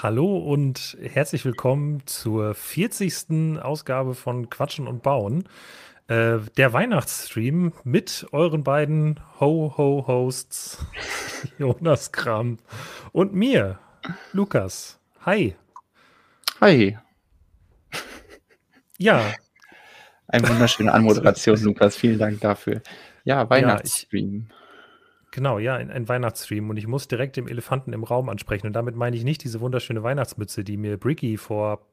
Hallo und herzlich willkommen zur 40. Ausgabe von Quatschen und Bauen. Äh, der Weihnachtsstream mit euren beiden Ho-Ho-Hosts Jonas Kram und mir, Lukas. Hi. Hi. Ja. Eine wunderschöne Anmoderation, Lukas. Vielen Dank dafür. Ja, Weihnachtsstream. Ja, Genau, ja, ein, ein Weihnachtsstream. Und ich muss direkt den Elefanten im Raum ansprechen. Und damit meine ich nicht diese wunderschöne Weihnachtsmütze, die mir Bricky vor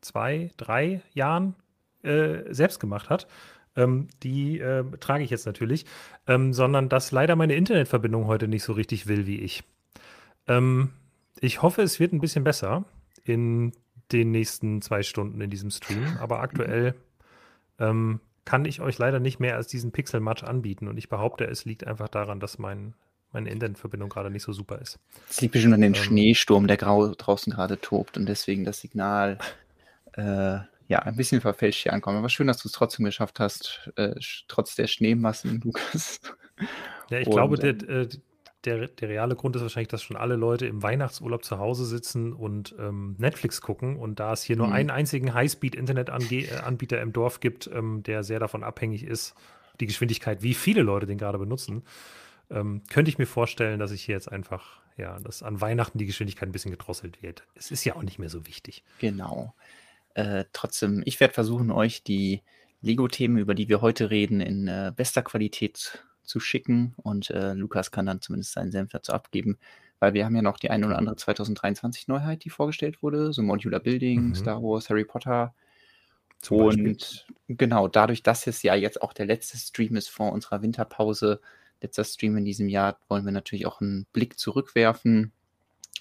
zwei, drei Jahren äh, selbst gemacht hat. Ähm, die äh, trage ich jetzt natürlich. Ähm, sondern dass leider meine Internetverbindung heute nicht so richtig will wie ich. Ähm, ich hoffe, es wird ein bisschen besser in den nächsten zwei Stunden in diesem Stream. Aber aktuell ähm, kann ich euch leider nicht mehr als diesen Pixel-Match anbieten. Und ich behaupte, es liegt einfach daran, dass mein, meine Internetverbindung gerade nicht so super ist. Es liegt bestimmt an dem ähm, Schneesturm, der grau draußen gerade tobt und deswegen das Signal äh, ja ein bisschen verfälscht hier ankommt. Aber schön, dass du es trotzdem geschafft hast, äh, trotz der Schneemassen, Lukas. Ja, ich und, glaube, der, äh, der, der reale Grund ist wahrscheinlich, dass schon alle Leute im Weihnachtsurlaub zu Hause sitzen und ähm, Netflix gucken und da es hier nur mhm. einen einzigen Highspeed-Internetanbieter im Dorf gibt, ähm, der sehr davon abhängig ist, die Geschwindigkeit, wie viele Leute den gerade benutzen, ähm, könnte ich mir vorstellen, dass ich hier jetzt einfach, ja, dass an Weihnachten die Geschwindigkeit ein bisschen gedrosselt wird. Es ist ja auch nicht mehr so wichtig. Genau. Äh, trotzdem, ich werde versuchen, euch die Lego-Themen, über die wir heute reden, in äh, bester Qualität zu schicken und äh, Lukas kann dann zumindest seinen Senf dazu abgeben, weil wir haben ja noch die eine oder andere 2023 Neuheit, die vorgestellt wurde, so Modular Building, mhm. Star Wars, Harry Potter. Zum und genau, dadurch, dass es ja jetzt auch der letzte Stream ist vor unserer Winterpause, letzter Stream in diesem Jahr, wollen wir natürlich auch einen Blick zurückwerfen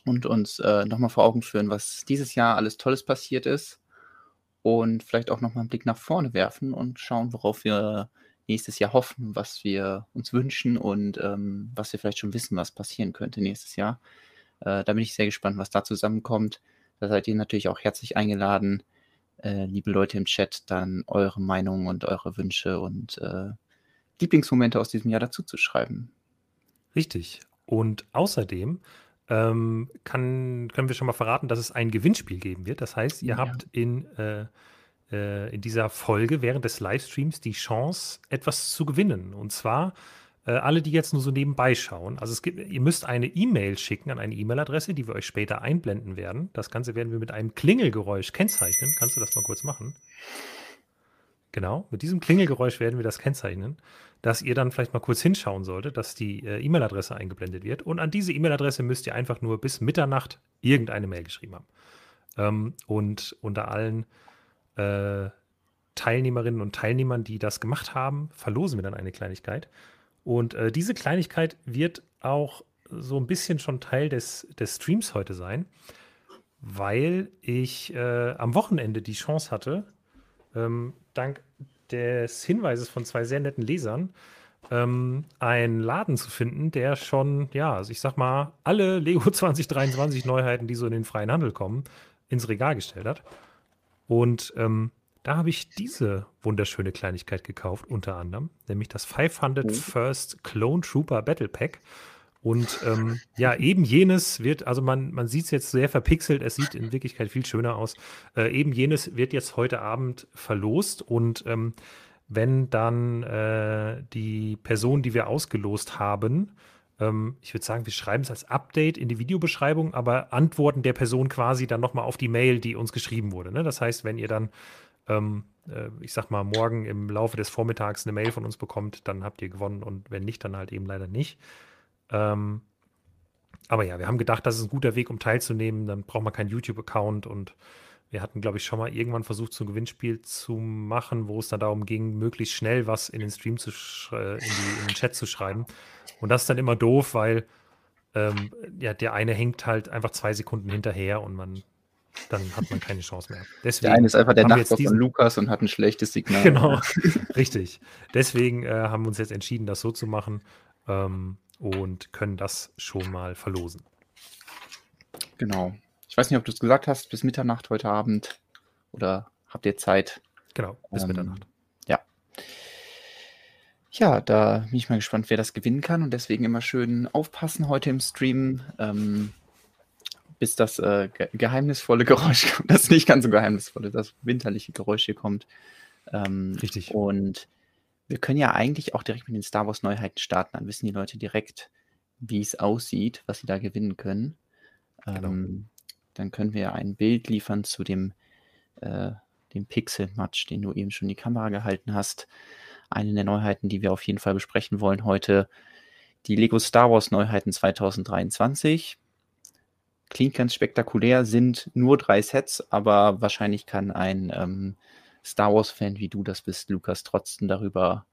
und uns äh, nochmal vor Augen führen, was dieses Jahr alles Tolles passiert ist und vielleicht auch nochmal einen Blick nach vorne werfen und schauen, worauf wir nächstes Jahr hoffen, was wir uns wünschen und ähm, was wir vielleicht schon wissen, was passieren könnte nächstes Jahr. Äh, da bin ich sehr gespannt, was da zusammenkommt. Da seid ihr natürlich auch herzlich eingeladen, äh, liebe Leute im Chat, dann eure Meinungen und eure Wünsche und äh, Lieblingsmomente aus diesem Jahr dazu zu schreiben. Richtig. Und außerdem ähm, kann, können wir schon mal verraten, dass es ein Gewinnspiel geben wird. Das heißt, ihr ja. habt in äh, in dieser Folge während des Livestreams die Chance, etwas zu gewinnen. Und zwar äh, alle, die jetzt nur so nebenbei schauen. Also es gibt, ihr müsst eine E-Mail schicken an eine E-Mail-Adresse, die wir euch später einblenden werden. Das Ganze werden wir mit einem Klingelgeräusch kennzeichnen. Kannst du das mal kurz machen? Genau, mit diesem Klingelgeräusch werden wir das kennzeichnen, dass ihr dann vielleicht mal kurz hinschauen solltet, dass die äh, E-Mail-Adresse eingeblendet wird. Und an diese E-Mail-Adresse müsst ihr einfach nur bis Mitternacht irgendeine Mail geschrieben haben. Ähm, und unter allen äh, Teilnehmerinnen und Teilnehmern, die das gemacht haben, verlosen wir dann eine Kleinigkeit. Und äh, diese Kleinigkeit wird auch so ein bisschen schon Teil des, des Streams heute sein, weil ich äh, am Wochenende die Chance hatte, ähm, dank des Hinweises von zwei sehr netten Lesern, ähm, einen Laden zu finden, der schon, ja, also ich sag mal, alle Lego 2023 Neuheiten, die so in den freien Handel kommen, ins Regal gestellt hat. Und ähm, da habe ich diese wunderschöne Kleinigkeit gekauft, unter anderem, nämlich das 500 mhm. First Clone Trooper Battle Pack. Und ähm, ja, eben jenes wird, also man, man sieht es jetzt sehr verpixelt, es sieht in Wirklichkeit viel schöner aus. Äh, eben jenes wird jetzt heute Abend verlost und ähm, wenn dann äh, die Person, die wir ausgelost haben, ähm, ich würde sagen, wir schreiben es als Update in die Videobeschreibung, aber antworten der Person quasi dann nochmal auf die Mail, die uns geschrieben wurde. Ne? Das heißt, wenn ihr dann, ähm, äh, ich sag mal, morgen im Laufe des Vormittags eine Mail von uns bekommt, dann habt ihr gewonnen und wenn nicht, dann halt eben leider nicht. Ähm, aber ja, wir haben gedacht, das ist ein guter Weg, um teilzunehmen. Dann braucht man keinen YouTube-Account und wir hatten, glaube ich, schon mal irgendwann versucht, so ein Gewinnspiel zu machen, wo es dann darum ging, möglichst schnell was in den Stream zu äh, in, die, in, den Chat zu schreiben. Und das ist dann immer doof, weil ähm, ja, der eine hängt halt einfach zwei Sekunden hinterher und man dann hat man keine Chance mehr. Deswegen der eine ist einfach der Nachbar diesen... von Lukas und hat ein schlechtes Signal. Genau, richtig. Deswegen äh, haben wir uns jetzt entschieden, das so zu machen ähm, und können das schon mal verlosen. Genau. Ich weiß nicht, ob du es gesagt hast, bis Mitternacht heute Abend oder habt ihr Zeit? Genau, bis ähm, Mitternacht. Ja. Ja, da bin ich mal gespannt, wer das gewinnen kann und deswegen immer schön aufpassen heute im Stream. Ähm, bis das äh, ge geheimnisvolle Geräusch kommt. Das nicht ganz so geheimnisvolle, das winterliche Geräusch hier kommt. Ähm, Richtig. Und wir können ja eigentlich auch direkt mit den Star Wars Neuheiten starten. Dann wissen die Leute direkt, wie es aussieht, was sie da gewinnen können. Genau. Ähm, dann können wir ein Bild liefern zu dem, äh, dem Pixel-Match, den du eben schon in die Kamera gehalten hast. Eine der Neuheiten, die wir auf jeden Fall besprechen wollen heute, die Lego Star Wars Neuheiten 2023. Klingt ganz spektakulär, sind nur drei Sets, aber wahrscheinlich kann ein ähm, Star Wars-Fan wie du das bist, Lukas, trotzdem darüber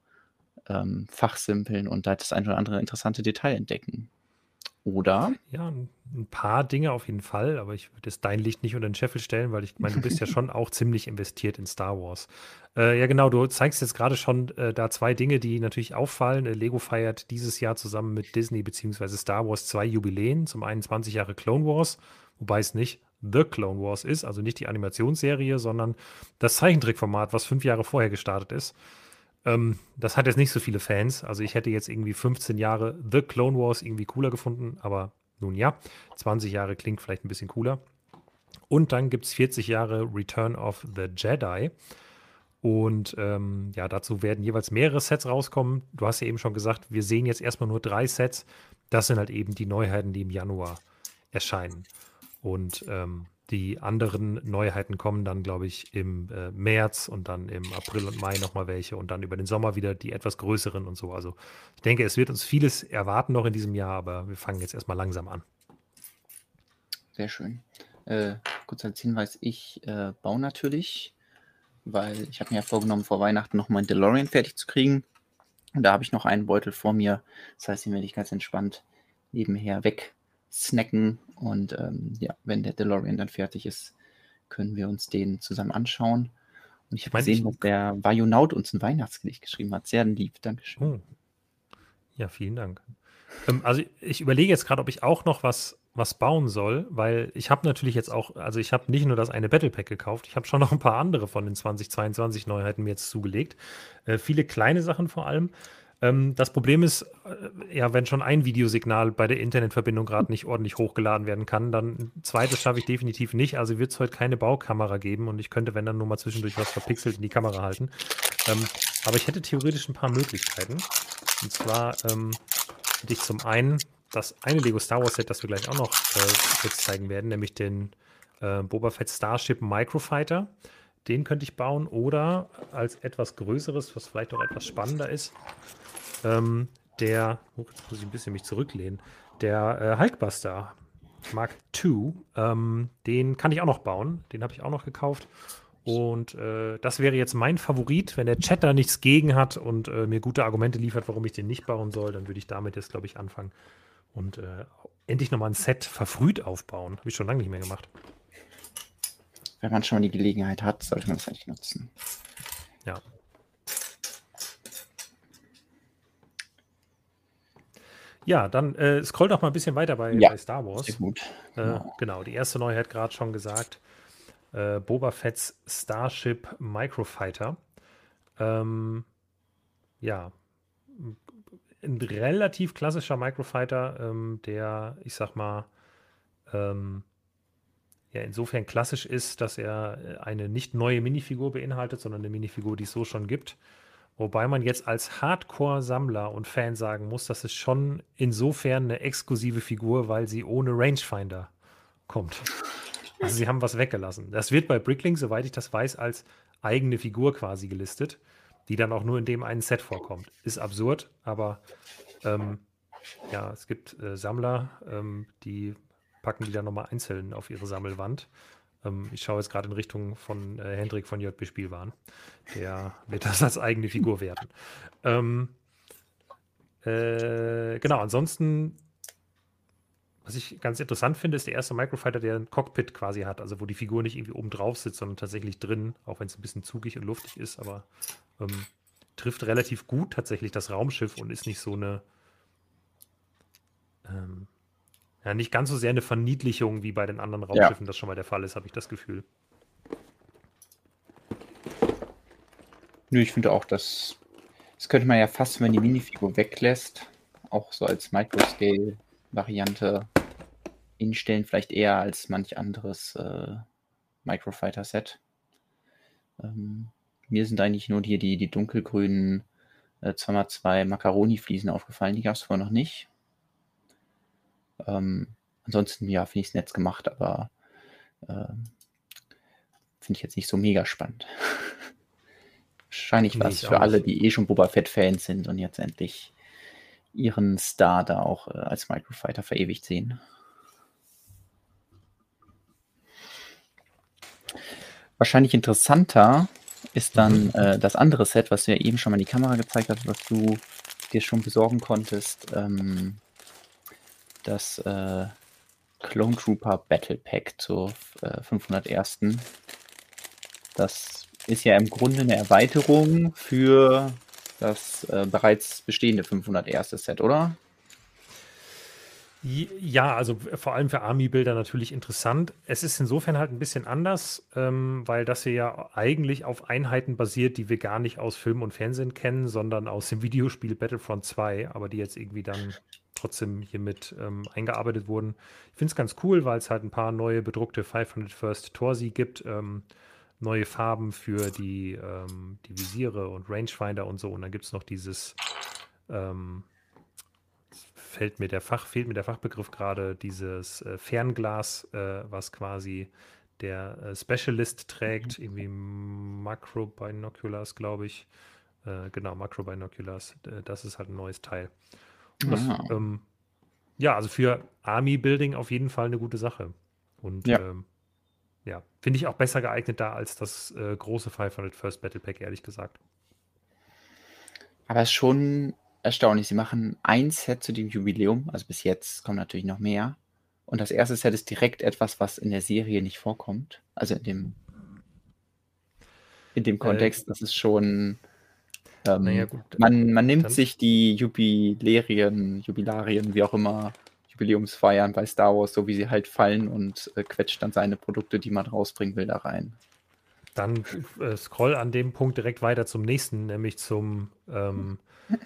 ähm, fachsimpeln und da das ein oder andere interessante Detail entdecken. Oder? Ja, ein, paar Dinge auf jeden Fall, aber ich würde jetzt dein Licht nicht unter den Scheffel stellen, weil ich meine, du bist ja schon auch ziemlich investiert in Star Wars. Äh, ja, genau, du zeigst jetzt gerade schon äh, da zwei Dinge, die natürlich auffallen. Äh, Lego feiert dieses Jahr zusammen mit Disney bzw. Star Wars zwei Jubiläen. Zum einen 20 Jahre Clone Wars, wobei es nicht The Clone Wars ist, also nicht die Animationsserie, sondern das Zeichentrickformat, was fünf Jahre vorher gestartet ist. Ähm, das hat jetzt nicht so viele Fans. Also ich hätte jetzt irgendwie 15 Jahre The Clone Wars irgendwie cooler gefunden, aber nun ja, 20 Jahre klingt vielleicht ein bisschen cooler. Und dann gibt es 40 Jahre Return of the Jedi. Und ähm, ja, dazu werden jeweils mehrere Sets rauskommen. Du hast ja eben schon gesagt, wir sehen jetzt erstmal nur drei Sets. Das sind halt eben die Neuheiten, die im Januar erscheinen. Und ähm, die anderen Neuheiten kommen dann, glaube ich, im äh, März und dann im April und Mai nochmal welche und dann über den Sommer wieder die etwas größeren und so. Also ich denke, es wird uns vieles erwarten noch in diesem Jahr, aber wir fangen jetzt erstmal langsam an. Sehr schön. Äh, kurz als Hinweis, ich äh, baue natürlich, weil ich habe mir ja vorgenommen, vor Weihnachten noch meinen DeLorean fertig zu kriegen. Und da habe ich noch einen Beutel vor mir. Das heißt, den werde ich ganz entspannt nebenher weg snacken. Und ähm, ja, wenn der DeLorean dann fertig ist, können wir uns den zusammen anschauen. Und ich habe gesehen, dass der Vajonaut uns ein Weihnachtsgedicht geschrieben hat. Sehr lieb, Dankeschön. Oh. Ja, vielen Dank. Ähm, also ich überlege jetzt gerade, ob ich auch noch was, was bauen soll, weil ich habe natürlich jetzt auch, also ich habe nicht nur das eine Battle Pack gekauft, ich habe schon noch ein paar andere von den 2022 Neuheiten mir jetzt zugelegt. Äh, viele kleine Sachen vor allem. Ähm, das Problem ist, äh, ja, wenn schon ein Videosignal bei der Internetverbindung gerade nicht ordentlich hochgeladen werden kann, dann ein zweites schaffe ich definitiv nicht. Also wird es heute keine Baukamera geben und ich könnte, wenn dann nur mal zwischendurch was verpixelt in die Kamera halten. Ähm, aber ich hätte theoretisch ein paar Möglichkeiten. Und zwar ähm, hätte ich zum einen das eine Lego Star Wars Set, das wir gleich auch noch äh, jetzt zeigen werden, nämlich den äh, Boba Fett Starship Microfighter. Den könnte ich bauen oder als etwas größeres, was vielleicht auch etwas spannender ist, ähm, der, oh, jetzt muss ich ein bisschen mich zurücklehnen, der äh, Hulkbuster Mark II, ähm, den kann ich auch noch bauen. Den habe ich auch noch gekauft. Und äh, das wäre jetzt mein Favorit. Wenn der Chat da nichts gegen hat und äh, mir gute Argumente liefert, warum ich den nicht bauen soll, dann würde ich damit jetzt, glaube ich, anfangen und äh, endlich nochmal ein Set verfrüht aufbauen. Habe ich schon lange nicht mehr gemacht. Wenn man schon mal die Gelegenheit hat, sollte man das eigentlich nutzen. Ja, Ja, dann äh, scroll doch mal ein bisschen weiter bei, ja, bei Star Wars. Sehr gut. Äh, genau. genau, die erste Neuheit gerade schon gesagt. Äh, Boba Fett's Starship Microfighter. Ähm, ja, ein relativ klassischer Microfighter, ähm, der, ich sag mal, ähm, ja, insofern klassisch ist, dass er äh, eine nicht neue Minifigur beinhaltet, sondern eine Minifigur, die es so schon gibt. Wobei man jetzt als Hardcore-Sammler und Fan sagen muss, das ist schon insofern eine exklusive Figur, weil sie ohne Rangefinder kommt. Also sie haben was weggelassen. Das wird bei Bricklink, soweit ich das weiß, als eigene Figur quasi gelistet, die dann auch nur in dem einen Set vorkommt. Ist absurd, aber ähm, ja, es gibt äh, Sammler, ähm, die packen die dann nochmal einzeln auf ihre Sammelwand. Ähm, ich schaue jetzt gerade in Richtung von äh, Hendrik von JB Spielwaren. Der wird das als eigene Figur werten. Ähm, äh, genau, ansonsten, was ich ganz interessant finde, ist der erste Microfighter, der ein Cockpit quasi hat, also wo die Figur nicht irgendwie oben drauf sitzt, sondern tatsächlich drin, auch wenn es ein bisschen zugig und luftig ist, aber ähm, trifft relativ gut tatsächlich das Raumschiff und ist nicht so eine ähm, ja, nicht ganz so sehr eine Verniedlichung wie bei den anderen Raumschiffen ja. das schon mal der Fall ist, habe ich das Gefühl. Nö, ich finde auch, dass das könnte man ja fast, wenn die Minifigur weglässt, auch so als Microscale-Variante zufriedenstellen, vielleicht eher als manch anderes äh, Microfighter-Set. Ähm, mir sind eigentlich nur hier die, die dunkelgrünen äh, 2x2 Macaroni-Fliesen aufgefallen. Die gab es vorher noch nicht. Ähm, ansonsten, ja, finde ich es nett gemacht, aber äh, finde ich jetzt nicht so mega spannend. Wahrscheinlich was für alle, die eh schon Boba Fett-Fans sind und jetzt endlich ihren Star da auch äh, als Microfighter verewigt sehen. Wahrscheinlich interessanter ist dann mhm. äh, das andere Set, was du ja eben schon mal in die Kamera gezeigt hast, was du dir schon besorgen konntest. Ähm, das äh, Clone Trooper Battle Pack zur äh, 501. Das ist ja im Grunde eine Erweiterung für das äh, bereits bestehende 501. Set, oder? Ja, also vor allem für Army-Bilder natürlich interessant. Es ist insofern halt ein bisschen anders, ähm, weil das hier ja eigentlich auf Einheiten basiert, die wir gar nicht aus Film und Fernsehen kennen, sondern aus dem Videospiel Battlefront 2, aber die jetzt irgendwie dann trotzdem hiermit ähm, eingearbeitet wurden. Ich finde es ganz cool, weil es halt ein paar neue bedruckte 501st Torsi gibt, ähm, neue Farben für die, ähm, die Visiere und Rangefinder und so. Und dann gibt es noch dieses ähm, fällt mir der Fach, fehlt mir der Fachbegriff gerade, dieses äh, Fernglas, äh, was quasi der äh, Specialist trägt, mhm. irgendwie Macrobinoculars, glaube ich. Äh, genau, Macrobinoculars, das ist halt ein neues Teil. Das, ah. ähm, ja, also für Army Building auf jeden Fall eine gute Sache. Und ja, ähm, ja finde ich auch besser geeignet da als das äh, große 500 First Battle Pack, ehrlich gesagt. Aber es ist schon erstaunlich. Sie machen ein Set zu dem Jubiläum, also bis jetzt kommen natürlich noch mehr. Und das erste Set ist direkt etwas, was in der Serie nicht vorkommt. Also in dem, in dem äh, Kontext, äh, das ist schon. Ähm, ja gut, man, man nimmt sich die Jubiläen, Jubilarien, wie auch immer, Jubiläumsfeiern bei Star Wars, so wie sie halt fallen und äh, quetscht dann seine Produkte, die man rausbringen will, da rein. Dann äh, scroll an dem Punkt direkt weiter zum nächsten, nämlich zum ähm,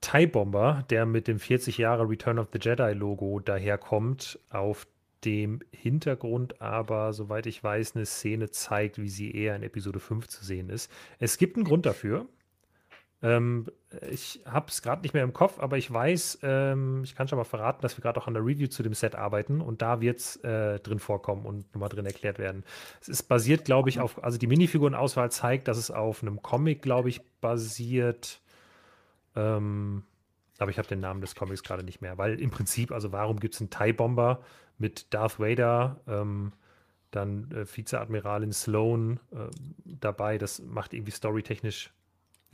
TIE Bomber, der mit dem 40 Jahre Return of the Jedi Logo daherkommt, auf dem Hintergrund aber, soweit ich weiß, eine Szene zeigt, wie sie eher in Episode 5 zu sehen ist. Es gibt einen Grund dafür. Ähm, ich habe es gerade nicht mehr im Kopf, aber ich weiß, ähm, ich kann schon mal verraten, dass wir gerade auch an der Review zu dem Set arbeiten und da wird es äh, drin vorkommen und nochmal drin erklärt werden. Es ist basiert, glaube ich, auf, also die Minifigurenauswahl zeigt, dass es auf einem Comic, glaube ich, basiert ähm, aber ich habe den Namen des Comics gerade nicht mehr, weil im Prinzip, also warum gibt es einen TIE-Bomber mit Darth Vader, ähm, dann äh, Vizeadmiralin Sloan äh, dabei? Das macht irgendwie storytechnisch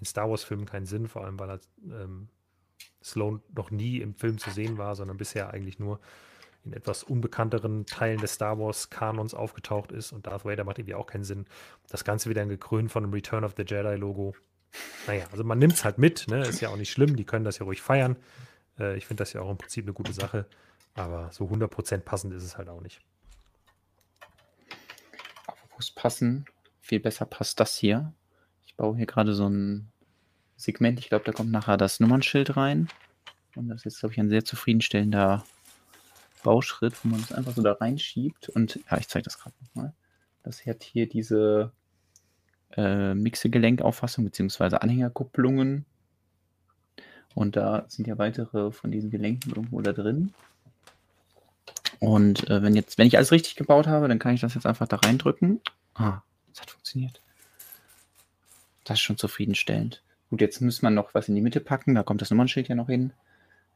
in Star Wars-Filmen keinen Sinn, vor allem weil er, ähm, Sloan noch nie im Film zu sehen war, sondern bisher eigentlich nur in etwas unbekannteren Teilen des Star Wars-Kanons aufgetaucht ist und Darth Vader macht irgendwie auch keinen Sinn. Das Ganze wieder gekrönt von einem Return of the Jedi-Logo. Naja, also man nimmt es halt mit, ne? ist ja auch nicht schlimm, die können das ja ruhig feiern. Äh, ich finde das ja auch im Prinzip eine gute Sache, aber so 100% passend ist es halt auch nicht. Apropos passen, viel besser passt das hier. Ich baue hier gerade so ein Segment, ich glaube, da kommt nachher das Nummernschild rein. Und das ist glaube ich, ein sehr zufriedenstellender Bauschritt, wo man es einfach so da reinschiebt. Und ja, ich zeige das gerade nochmal. Das hat hier diese äh, Mixegelenkauffassung bzw. Anhängerkupplungen. Und da sind ja weitere von diesen Gelenken irgendwo da drin. Und äh, wenn jetzt, wenn ich alles richtig gebaut habe, dann kann ich das jetzt einfach da reindrücken. Ah, das hat funktioniert. Das ist schon zufriedenstellend. Gut, jetzt muss man noch was in die Mitte packen, da kommt das Nummernschild ja noch hin.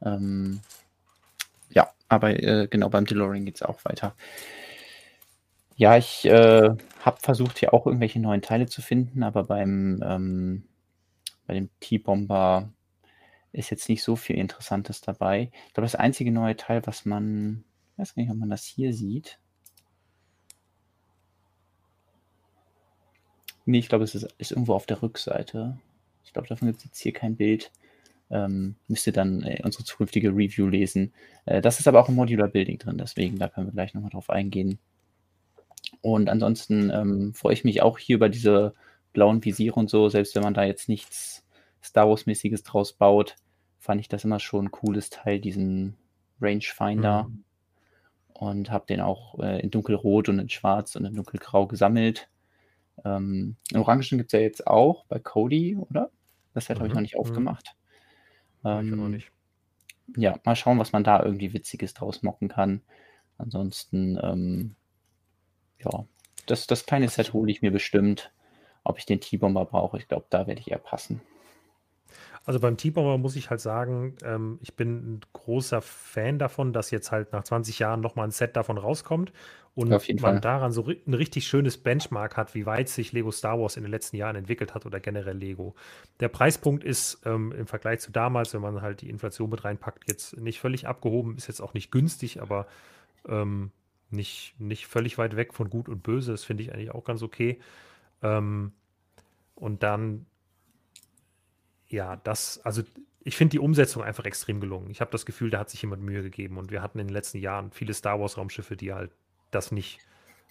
Ähm, ja, aber äh, genau beim DeLorean geht es auch weiter. Ja, ich äh, habe versucht, hier auch irgendwelche neuen Teile zu finden, aber beim, ähm, bei dem T-Bomber ist jetzt nicht so viel Interessantes dabei. Ich glaube, das einzige neue Teil, was man, ich weiß gar nicht, ob man das hier sieht. Nee, ich glaube, es ist, ist irgendwo auf der Rückseite. Ich glaube, davon gibt es jetzt hier kein Bild. Ähm, müsst ihr dann äh, unsere zukünftige Review lesen. Äh, das ist aber auch im Modular Building drin, deswegen da können wir gleich nochmal drauf eingehen. Und ansonsten ähm, freue ich mich auch hier über diese blauen Visiere und so, selbst wenn man da jetzt nichts Star Wars-mäßiges draus baut, fand ich das immer schon ein cooles Teil, diesen Rangefinder. Mhm. und habe den auch äh, in dunkelrot und in schwarz und in dunkelgrau gesammelt. Ähm, in Orangen gibt es ja jetzt auch bei Cody, oder? Das hat mhm. habe ich noch nicht mhm. aufgemacht. Ähm, ich noch nicht. Ja, mal schauen, was man da irgendwie Witziges draus mocken kann. Ansonsten, ähm, ja, das, das kleine Set hole ich mir bestimmt. Ob ich den T-Bomber brauche, ich glaube, da werde ich eher passen. Also beim T-Bomber muss ich halt sagen, ähm, ich bin ein großer Fan davon, dass jetzt halt nach 20 Jahren nochmal ein Set davon rauskommt und man Fall. daran so ein richtig schönes Benchmark hat, wie weit sich Lego Star Wars in den letzten Jahren entwickelt hat oder generell Lego. Der Preispunkt ist ähm, im Vergleich zu damals, wenn man halt die Inflation mit reinpackt, jetzt nicht völlig abgehoben, ist jetzt auch nicht günstig, aber ähm, nicht, nicht völlig weit weg von Gut und Böse. Das finde ich eigentlich auch ganz okay. Ähm, und dann, ja, das, also ich finde die Umsetzung einfach extrem gelungen. Ich habe das Gefühl, da hat sich jemand Mühe gegeben. Und wir hatten in den letzten Jahren viele Star Wars-Raumschiffe, die halt das nicht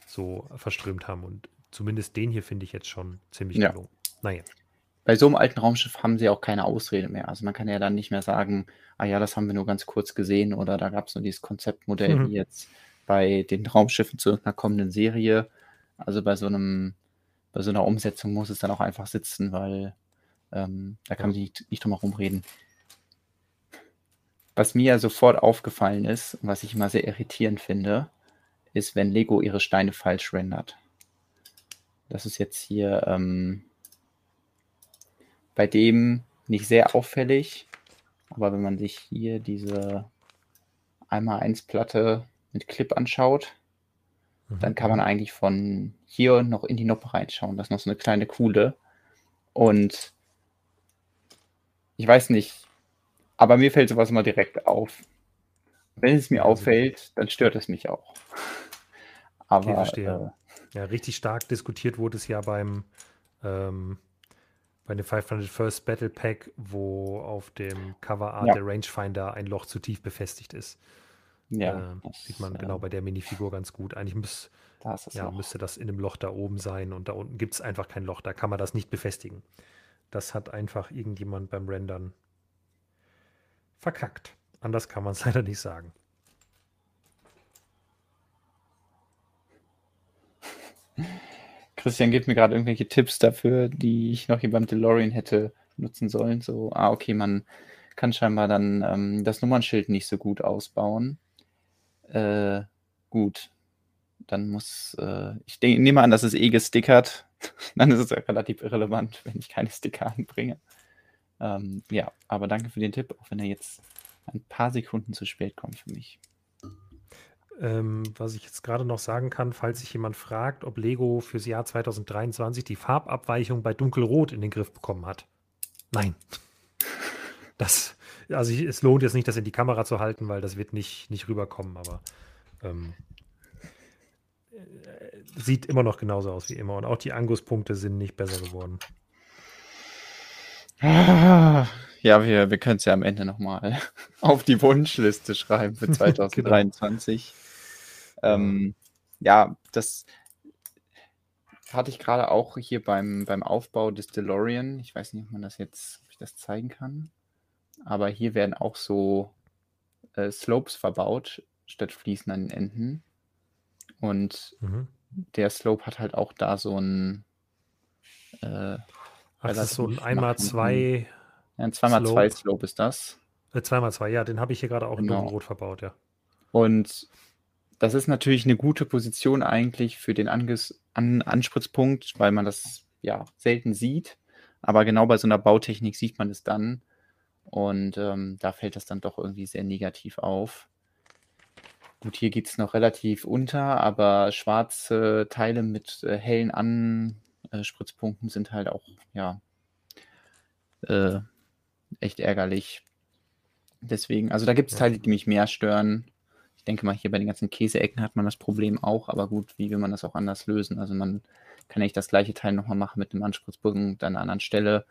so verströmt haben. Und zumindest den hier finde ich jetzt schon ziemlich ja. gelungen. Naja. Bei so einem alten Raumschiff haben sie auch keine Ausrede mehr. Also man kann ja dann nicht mehr sagen, ah ja, das haben wir nur ganz kurz gesehen oder da gab es nur dieses Konzeptmodell mhm. wie jetzt bei den Raumschiffen zu einer kommenden Serie. Also bei so einem, bei so einer Umsetzung muss es dann auch einfach sitzen, weil ähm, da kann man nicht, nicht drum herum reden. Was mir sofort aufgefallen ist und was ich immer sehr irritierend finde, ist, wenn Lego ihre Steine falsch rendert. Das ist jetzt hier ähm, bei dem nicht sehr auffällig, aber wenn man sich hier diese 1x1 Platte mit Clip anschaut, mhm. dann kann man eigentlich von hier noch in die Noppe reinschauen. Das ist noch so eine kleine Kuhle. Und ich weiß nicht, aber mir fällt sowas immer direkt auf. Wenn es mir also, auffällt, dann stört es mich auch. Aber okay, äh, ja, richtig stark diskutiert wurde es ja beim ähm, bei dem 500 First Battle Pack, wo auf dem Cover Art ja. der Rangefinder ein Loch zu tief befestigt ist. Ja, äh, das, sieht man genau äh, genau bei der Minifigur ganz gut. Eigentlich muss, das ja, müsste das in einem Loch da oben sein und da unten gibt es einfach kein Loch. Da kann man das nicht befestigen. Das hat einfach irgendjemand beim Rendern verkackt. Anders kann man es leider nicht sagen. Christian gibt mir gerade irgendwelche Tipps dafür, die ich noch hier beim DeLorean hätte nutzen sollen. So, ah, okay, man kann scheinbar dann ähm, das Nummernschild nicht so gut ausbauen. Äh, gut. Dann muss, äh, ich nehme an, dass es eh gestickert. Dann ist es ja relativ irrelevant, wenn ich keine Sticker anbringe. Ähm, ja, aber danke für den Tipp, auch wenn er jetzt ein paar Sekunden zu spät kommt für mich. Ähm, was ich jetzt gerade noch sagen kann, falls sich jemand fragt, ob Lego fürs Jahr 2023 die Farbabweichung bei Dunkelrot in den Griff bekommen hat. Nein. Das, also ich, es lohnt jetzt nicht, das in die Kamera zu halten, weil das wird nicht, nicht rüberkommen, aber ähm, äh, sieht immer noch genauso aus wie immer. Und auch die Angus-Punkte sind nicht besser geworden. Ja, wir, wir können es ja am Ende nochmal auf die Wunschliste schreiben für 2023. genau. ähm, ja, das hatte ich gerade auch hier beim, beim Aufbau des DeLorean. Ich weiß nicht, ob man das jetzt, ob ich das zeigen kann. Aber hier werden auch so äh, Slopes verbaut, statt Fliesen an den Enden. Und mhm. Der Slope hat halt auch da so ein. Äh, Ach, das ist so ein 1x2. Ja, ein 2x2 Slope ist das. Äh, 2x2, ja, den habe ich hier gerade auch genau. in Rot verbaut, ja. Und das ist natürlich eine gute Position eigentlich für den Anges An Anspritzpunkt, weil man das ja selten sieht. Aber genau bei so einer Bautechnik sieht man es dann. Und ähm, da fällt das dann doch irgendwie sehr negativ auf. Gut, hier geht es noch relativ unter, aber schwarze Teile mit äh, hellen Anspritzpunkten sind halt auch, ja, äh, echt ärgerlich. Deswegen, also da gibt es Teile, die mich mehr stören. Ich denke mal, hier bei den ganzen Käseecken hat man das Problem auch, aber gut, wie will man das auch anders lösen? Also man kann nicht das gleiche Teil nochmal machen mit einem Anspritzpunkt an einer anderen Stelle.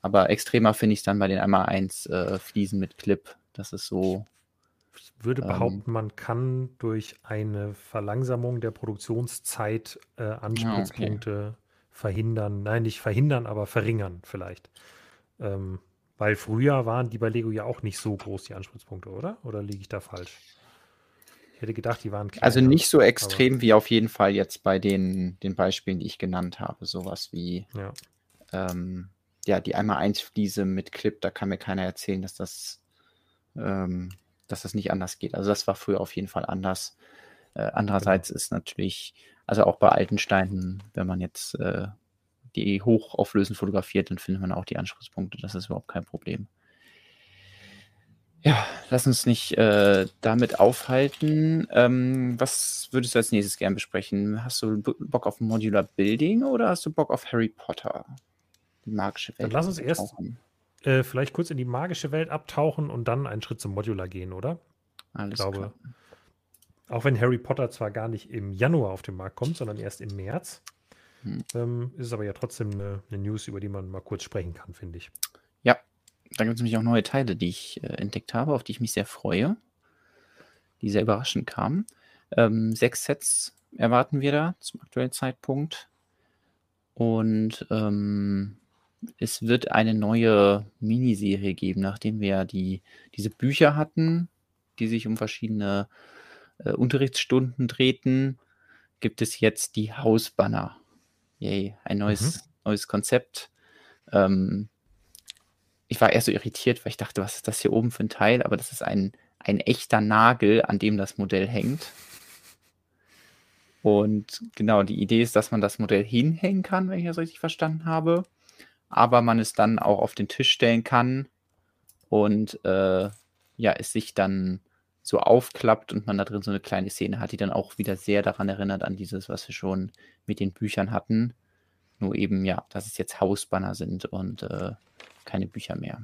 Aber extremer finde ich es dann bei den einmal 1 äh, Fliesen mit Clip. Das ist so ich würde ähm. behaupten, man kann durch eine Verlangsamung der Produktionszeit äh, Anspielpunkte ah, okay. verhindern. Nein, nicht verhindern, aber verringern vielleicht. Ähm, weil früher waren die bei Lego ja auch nicht so groß, die Anspielpunkte, oder? Oder liege ich da falsch? Ich hätte gedacht, die waren kleiner. Also nicht so extrem wie auf jeden Fall jetzt bei den, den Beispielen, die ich genannt habe. Sowas wie, Ja. ähm, ja, die einmal eins Fliese mit Clip, da kann mir keiner erzählen, dass das, ähm, dass das nicht anders geht. Also das war früher auf jeden Fall anders. Äh, andererseits ist natürlich, also auch bei alten Steinen, wenn man jetzt äh, die hochauflösend fotografiert, dann findet man auch die Anschlusspunkte. Das ist überhaupt kein Problem. Ja, lass uns nicht äh, damit aufhalten. Ähm, was würdest du als nächstes gern besprechen? Hast du Bock auf Modular Building oder hast du Bock auf Harry Potter? Die magische Welt. Dann lass uns erst- eintauchen. Äh, vielleicht kurz in die magische Welt abtauchen und dann einen Schritt zum Modular gehen, oder? Alles Ich glaube, klar. auch wenn Harry Potter zwar gar nicht im Januar auf den Markt kommt, sondern erst im März, Hm. ähm, ist es aber ja trotzdem eine, eine News, über die man mal kurz sprechen kann, finde ich. Da gibt es nämlich auch neue Teile, die ich äh, entdeckt habe, auf die ich mich sehr freue, die sehr überraschend kamen. Ähm, sechs Sets erwarten wir da zum aktuellen Zeitpunkt. Und ähm, es wird eine neue Miniserie geben, nachdem wir ja die, diese Bücher hatten, die sich um verschiedene äh, Unterrichtsstunden drehten, gibt es jetzt die Hausbanner. Yay, ein neues, neues Konzept. Ähm, ich war erst so irritiert, weil ich dachte, was ist das hier oben für ein Teil? Aber das ist ein, ein echter Nagel, an dem das Modell hängt. Und genau, die Idee ist, dass man das Modell hinhängen kann, wenn ich das richtig verstanden habe. Aber man es dann auch auf den Tisch stellen kann und äh, ja, es sich dann so aufklappt und man da drin so eine kleine Szene hat, die dann auch wieder sehr daran erinnert, an dieses, was wir schon mit den Büchern hatten. Nur eben, ja, dass es jetzt Hausbanner sind und äh, keine Bücher mehr.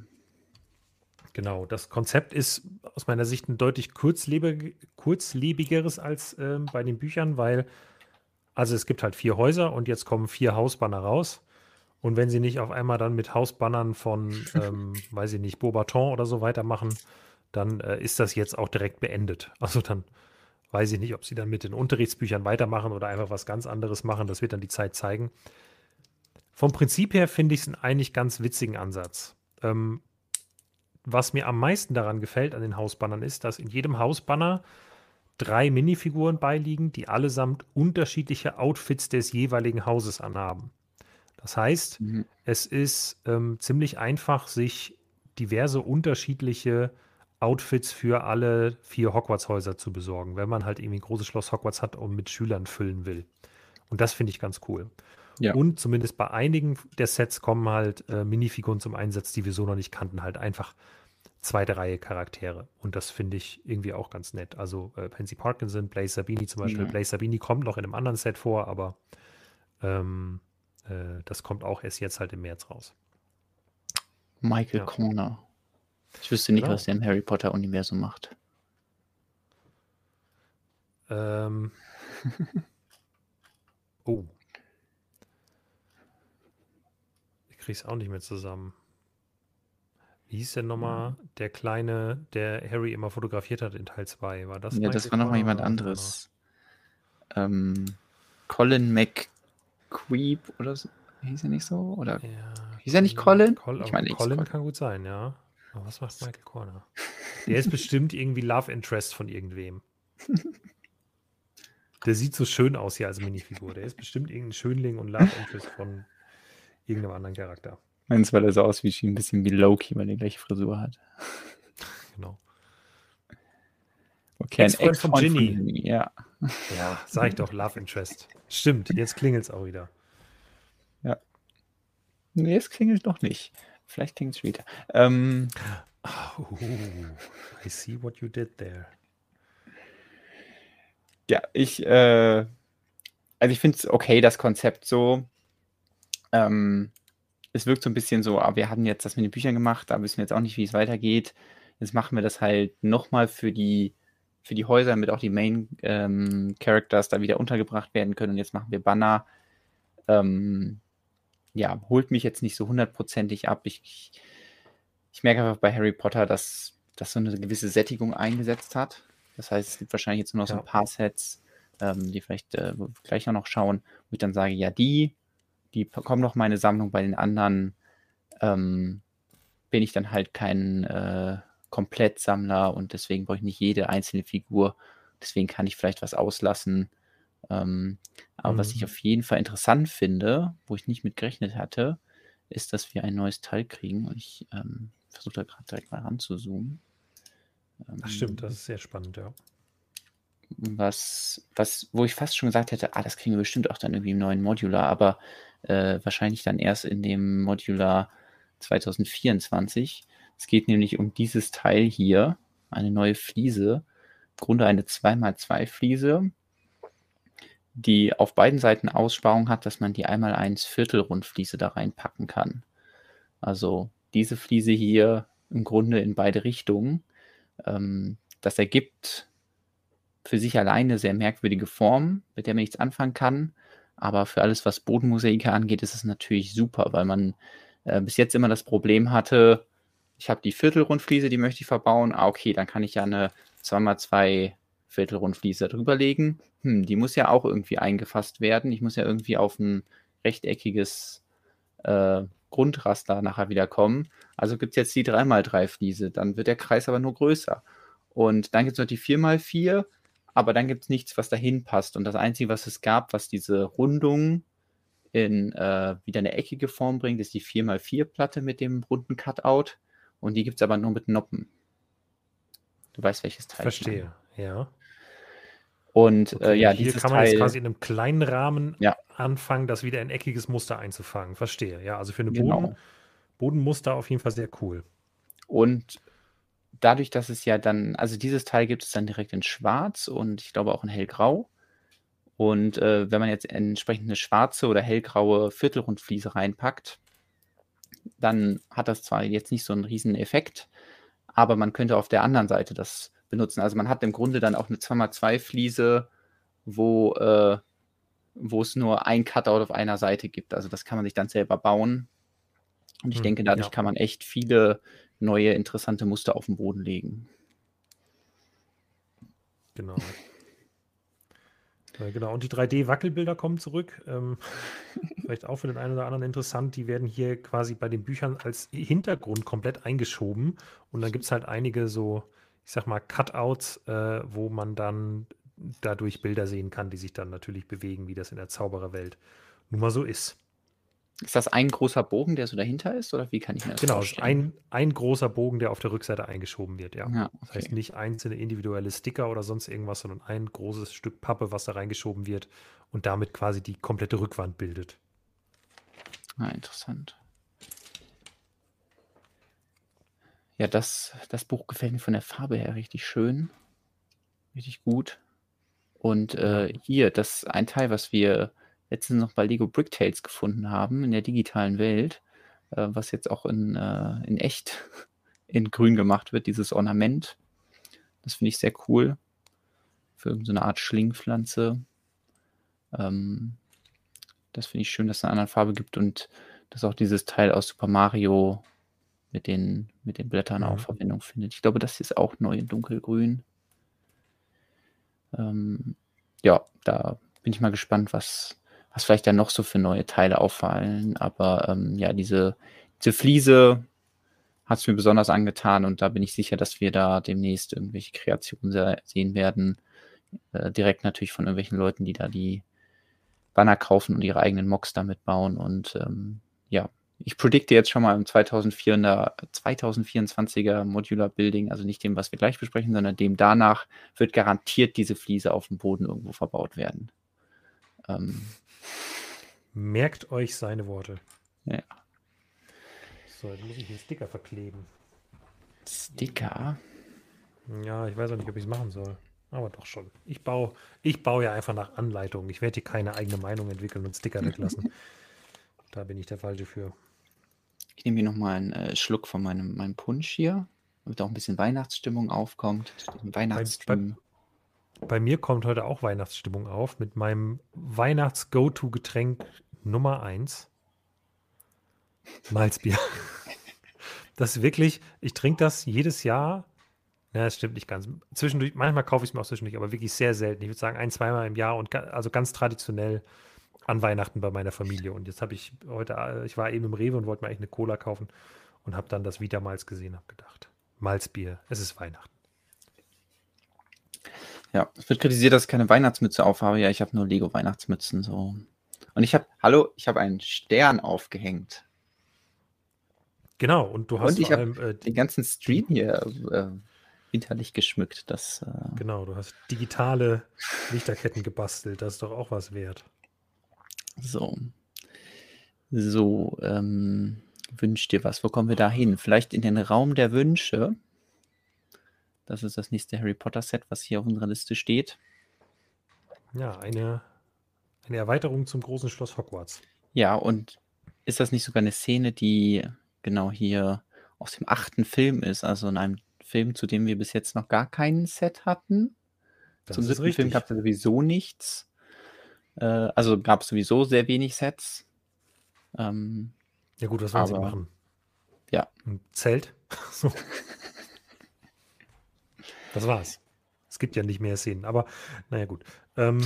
Genau, das Konzept ist aus meiner Sicht ein deutlich kurzlebig, kurzlebigeres als ähm, bei den Büchern, weil, also es gibt halt vier Häuser und jetzt kommen vier Hausbanner raus. Und wenn sie nicht auf einmal dann mit Hausbannern von, ähm, weiß ich nicht, Beaubaton oder so weitermachen, dann äh, ist das jetzt auch direkt beendet. Also dann weiß ich nicht, ob sie dann mit den Unterrichtsbüchern weitermachen oder einfach was ganz anderes machen. Das wird dann die Zeit zeigen. Vom Prinzip her finde ich es einen eigentlich ganz witzigen Ansatz. Ähm, was mir am meisten daran gefällt an den Hausbannern ist, dass in jedem Hausbanner drei Minifiguren beiliegen, die allesamt unterschiedliche Outfits des jeweiligen Hauses anhaben. Das heißt, Mhm. es ist ähm, ziemlich einfach, sich diverse unterschiedliche Outfits für alle vier Hogwarts-Häuser zu besorgen, wenn man halt irgendwie ein großes Schloss Hogwarts hat und mit Schülern füllen will. Und das finde ich ganz cool. Ja. Und zumindest bei einigen der Sets kommen halt äh, Minifiguren zum Einsatz, die wir so noch nicht kannten. Halt einfach zweite Reihe Charaktere. Und das finde ich irgendwie auch ganz nett. Also äh, Pansy Parkinson, Blaze Sabini zum Beispiel. Ja. Blaze Sabini kommt noch in einem anderen Set vor, aber ähm, äh, das kommt auch erst jetzt halt im März raus. Michael Ja. Corner. Ich wüsste nicht, Genau. was der im Harry Potter-Universum macht. Ähm. oh. Ich krieg's auch nicht mehr zusammen. Wie hieß denn nochmal der Kleine, der Harry immer fotografiert hat in Teil 2? War das ja, das Michael war nochmal jemand anderes. Ähm, Colin McQueeb oder so. Hieß er nicht so? Oder? Ja, Hieß er nicht Colin? Col Ich meine, Colin Colin. kann gut sein, ja. Aber was macht Michael Corner? Der ist bestimmt irgendwie Love Interest von irgendwem. Der sieht so schön aus hier als Minifigur. Der ist bestimmt irgendein Schönling und Love Interest von irgendeinem anderen Charakter. Meins, weil er so aussieht, wie ein bisschen wie Loki, weil er die gleiche Frisur hat. Okay, Ex-Freund von Ginny. Ginny, Ja. Ja, sag ich doch, Love Interest. Stimmt, jetzt klingelt es auch wieder. Nee, es klingelt noch nicht. Vielleicht klingelt es später. Ähm, Oh, I see what you did there. Ja, ich, äh, also ich finde es okay, das Konzept so. Ähm, es wirkt so ein bisschen so, aber wir hatten jetzt das mit den Büchern gemacht, da wissen wir jetzt auch nicht, wie es weitergeht. Jetzt machen wir das halt nochmal für die, für die Häuser, damit auch die Main ähm, Characters da wieder untergebracht werden können. Und jetzt machen wir Banner. Ähm, ja, holt mich jetzt nicht so hundertprozentig ab. Ich, ich, ich merke einfach bei Harry Potter, dass das so eine gewisse Sättigung eingesetzt hat. Das heißt, es gibt wahrscheinlich jetzt nur noch so Ja. ein paar Sets, ähm, die vielleicht äh, gleich auch noch schauen, wo ich dann sage, ja, die, die kommen noch meine Sammlung, bei den anderen ähm, bin ich dann halt kein äh, Komplettsammler und deswegen brauche ich nicht jede einzelne Figur. Deswegen kann ich vielleicht was auslassen. Ähm, aber was ich Mhm. auf jeden Fall interessant finde, wo ich nicht mit gerechnet hatte, ist, dass wir ein neues Teil kriegen. Und ich ähm, versuche da gerade direkt mal ranzuzoomen. Ach stimmt, Ähm, das ist sehr spannend, ja. was, was, wo ich fast schon gesagt hätte, ah, das kriegen wir bestimmt auch dann irgendwie im neuen Modular, aber äh, wahrscheinlich dann erst in dem Modular 2024. Es geht nämlich um dieses Teil hier, eine neue Fliese, im Grunde eine 2x2 Fliese, die auf beiden Seiten Aussparung hat, dass man die einmal 1 Viertelrundfliese da reinpacken kann. Also diese Fliese hier im Grunde in beide Richtungen. Ähm, das ergibt für sich alleine sehr merkwürdige Form, mit der man nichts anfangen kann. Aber für alles, was Bodenmosaike angeht, ist es natürlich super, weil man äh, bis jetzt immer das Problem hatte, ich habe die Viertelrundfliese, die möchte ich verbauen. Ah, okay, dann kann ich ja eine 2x2 Viertelrundfliese drüber legen. Hm, die muss ja auch irgendwie eingefasst werden. Ich muss ja irgendwie auf ein rechteckiges äh, Grundraster nachher wieder kommen. Also gibt es jetzt die 3x3 Fliese. Dann wird der Kreis aber nur größer. Und dann gibt es noch die 4x4, aber dann gibt es nichts, was dahin passt. Und das Einzige, was es gab, was diese Rundung in äh, wieder eine eckige Form bringt, ist die 4x4-Platte mit dem runden Cutout. Und die gibt es aber nur mit Noppen. Du weißt, welches Teil. Verstehe, ja. Und äh, Okay, ja, hier kann man jetzt Teil, quasi in einem kleinen Rahmen Ja. anfangen, das wieder in eckiges Muster einzufangen. Verstehe, ja. Also für eine Genau. Boden, Bodenmuster auf jeden Fall sehr cool. Und dadurch, dass es ja dann, also dieses Teil gibt es dann direkt in Schwarz und ich glaube auch in Hellgrau. Und äh, wenn man jetzt entsprechend eine schwarze oder hellgraue Viertelrundfliese reinpackt, dann hat das zwar jetzt nicht so einen riesen Effekt, aber man könnte auf der anderen Seite das benutzen. Also man hat im Grunde dann auch eine 2x2 Fliese, wo, äh, wo es nur ein Cutout auf einer Seite gibt. Also das kann man sich dann selber bauen. Und ich Hm, denke, dadurch ja. kann man echt viele neue interessante Muster auf den Boden legen. Genau. Äh, Genau, und die 3D-Wackelbilder kommen zurück. Ähm, vielleicht auch für den einen oder anderen interessant. Die werden hier quasi bei den Büchern als Hintergrund komplett eingeschoben. Und dann gibt es halt einige so, ich sag mal, Cutouts, äh, wo man dann dadurch Bilder sehen kann, die sich dann natürlich bewegen, wie das in der Zaubererwelt nun mal so ist. Ist das ein großer Bogen, der so dahinter ist, oder wie kann ich mir das Genau, ist vorstellen? ein, ein großer Bogen, der auf der Rückseite eingeschoben wird, ja. Ja, Das heißt okay. nicht einzelne individuelle Sticker oder sonst irgendwas, sondern ein großes Stück Pappe, was da reingeschoben wird und damit quasi die komplette Rückwand bildet. Ah, interessant. Ja, das, das Buch gefällt mir von der Farbe her richtig schön. Richtig gut. Und äh, hier, das ein Teil, was wir letztens noch bei Lego Bricktales gefunden haben, in der digitalen Welt, äh, was jetzt auch in, äh, in echt in grün gemacht wird, dieses Ornament. Das finde ich sehr cool. Für irgendeine so Art Schlingpflanze. Ähm, das finde ich schön, dass es eine andere Farbe gibt und dass auch dieses Teil aus Super Mario mit den, mit den Blättern auch Mhm. Verwendung findet. Ich glaube, das hier ist auch neu in dunkelgrün. Ähm, ja, da bin ich mal gespannt, was, was vielleicht da noch so für neue Teile auffallen. Aber ähm, ja, diese, diese Fliese hat es mir besonders angetan und da bin ich sicher, dass wir da demnächst irgendwelche Kreationen se sehen werden. Äh, direkt natürlich von irgendwelchen Leuten, die da die Banner kaufen und ihre eigenen Mocks damit bauen. Und ähm, ja, ich predikte jetzt schon mal im 2004er, 2024er Modular Building, also nicht dem, was wir gleich besprechen, sondern dem danach, wird garantiert diese Fliese auf dem Boden irgendwo verbaut werden. Ähm, Merkt euch seine Worte. Ja. So, jetzt muss ich den Sticker verkleben. Sticker. Ja, ich weiß auch nicht, ob ich es machen soll. Aber doch schon. Ich baue, ich baue ja einfach nach Anleitung. Ich werde hier keine eigene Meinung entwickeln und Sticker weglassen. da bin ich der Falsche für. Ich nehme hier nochmal einen äh, Schluck von meinem, meinem Punsch hier, damit auch ein bisschen Weihnachtsstimmung aufkommt. Weihnachtsstimmung. Bei mir kommt heute auch Weihnachtsstimmung auf mit meinem Weihnachts-Go-To-Getränk Nummer 1. Malzbier. Das ist wirklich, ich trinke das jedes Jahr. Ja, das stimmt nicht ganz. Zwischendurch, manchmal kaufe ich es mir auch zwischendurch, aber wirklich sehr selten. Ich würde sagen, ein, zweimal im Jahr und also ganz traditionell an Weihnachten bei meiner Familie. Und jetzt habe ich heute, äh, ich war eben im Rewe und wollte mir eigentlich eine Cola kaufen und habe dann das Vita Malz gesehen, habe gedacht, Malzbier, es ist Weihnachten. Ja, es wird kritisiert, dass ich keine Weihnachtsmütze aufhabe. Ja, ich habe nur Lego-Weihnachtsmützen so. Und ich habe, hallo, ich habe einen Stern aufgehängt. Genau, und du hast Und ich allem, äh, den ganzen Stream hier äh, winterlich geschmückt. Das, äh, genau, du hast digitale Lichterketten gebastelt. Das ist doch auch was wert. so. So, ähm, wünsch dir was. Wo kommen wir da hin? Vielleicht in den Raum der Wünsche. Das ist das nächste Harry Potter Set, was hier auf unserer Liste steht. Ja, eine, eine Erweiterung zum großen Schloss Hogwarts. Ja, und ist das nicht sogar eine Szene, die genau hier aus dem achten Film ist? Also in einem Film, zu dem wir bis jetzt noch gar kein Set hatten. Das Zum siebten Film gab es sowieso nichts. Äh, also gab es sowieso sehr wenig Sets. Ähm, Ja gut, was wollen sie Aber- machen? ja. Ein Zelt? so. Das war's. Es gibt ja nicht mehr Szenen, aber naja gut. Ähm,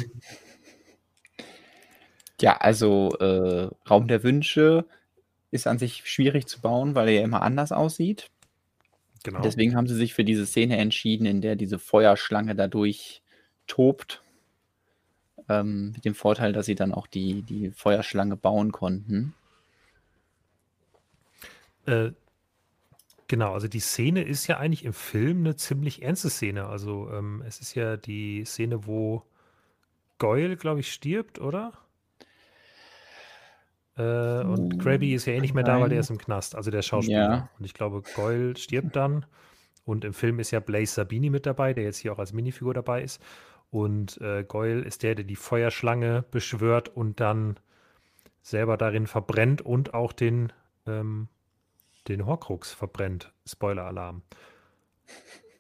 Ja, also äh, Raum der Wünsche ist an sich schwierig zu bauen, weil er ja immer anders aussieht. genau. Deswegen haben sie sich für diese Szene entschieden, in der diese Feuerschlange dadurch tobt. Ähm, mit dem Vorteil, dass sie dann auch die, die Feuerschlange bauen konnten. Äh, genau, also die Szene ist ja eigentlich im Film eine ziemlich ernste Szene. Also ähm, es ist ja die Szene, wo Goyle, glaube ich, stirbt, oder? Äh, und Uh, Krabby ist ja eh nicht mehr da, weil der ist im Knast, also der Schauspieler. Ja. Und ich glaube, Goyle stirbt dann. Und im Film ist ja Blaze Sabini mit dabei, der jetzt hier auch als Minifigur dabei ist. Und äh, Goyle ist der, der die Feuerschlange beschwört und dann selber darin verbrennt und auch den, ähm, den Horcrux verbrennt. Spoiler-Alarm.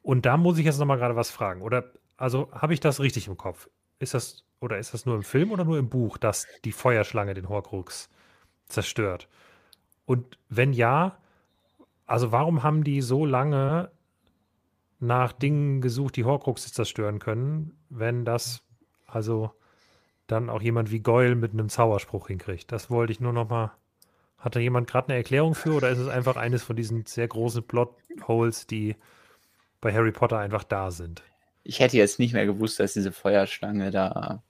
Und da muss ich jetzt nochmal gerade was fragen. Oder, also habe ich das richtig im Kopf? Ist das, oder ist das nur im Film oder nur im Buch, dass die Feuerschlange den Horcrux zerstört? Und wenn ja, also warum haben die so lange nach Dingen gesucht, die Horcruxe zerstören können, wenn das also dann auch jemand wie Goyle mit einem Zauberspruch hinkriegt? Das wollte ich nur noch mal. Hat da jemand gerade eine Erklärung für oder ist es einfach eines von diesen sehr großen Plotholes, die bei Harry Potter einfach da sind? Ich hätte jetzt nicht mehr gewusst, dass diese Feuerschlange da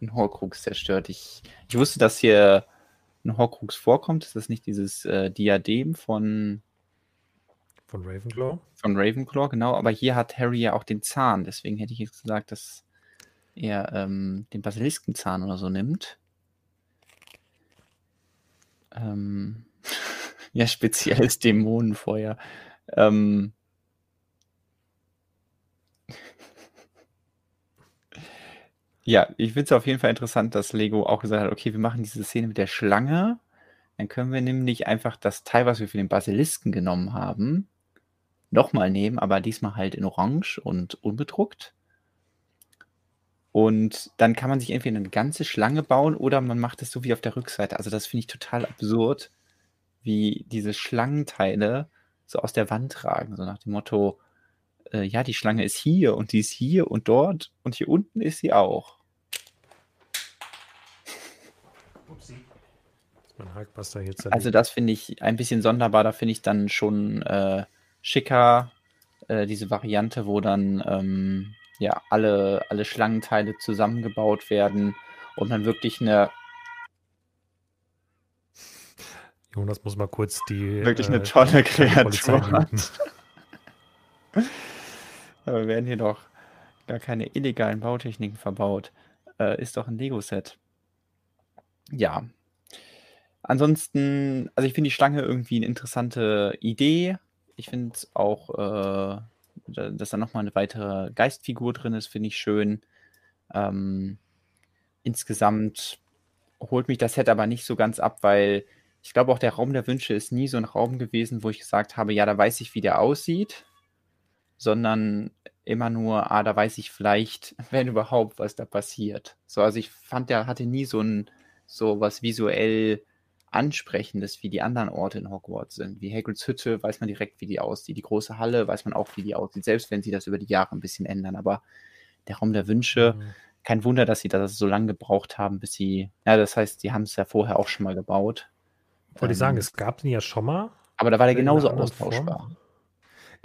einen Horcrux zerstört. Ich, ich wusste, dass hier ein Horcrux vorkommt. Ist das nicht dieses äh, Diadem von, Von Ravenclaw? von Ravenclaw? Genau, aber hier hat Harry ja auch den Zahn. Deswegen hätte ich jetzt gesagt, dass er ähm, den Basiliskenzahn oder so nimmt. Ähm, ja, spezielles Dämonenfeuer. Ähm, Ja, ich finde es auf jeden Fall interessant, dass Lego auch gesagt hat, okay, wir machen diese Szene mit der Schlange. Dann können wir nämlich einfach das Teil, was wir für den Basilisken genommen haben, nochmal nehmen, aber diesmal halt in Orange und unbedruckt. Und dann kann man sich entweder eine ganze Schlange bauen oder man macht es so wie auf der Rückseite. Also das finde ich total absurd, wie diese Schlangenteile so aus der Wand ragen. So nach dem Motto, äh, ja, die Schlange ist hier und die ist hier und dort und hier unten ist sie auch. Upsi. Mein Hulkbuster jetzt Also das finde ich ein bisschen sonderbar. Da finde ich dann schon äh, schicker äh, diese Variante, wo dann ähm, ja alle, alle Schlangenteile zusammengebaut werden und man wirklich eine Jonas muss mal kurz die. wirklich eine äh, tolle Kreatur hat. Aber werden hier doch gar keine illegalen Bautechniken verbaut. Äh, ist doch ein Lego-Set. Ja. Ansonsten, also ich finde die Schlange irgendwie eine interessante Idee. Ich finde auch, äh, dass da nochmal eine weitere Geistfigur drin ist, finde ich schön. Ähm, insgesamt holt mich das Set aber nicht so ganz ab, weil ich glaube auch der Raum der Wünsche ist nie so ein Raum gewesen, wo ich gesagt habe, ja, da weiß ich, wie der aussieht, sondern immer nur, ah, da weiß ich vielleicht, wenn überhaupt, was da passiert. So, also ich fand, der hatte nie so ein, so was visuell Ansprechendes, wie die anderen Orte in Hogwarts sind. Wie Hagrids Hütte weiß man direkt, wie die aussieht. Die große Halle weiß man auch, wie die aussieht, selbst wenn sie das über die Jahre ein bisschen ändern. Aber der Raum der Wünsche, Mhm. kein Wunder, dass sie das so lange gebraucht haben, bis sie, ja, das heißt, sie haben es ja vorher auch schon mal gebaut. Wollte ich sagen, Ähm, es gab den ja schon mal. Aber da war der genauso anderen Form.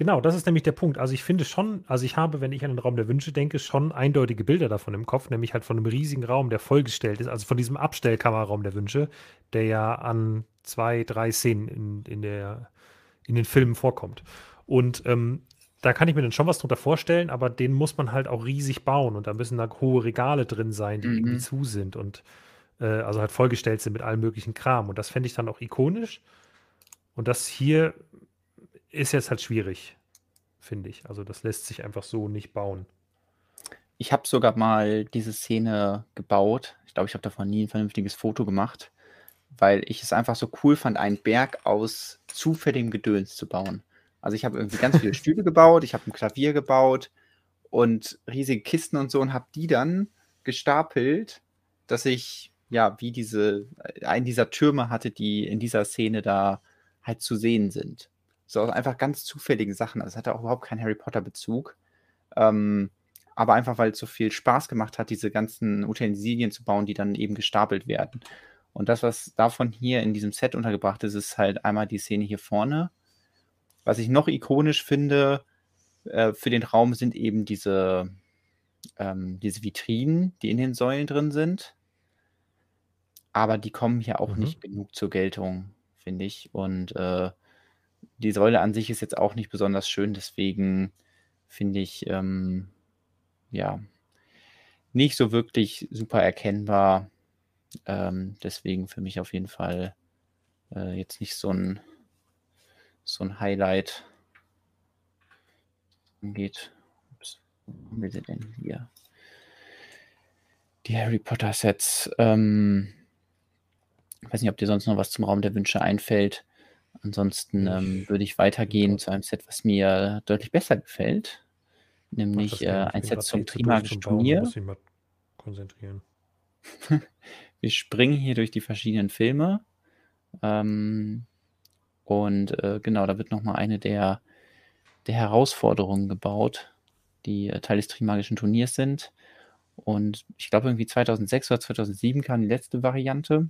Genau, das ist nämlich der Punkt. Also ich finde schon, also ich habe, wenn ich an den Raum der Wünsche denke, schon eindeutige Bilder davon im Kopf, nämlich halt von einem riesigen Raum, der vollgestellt ist, also von diesem Abstellkammerraum der Wünsche, der ja an zwei, drei Szenen in, in, der, in den Filmen vorkommt. Und ähm, da kann ich mir dann schon was drunter vorstellen, aber den muss man halt auch riesig bauen und da müssen da hohe Regale drin sein, die mhm. irgendwie zu sind und äh, also halt vollgestellt sind mit allem möglichen Kram. Und das fände ich dann auch ikonisch. Und das hier ist jetzt halt schwierig, finde ich. Also das lässt sich einfach so nicht bauen. Ich habe sogar mal diese Szene gebaut. Ich glaube, ich habe davon nie ein vernünftiges Foto gemacht, weil ich es einfach so cool fand, einen Berg aus zufälligem Gedöns zu bauen. Also ich habe irgendwie ganz viele Stühle gebaut, ich habe ein Klavier gebaut und riesige Kisten und so und habe die dann gestapelt, dass ich ja wie diese einen dieser Türme hatte, die in dieser Szene da halt zu sehen sind. So einfach ganz zufällige Sachen. Also es hatte auch überhaupt keinen Harry Potter Bezug. Ähm, aber einfach, weil es so viel Spaß gemacht hat, diese ganzen Utensilien zu bauen, die dann eben gestapelt werden. Und das, was davon hier in diesem Set untergebracht ist, ist halt einmal die Szene hier vorne, was ich noch ikonisch finde äh, für den Raum sind eben diese, ähm, diese Vitrinen, die in den Säulen drin sind. Aber die kommen hier auch mhm. nicht genug zur Geltung, finde ich. Und äh, die Säule an sich ist jetzt auch nicht besonders schön, deswegen finde ich, ähm, ja, nicht so wirklich super erkennbar. Ähm, deswegen für mich auf jeden Fall äh, jetzt nicht so ein so ein Highlight geht. Ups, wo haben wir sie denn hier? Die Harry Potter Sets. Ähm, ich weiß nicht, ob dir sonst noch was zum Raum der Wünsche einfällt. Ansonsten ähm, würde ich weitergehen zu einem Set, was mir deutlich besser gefällt. Nämlich äh, ein Set zum Trimagischen Turnier. Muss ich mal konzentrieren. Wir springen hier durch die verschiedenen Filme. Ähm, und äh, genau, da wird nochmal eine der, der Herausforderungen gebaut, die äh, Teil des Trimagischen Turniers sind. Und ich glaube, irgendwie 2006 oder 2007 kam die letzte Variante.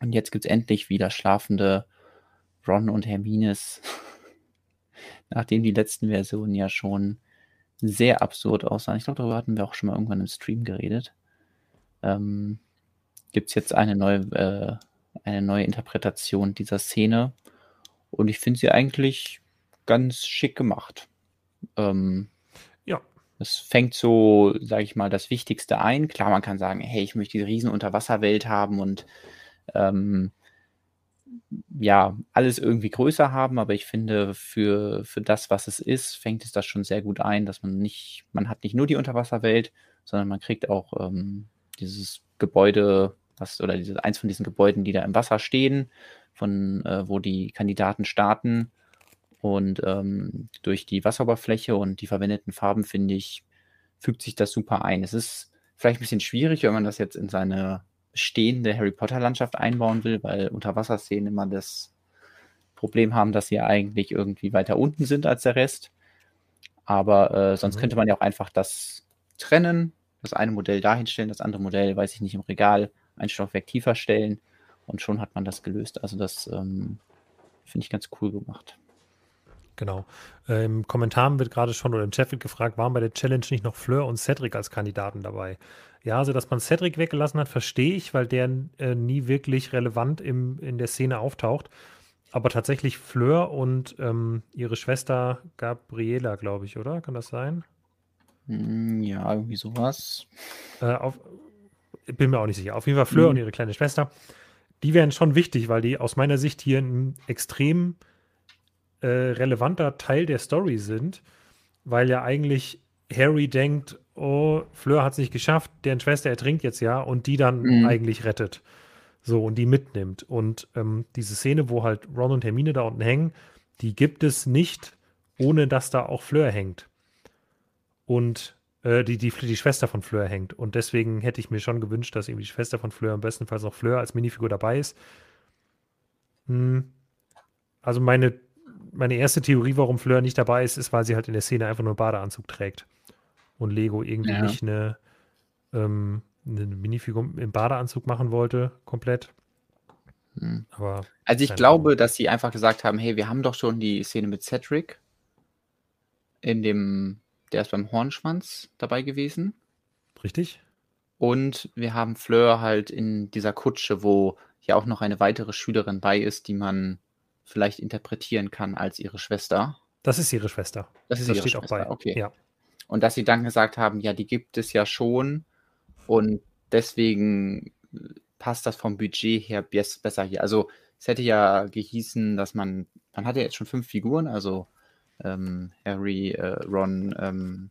Und jetzt gibt es endlich wieder schlafende Ron und Hermines, nachdem die letzten Versionen ja schon sehr absurd aussahen. Ich glaube, darüber hatten wir auch schon mal irgendwann im Stream geredet. Ähm, gibt es jetzt eine neue äh, eine neue Interpretation dieser Szene. Und ich finde sie eigentlich ganz schick gemacht. Ähm, ja. Es fängt so, sage ich mal, das Wichtigste ein. Klar, man kann sagen, hey, ich möchte die riesen Unterwasserwelt haben und ähm, ja, alles irgendwie größer haben, aber ich finde, für, für das, was es ist, fängt es das schon sehr gut ein, dass man nicht, man hat nicht nur die Unterwasserwelt, sondern man kriegt auch ähm, dieses Gebäude was, oder diese, eins von diesen Gebäuden, die da im Wasser stehen, von äh, wo die Kandidaten starten. Und ähm, durch die Wasseroberfläche und die verwendeten Farben, finde ich, fügt sich das super ein. Es ist vielleicht ein bisschen schwierig, wenn man das jetzt in seine bestehende Harry Potter-Landschaft einbauen will, weil Unterwasserszenen immer das Problem haben, dass sie eigentlich irgendwie weiter unten sind als der Rest. Aber äh, sonst mhm. könnte man ja auch einfach das trennen, das eine Modell dahinstellen, das andere Modell, weiß ich nicht, im Regal ein Stockwerk tiefer stellen und schon hat man das gelöst. Also das ähm, finde ich ganz cool gemacht. Genau. Äh, Im Kommentar wird gerade schon oder im Chat wird gefragt, waren bei der Challenge nicht noch Fleur und Cedric als Kandidaten dabei? Ja, also dass man Cedric weggelassen hat, verstehe ich, weil der äh, nie wirklich relevant im, in der Szene auftaucht. Aber tatsächlich Fleur und ähm, ihre Schwester Gabriela, glaube ich, oder? Kann das sein? Hm, ja, irgendwie sowas. Äh, auf, bin mir auch nicht sicher. Auf jeden Fall Fleur mhm. und ihre kleine Schwester. Die wären schon wichtig, weil die aus meiner Sicht hier ein extrem äh, relevanter Teil der Story sind, weil ja eigentlich Harry denkt, oh, Fleur hat es nicht geschafft, deren Schwester ertrinkt jetzt ja und die dann mhm. eigentlich rettet. So, und die mitnimmt. Und ähm, diese Szene, wo halt Ron und Hermine da unten hängen, die gibt es nicht, ohne dass da auch Fleur hängt. Und äh, die, die, die Schwester von Fleur hängt. Und deswegen hätte ich mir schon gewünscht, dass irgendwie die Schwester von Fleur, im bestenfalls auch Fleur als Minifigur dabei ist. Hm. Also meine, meine erste Theorie, warum Fleur nicht dabei ist, ist, weil sie halt in der Szene einfach nur einen Badeanzug trägt. Und Lego irgendwie ja. nicht eine, ähm, eine Minifigur im Badeanzug machen wollte, komplett. Hm. Aber also ich glaube, Ahnung. dass sie einfach gesagt haben, hey, wir haben doch schon die Szene mit Cedric in dem, der ist beim Hornschwanz dabei gewesen. Richtig. Und wir haben Fleur halt in dieser Kutsche, wo ja auch noch eine weitere Schülerin bei ist, die man vielleicht interpretieren kann als ihre Schwester. Das ist ihre Schwester. Das ist Das ihre steht auch Schwester, bei. okay. Ja. Und dass sie dann gesagt haben, ja, die gibt es ja schon und deswegen passt das vom Budget her bes- besser hier. Also es hätte ja gehießen, dass man, man hatte jetzt schon fünf Figuren, also ähm, Harry, äh, Ron, ähm,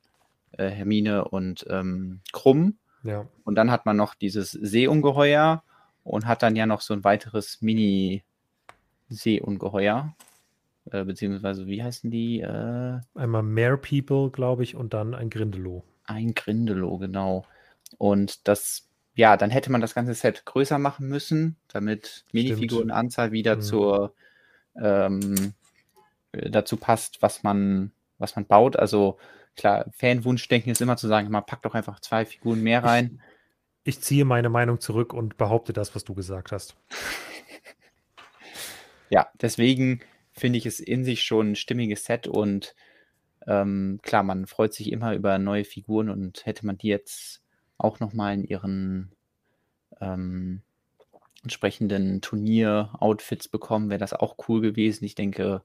äh, Hermine und ähm, Krumm. Ja. Und dann hat man noch dieses Seeungeheuer und hat dann ja noch so ein weiteres Mini-Seeungeheuer. Äh, beziehungsweise, wie heißen die? Äh, Einmal Mare People, glaube ich, und dann ein Grindelow. ein Grindelow, genau. Und das, ja, dann hätte man das ganze Set größer machen müssen, damit Minifigurenanzahl wieder Mhm. zur ähm, äh, dazu passt, was man, was man baut. Also klar, Fanwunschdenken ist immer zu sagen, man packt doch einfach zwei Figuren mehr rein. Ich ziehe meine Meinung zurück und behaupte das, was du gesagt hast. Ja, deswegen finde ich es in sich schon ein stimmiges Set und ähm, klar, man freut sich immer über neue Figuren und hätte man die jetzt auch nochmal in ihren ähm, entsprechenden Turnier-Outfits bekommen, wäre das auch cool gewesen. Ich denke,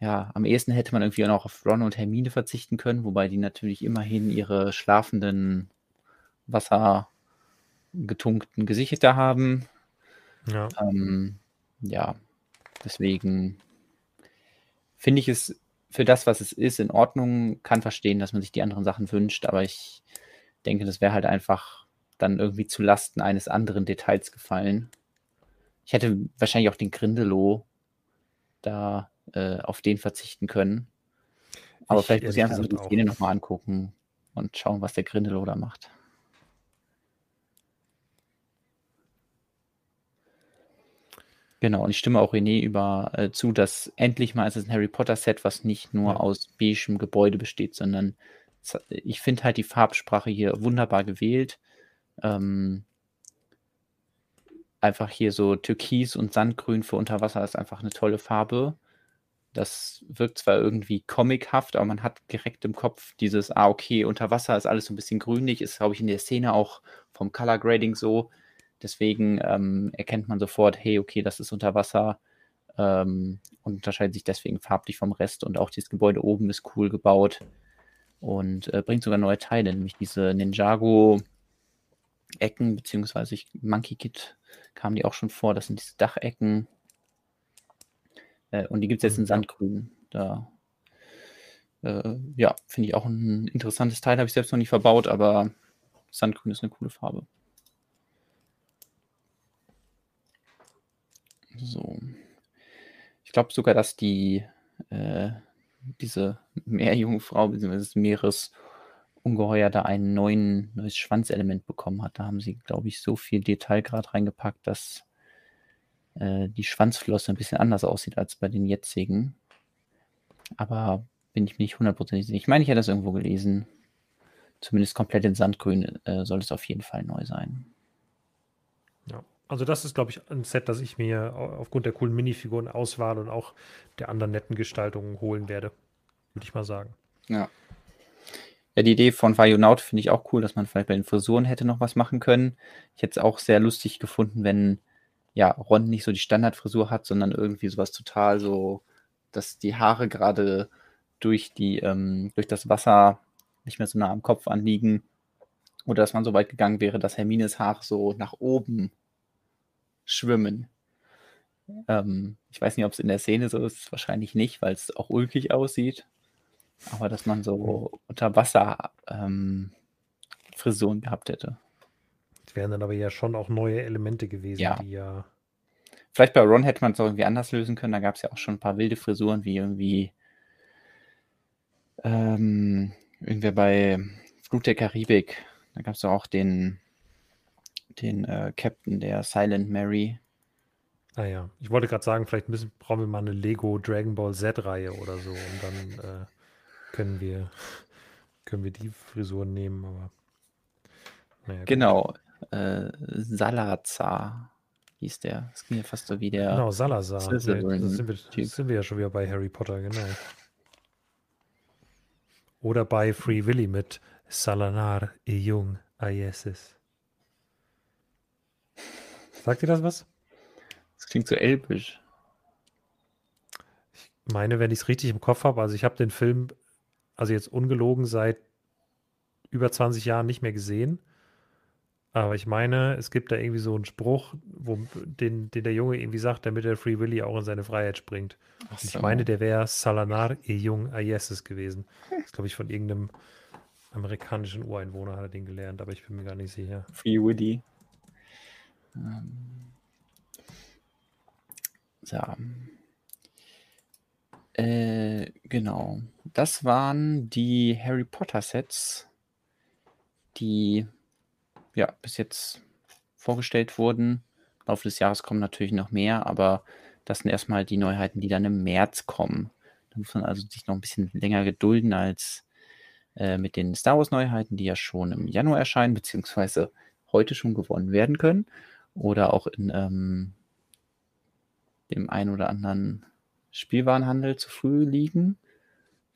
ja, am ehesten hätte man irgendwie auch noch auf Ron und Hermine verzichten können, wobei die natürlich immerhin ihre schlafenden, wassergetunkten Gesichter haben. Ja. Ähm, ja, deswegen finde ich es für das, was es ist, in Ordnung. Kann verstehen, dass man sich die anderen Sachen wünscht, aber ich denke, das wäre halt einfach dann irgendwie zu Lasten eines anderen Details gefallen. Ich hätte wahrscheinlich auch den Grindelow da äh, auf den verzichten können. Aber Ich vielleicht muss ich einfach so die. Szene nochmal angucken und schauen, was der Grindelow da macht. Genau, und ich stimme auch René über äh, zu, dass endlich mal ist es ein Harry Potter Set, was nicht nur Ja. aus beigem Gebäude besteht, sondern es- ich finde halt die Farbsprache hier wunderbar gewählt. Ähm, einfach hier so Türkis und Sandgrün für Unterwasser ist einfach eine tolle Farbe. Das wirkt zwar irgendwie comichaft, aber man hat direkt im Kopf dieses, ah, okay, unter Wasser ist alles so ein bisschen grünlich, ist, glaube ich, in der Szene auch vom Color Grading so. Deswegen ähm, erkennt man sofort, hey, okay, das ist unter Wasser ähm, und unterscheidet sich deswegen farblich vom Rest. Und auch dieses Gebäude oben ist cool gebaut und äh, bringt sogar neue Teile, nämlich diese Ninjago-Ecken, beziehungsweise ich, Monkey Kid kamen die auch schon vor. Das sind diese Dachecken. Äh, und die gibt es jetzt in Mhm. Sandgrün. Da, äh, ja, finde ich auch ein interessantes Teil. Habe ich selbst noch nicht verbaut, aber Sandgrün ist eine coole Farbe. So. Ich glaube sogar, dass die äh, diese Meerjungfrau bzw. das Meeresungeheuer da ein neuen, neues Schwanzelement bekommen hat. Da haben sie, glaube ich, so viel Detailgrad reingepackt, dass äh, die Schwanzflosse ein bisschen anders aussieht als bei den jetzigen. Aber bin ich mir nicht hundertprozentig sicher. Ich meine, ich hätte das irgendwo gelesen. Zumindest komplett in Sandgrün äh, soll es auf jeden Fall neu sein. Ja. Also das ist, glaube ich, ein Set, das ich mir au- aufgrund der coolen Minifiguren-Auswahl und auch der anderen netten Gestaltungen holen werde. Würde ich mal sagen. Ja. Ja, die Idee von Vajonaut finde ich auch cool, dass man vielleicht bei den Frisuren hätte noch was machen können. Ich hätte es auch sehr lustig gefunden, wenn ja, Ron nicht so die Standardfrisur hat, sondern irgendwie sowas total so, dass die Haare gerade durch ähm, durch das Wasser nicht mehr so nah am Kopf anliegen. Oder dass man so weit gegangen wäre, dass Hermines Haare so nach oben schwimmen. Ähm, ich weiß nicht, ob es in der Szene so ist, wahrscheinlich nicht, weil es auch ulkig aussieht. Aber dass man so unter Wasser ähm, Frisuren gehabt hätte. Das wären dann aber ja schon auch neue Elemente gewesen, Ja. die ja. Vielleicht bei Ron hätte man es auch irgendwie anders lösen können. Da gab es ja auch schon ein paar wilde Frisuren, wie irgendwie ähm, irgendwer bei Flut der Karibik. Da gab es auch den, den äh, Captain der Silent Mary. Ah ja, ich wollte gerade sagen, vielleicht müssen, brauchen wir mal eine Lego Dragon Ball Z-Reihe oder so und dann äh, können wir können wir die Frisuren nehmen, aber naja. Genau. Äh, Salazar hieß der. Das klingt ja fast so wie der. Genau, Salazar. Nee, sind, wir, sind wir ja schon wieder bei Harry Potter, genau. Oder bei Free Willy mit Salanar e Jung Ayeses. Sagt ihr das was? Das klingt so elbisch. Ich meine, wenn ich es richtig im Kopf habe, also ich habe den Film, also jetzt ungelogen, seit über 20 Jahren nicht mehr gesehen. Aber ich meine, es gibt da irgendwie so einen Spruch, wo, den, den der Junge irgendwie sagt, damit der Free Willy auch in seine Freiheit springt. So. Ich meine, der wäre Salanar e Jung Ayeses gewesen. Das ist, glaube ich, von irgendeinem amerikanischen Ureinwohner hat er den gelernt, aber ich bin mir gar nicht sicher. Free Willy. Ähm. So. Äh, genau. Das waren die Harry Potter Sets, die ja bis jetzt vorgestellt wurden. Im Laufe des Jahres kommen natürlich noch mehr, aber das sind erstmal die Neuheiten, die dann im März kommen. Da muss man also sich noch ein bisschen länger gedulden als äh, mit den Star Wars Neuheiten, die ja schon im Januar erscheinen, beziehungsweise heute schon gewonnen werden können. Oder auch in ähm, dem einen oder anderen Spielwarenhandel zu früh liegen.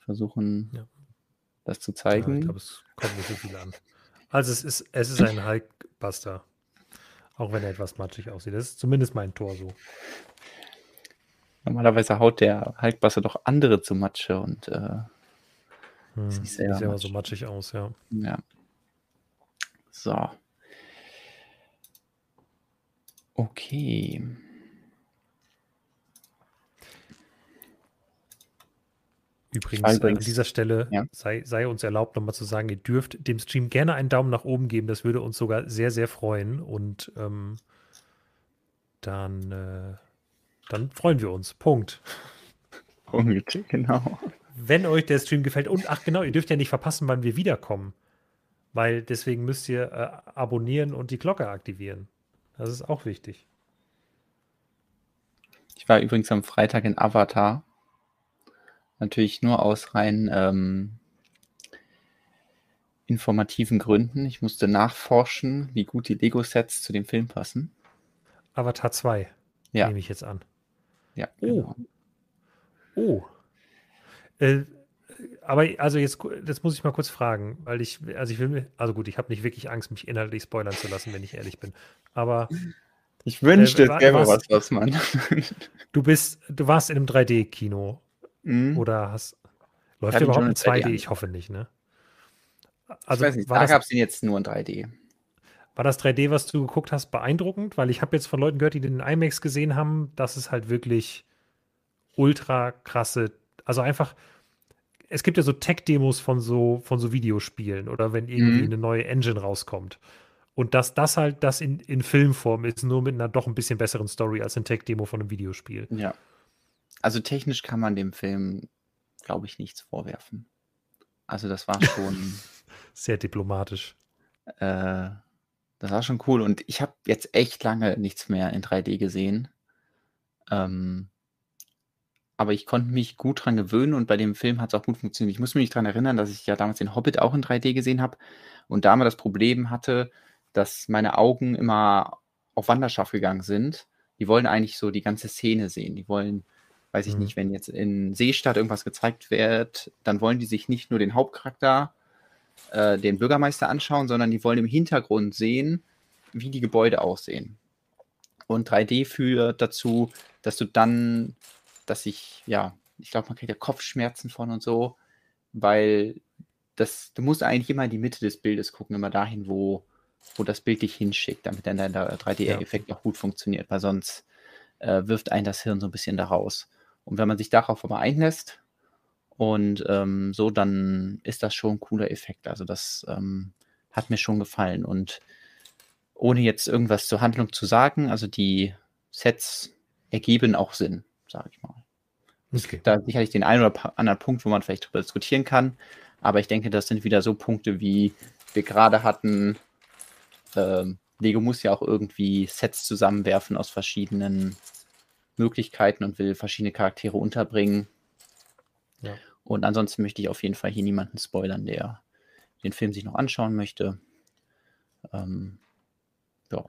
Versuchen, ja. das zu zeigen. Ja, ich glaube, es kommt nicht so viel an. Also es ist, es ist ein Hulkbuster. Auch wenn er etwas matschig aussieht. Das ist zumindest mein Tor so. Normalerweise haut der Hulkbuster doch andere zu Matsche und äh, hm, sieht sehr sieht so matschig aus, ja. Ja. So. Okay. Übrigens, übrigens, an dieser Stelle ja. sei, sei, uns erlaubt, nochmal zu sagen, ihr dürft dem Stream gerne einen Daumen nach oben geben. Das würde uns sogar sehr, sehr freuen. Und ähm, dann, äh, dann freuen wir uns. Punkt. Punkt, genau. Wenn euch der Stream gefällt. Und ach genau, ihr dürft ja nicht verpassen, wann wir wiederkommen. Weil deswegen müsst ihr äh, abonnieren und die Glocke aktivieren. Das ist auch wichtig. Ich war übrigens am Freitag in Avatar Natürlich nur aus rein ähm, informativen Gründen. Ich musste nachforschen, wie gut die Lego-Sets zu dem Film passen. Avatar 2, ja. nehme ich jetzt an. Ja. Oh. Genau. Oh. Äh, aber also jetzt, das muss ich mal kurz fragen, weil ich, also ich will, also gut, ich habe nicht wirklich Angst, mich inhaltlich spoilern zu lassen, wenn ich ehrlich bin. Aber ich wünschte, äh, es gäbe was, was man. du bist, du warst in einem 3D-Kino Mhm. Oder hast, läuft der überhaupt in 2D? Ich hoffe nicht, ne? Also, ich weiß nicht, da gab es ihn jetzt nur in 3D. War das 3D, was du geguckt hast, beeindruckend? Weil ich habe jetzt von Leuten gehört, die den IMAX gesehen haben, dass es halt wirklich ultra krasse, also einfach, es gibt ja so Tech-Demos von so, von so Videospielen oder wenn irgendwie mhm. eine neue Engine rauskommt. Und dass das halt das in, in Filmform ist, nur mit einer doch ein bisschen besseren Story als ein Tech-Demo von einem Videospiel. Ja. Also technisch kann man dem Film, glaube ich, nichts vorwerfen. Also das war schon. Sehr diplomatisch. Äh, das war schon cool. Und ich habe jetzt echt lange nichts mehr in 3D gesehen. Ähm, aber ich konnte mich gut dran gewöhnen und bei dem Film hat es auch gut funktioniert. Ich muss mich daran erinnern, dass ich ja damals den Hobbit auch in 3D gesehen habe und da mal das Problem hatte, dass meine Augen immer auf Wanderschaft gegangen sind. Die wollen eigentlich so die ganze Szene sehen. Die wollen weiß ich mhm. nicht, wenn jetzt in Seestadt irgendwas gezeigt wird, dann wollen die sich nicht nur den Hauptcharakter, äh, den Bürgermeister anschauen, sondern die wollen im Hintergrund sehen, wie die Gebäude aussehen. Und 3D führt dazu, dass du dann, dass ich, ja, ich glaube, man kriegt ja Kopfschmerzen von und so, weil das, du musst eigentlich immer in die Mitte des Bildes gucken, immer dahin, wo, wo das Bild dich hinschickt, damit dann der 3D-Effekt ja. auch gut funktioniert, weil sonst äh, wirft einen das Hirn so ein bisschen da raus. Und wenn man sich darauf aber einlässt und ähm, so, dann ist das schon ein cooler Effekt. Also das ähm, hat mir schon gefallen. Und ohne jetzt irgendwas zur Handlung zu sagen, also die Sets ergeben auch Sinn, sage ich mal. Okay. Da sicherlich den einen oder anderen Punkt, wo man vielleicht darüber diskutieren kann. Aber ich denke, das sind wieder so Punkte, wie wir gerade hatten. Ähm, Lego muss ja auch irgendwie Sets zusammenwerfen aus verschiedenen Möglichkeiten und will verschiedene Charaktere unterbringen. Ja. Und ansonsten möchte ich auf jeden Fall hier niemanden spoilern, der den Film sich noch anschauen möchte. Ähm, ja.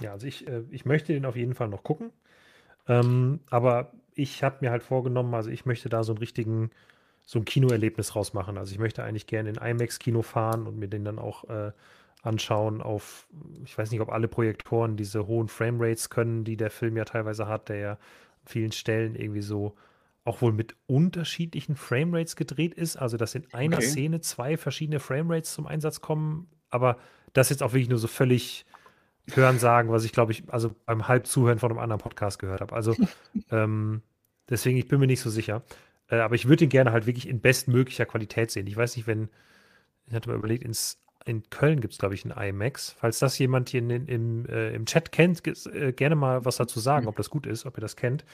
Ja, also ich, äh, ich möchte den auf jeden Fall noch gucken. Ähm, aber ich habe mir halt vorgenommen, also ich möchte da so einen richtigen so ein Kinoerlebnis rausmachen. Also ich möchte eigentlich gerne in IMAX-Kino fahren und mir den dann auch äh, anschauen auf, ich weiß nicht, ob alle Projektoren diese hohen Framerates können, die der Film ja teilweise hat, der ja an vielen Stellen irgendwie so auch wohl mit unterschiedlichen Framerates gedreht ist. Also dass in einer okay. Szene zwei verschiedene Framerates zum Einsatz kommen, aber das jetzt auch wirklich nur so völlig hören sagen, was ich glaube ich, also beim Halbzuhören von einem anderen Podcast gehört habe. Also ähm, deswegen, ich bin mir nicht so sicher. Äh, aber ich würde ihn gerne halt wirklich in bestmöglicher Qualität sehen. Ich weiß nicht, wenn, ich hatte mal überlegt, ins, in Köln gibt es, glaube ich, ein IMAX. Falls das jemand hier in, im, äh, im Chat kennt, äh, gerne mal was dazu sagen, mhm. ob das gut ist, ob ihr das kennt.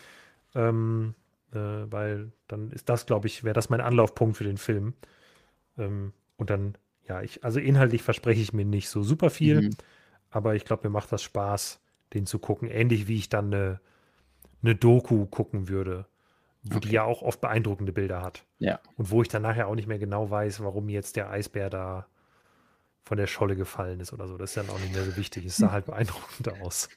Ähm, äh, weil dann ist das, glaube ich, wäre das mein Anlaufpunkt für den Film. Ähm, und dann, ja, ich, also inhaltlich verspreche ich mir nicht so super viel, mhm. Aber ich glaube, mir macht das Spaß, den zu gucken. Ähnlich wie ich dann eine, eine Doku gucken würde wo okay. die ja auch oft beeindruckende Bilder hat. Ja. Und wo ich dann nachher auch nicht mehr genau weiß, warum jetzt der Eisbär da von der Scholle gefallen ist oder so. Das ist dann auch nicht mehr so wichtig. Es sah halt beeindruckend aus.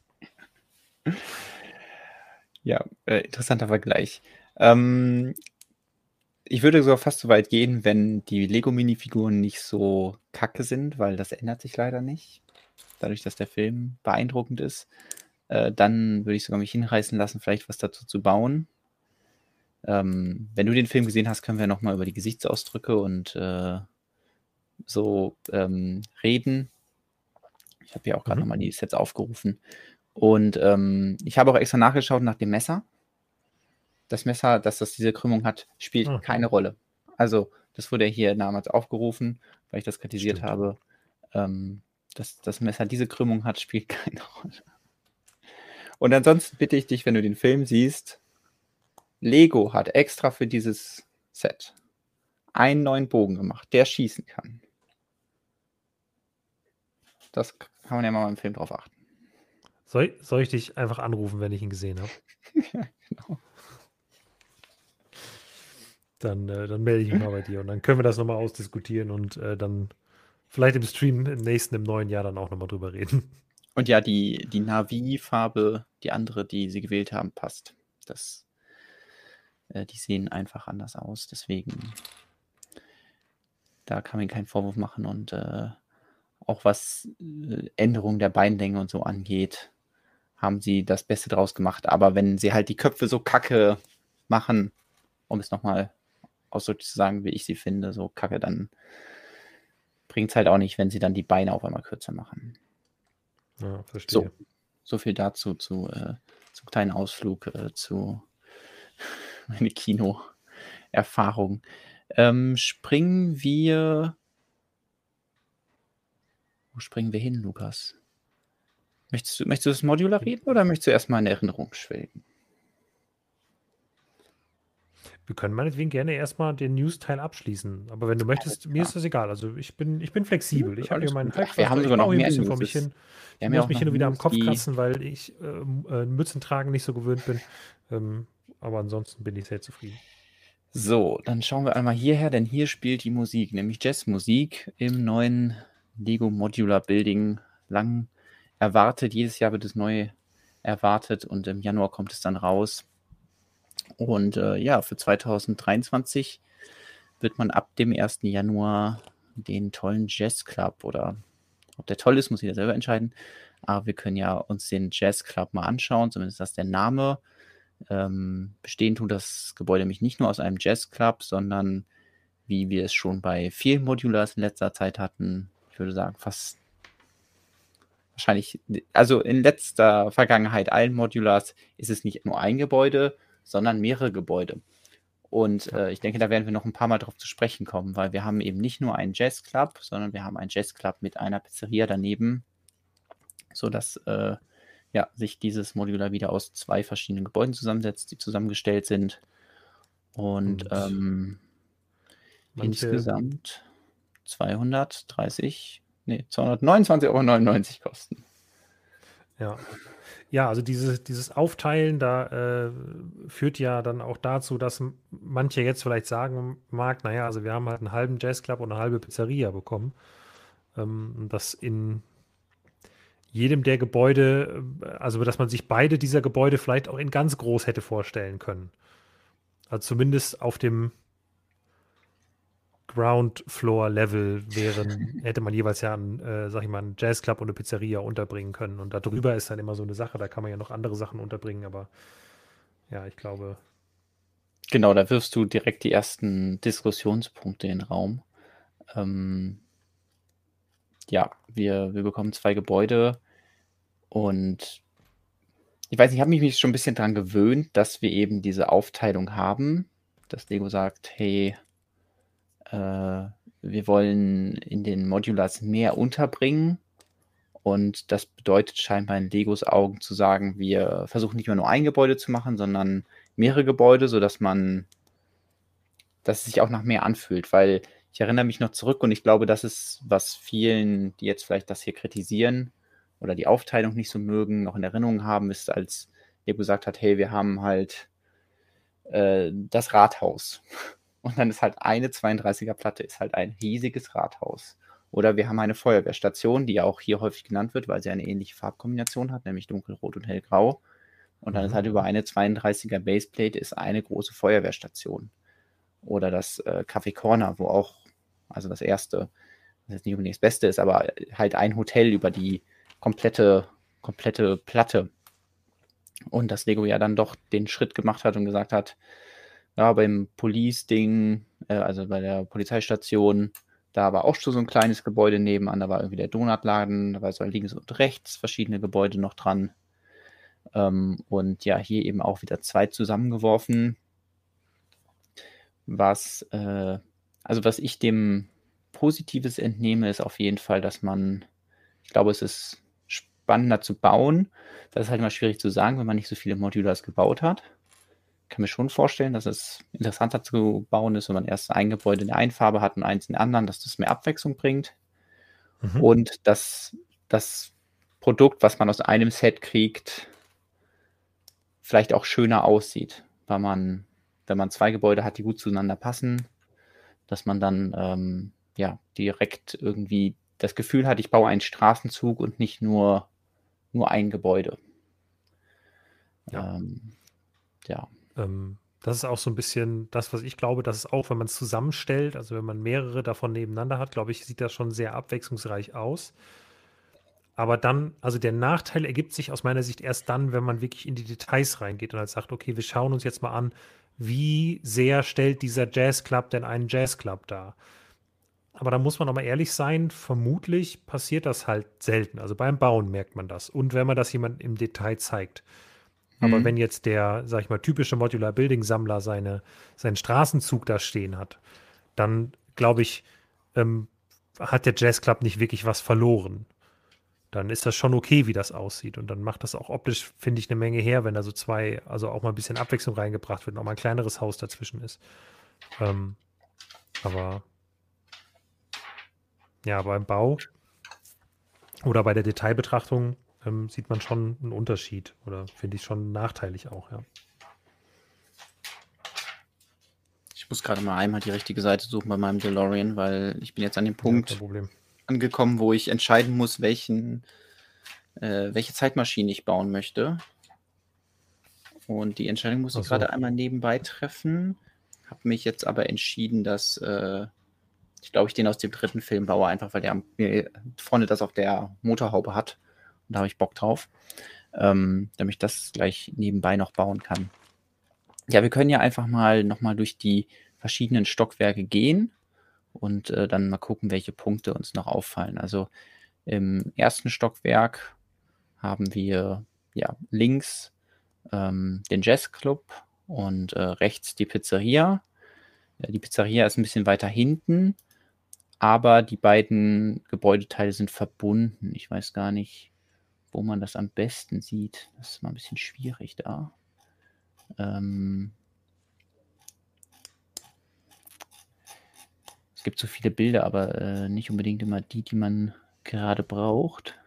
Ja, äh, interessanter Vergleich. Ähm, ich würde sogar fast so weit gehen, wenn die Lego-Minifiguren nicht so kacke sind, weil das ändert sich leider nicht. Dadurch, dass der Film beeindruckend ist. Äh, dann würde ich sogar mich hinreißen lassen, vielleicht was dazu zu bauen. Ähm, wenn du den Film gesehen hast, können wir nochmal über die Gesichtsausdrücke und äh, so ähm, reden. Ich habe ja auch gerade mhm. nochmal die Sets aufgerufen. Und ähm, ich habe auch extra nachgeschaut nach dem Messer. Das Messer, dass das diese Krümmung hat, spielt mhm. keine Rolle. Also, das wurde hier damals aufgerufen, weil ich das kritisiert Stimmt. habe. Ähm, dass das Messer diese Krümmung hat, spielt keine Rolle. Und ansonsten bitte ich dich, wenn du den Film siehst, Lego hat extra für dieses Set einen neuen Bogen gemacht, der schießen kann. Das kann man ja mal im Film drauf achten. Soll, soll ich dich einfach anrufen, wenn ich ihn gesehen habe? ja, genau. Dann, äh, dann melde ich mich mal bei dir und dann können wir das nochmal ausdiskutieren und äh, dann vielleicht im Stream im nächsten, im neuen Jahr dann auch nochmal drüber reden. Und ja, die, die Navi-Farbe, die andere, die sie gewählt haben, passt. Das äh, die sehen einfach anders aus. Deswegen, da kann man keinen Vorwurf machen. Und äh, auch was äh, Änderungen der Beinlänge und so angeht, haben sie das Beste draus gemacht. Aber wenn sie halt die Köpfe so kacke machen, um es nochmal ausdrücklich zu sagen, wie ich sie finde, so kacke, dann bringt es halt auch nicht, wenn sie dann die Beine auf einmal kürzer machen. Ja, verstehe. So, so viel dazu zu, äh, zu kleinen Ausflug äh, zu meine Kino-Erfahrung. Ähm, springen wir. Wo springen wir hin, Lukas? Möchtest du, möchtest du das Modular reden oder möchtest du erstmal in Erinnerung schwelgen? Wir können meinetwegen gerne erstmal den News-Teil abschließen. Aber wenn du möchtest, mir ist das egal. Also ich bin, ich bin flexibel. Ich habe hier meinen Halbkreis. Wir haben sogar noch mehr ein bisschen vor mich hin. Ich muss mich hin und wieder am Kopf kratzen, weil ich äh, äh, Mützen tragen nicht so gewöhnt bin. Ähm, aber ansonsten bin ich sehr zufrieden. So, dann schauen wir einmal hierher, denn hier spielt die Musik, nämlich Jazzmusik im neuen Lego Modular Building. Lang erwartet, jedes Jahr wird es neu erwartet und im Januar kommt es dann raus. Und äh, ja, für 2023 wird man ab dem 1. Januar den tollen Jazz Club oder ob der toll ist, muss jeder selber entscheiden. Aber wir können ja uns den Jazz Club mal anschauen, zumindest das der Name. Ähm, bestehen tut das Gebäude nämlich nicht nur aus einem Jazzclub, sondern wie wir es schon bei vielen Modulars in letzter Zeit hatten, ich würde sagen, fast wahrscheinlich, also in letzter Vergangenheit allen Modulars ist es nicht nur ein Gebäude, sondern mehrere Gebäude. Und äh, ich denke, da werden wir noch ein paar Mal drauf zu sprechen kommen, weil wir haben eben nicht nur einen Jazzclub, sondern wir haben einen Jazzclub mit einer Pizzeria daneben, sodass äh, ja, sich dieses Modular wieder aus zwei verschiedenen Gebäuden zusammensetzt, die zusammengestellt sind. Und, Und ähm, insgesamt 230, nee, 229,99 Euro kosten. Ja. Ja, also dieses, dieses Aufteilen da äh, führt ja dann auch dazu, dass manche jetzt vielleicht sagen mag, naja, also wir haben halt einen halben Jazzclub und eine halbe Pizzeria bekommen. Ähm, das in jedem der Gebäude, äh, also dass man sich beide dieser Gebäude vielleicht auch in ganz groß hätte vorstellen können. Also zumindest auf dem, Ground Floor Level wären, hätte man jeweils ja einen, äh, sag ich mal, einen Jazzclub und eine Pizzeria unterbringen können. Und darüber ist dann immer so eine Sache, da kann man ja noch andere Sachen unterbringen, aber ja, ich glaube. Genau, da wirfst du direkt die ersten Diskussionspunkte in den Raum. Ähm, ja, wir, wir bekommen zwei Gebäude und ich weiß nicht, ich habe mich schon ein bisschen daran gewöhnt, dass wir eben diese Aufteilung haben, dass Lego sagt, hey, äh, wir wollen in den Modulars mehr unterbringen. Und das bedeutet scheinbar in Legos Augen zu sagen, wir versuchen nicht mehr nur ein Gebäude zu machen, sondern mehrere Gebäude, sodass man, dass es sich auch nach mehr anfühlt. Weil ich erinnere mich noch zurück und ich glaube, das ist, was vielen, die jetzt vielleicht das hier kritisieren oder die Aufteilung nicht so mögen, noch in Erinnerung haben, ist, als Lego gesagt hat, hey, wir haben halt äh, das Rathaus. Und dann ist halt eine 32er Platte, ist halt ein riesiges Rathaus. Oder wir haben eine Feuerwehrstation, die ja auch hier häufig genannt wird, weil sie eine ähnliche Farbkombination hat, nämlich dunkelrot und hellgrau. Und dann mhm. ist halt über eine 32er Baseplate ist eine große Feuerwehrstation. Oder das äh, Café Corner, wo auch, also das erste, das jetzt nicht unbedingt das Beste ist, aber halt ein Hotel über die komplette, komplette Platte. Und dass Lego ja dann doch den Schritt gemacht hat und gesagt hat, ja, beim Police-Ding, äh, also bei der Polizeistation, da war auch schon so ein kleines Gebäude nebenan, da war irgendwie der Donutladen, da war so links und rechts verschiedene Gebäude noch dran. Ähm, und ja, hier eben auch wieder zwei zusammengeworfen. Was, äh, also was ich dem Positives entnehme, ist auf jeden Fall, dass man, ich glaube, es ist spannender zu bauen. Das ist halt immer schwierig zu sagen, wenn man nicht so viele Modulars gebaut hat kann mir schon vorstellen, dass es interessanter zu bauen ist, wenn man erst ein Gebäude in der einen Farbe hat und eins in der anderen, dass das mehr Abwechslung bringt. Mhm. Und dass das Produkt, was man aus einem Set kriegt, vielleicht auch schöner aussieht, weil man, wenn man zwei Gebäude hat, die gut zueinander passen, dass man dann ähm, ja direkt irgendwie das Gefühl hat, ich baue einen Straßenzug und nicht nur, nur ein Gebäude. Ja. Ähm, ja. Ähm, das ist auch so ein bisschen das, was ich glaube, dass es auch, wenn man es zusammenstellt, also wenn man mehrere davon nebeneinander hat, glaube ich, sieht das schon sehr abwechslungsreich aus. Aber dann, also der Nachteil ergibt sich aus meiner Sicht erst dann, wenn man wirklich in die Details reingeht und halt sagt, okay, wir schauen uns jetzt mal an, wie sehr stellt dieser Jazzclub denn einen Jazzclub dar? Aber da muss man auch mal ehrlich sein, vermutlich passiert das halt selten. Also beim Bauen merkt man das. Und wenn man das jemand im Detail zeigt. Aber mhm. wenn jetzt der, sag ich mal, typische Modular Building Sammler seine, seinen Straßenzug da stehen hat, dann glaube ich, ähm, hat der Jazz Club nicht wirklich was verloren. Dann ist das schon okay, wie das aussieht. Und dann macht das auch optisch, finde ich, eine Menge her, wenn da so zwei, also auch mal ein bisschen Abwechslung reingebracht wird und auch mal ein kleineres Haus dazwischen ist. Ähm, aber ja, beim Bau oder bei der Detailbetrachtung ähm, sieht man schon einen Unterschied oder finde ich schon nachteilig auch, ja. Ich muss gerade mal einmal die richtige Seite suchen bei meinem DeLorean, weil ich bin jetzt an dem Punkt ja, angekommen, wo ich entscheiden muss, welchen, äh, welche Zeitmaschine ich bauen möchte. Und die Entscheidung muss ich gerade einmal nebenbei treffen. Habe mich jetzt aber entschieden, dass äh, ich glaube, ich den aus dem dritten Film baue, einfach weil der mir vorne das auf der Motorhaube hat. Da habe ich Bock drauf, ähm, damit ich das gleich nebenbei noch bauen kann. Ja, wir können ja einfach mal nochmal durch die verschiedenen Stockwerke gehen und äh, dann mal gucken, welche Punkte uns noch auffallen. Also im ersten Stockwerk haben wir ja links ähm, den Jazzclub und äh, rechts die Pizzeria. Ja, die Pizzeria ist ein bisschen weiter hinten, aber die beiden Gebäudeteile sind verbunden. Ich weiß gar nicht, wo man das am besten sieht. Das ist mal ein bisschen schwierig da. Ähm es gibt so viele Bilder, aber äh, nicht unbedingt immer die, die man gerade braucht.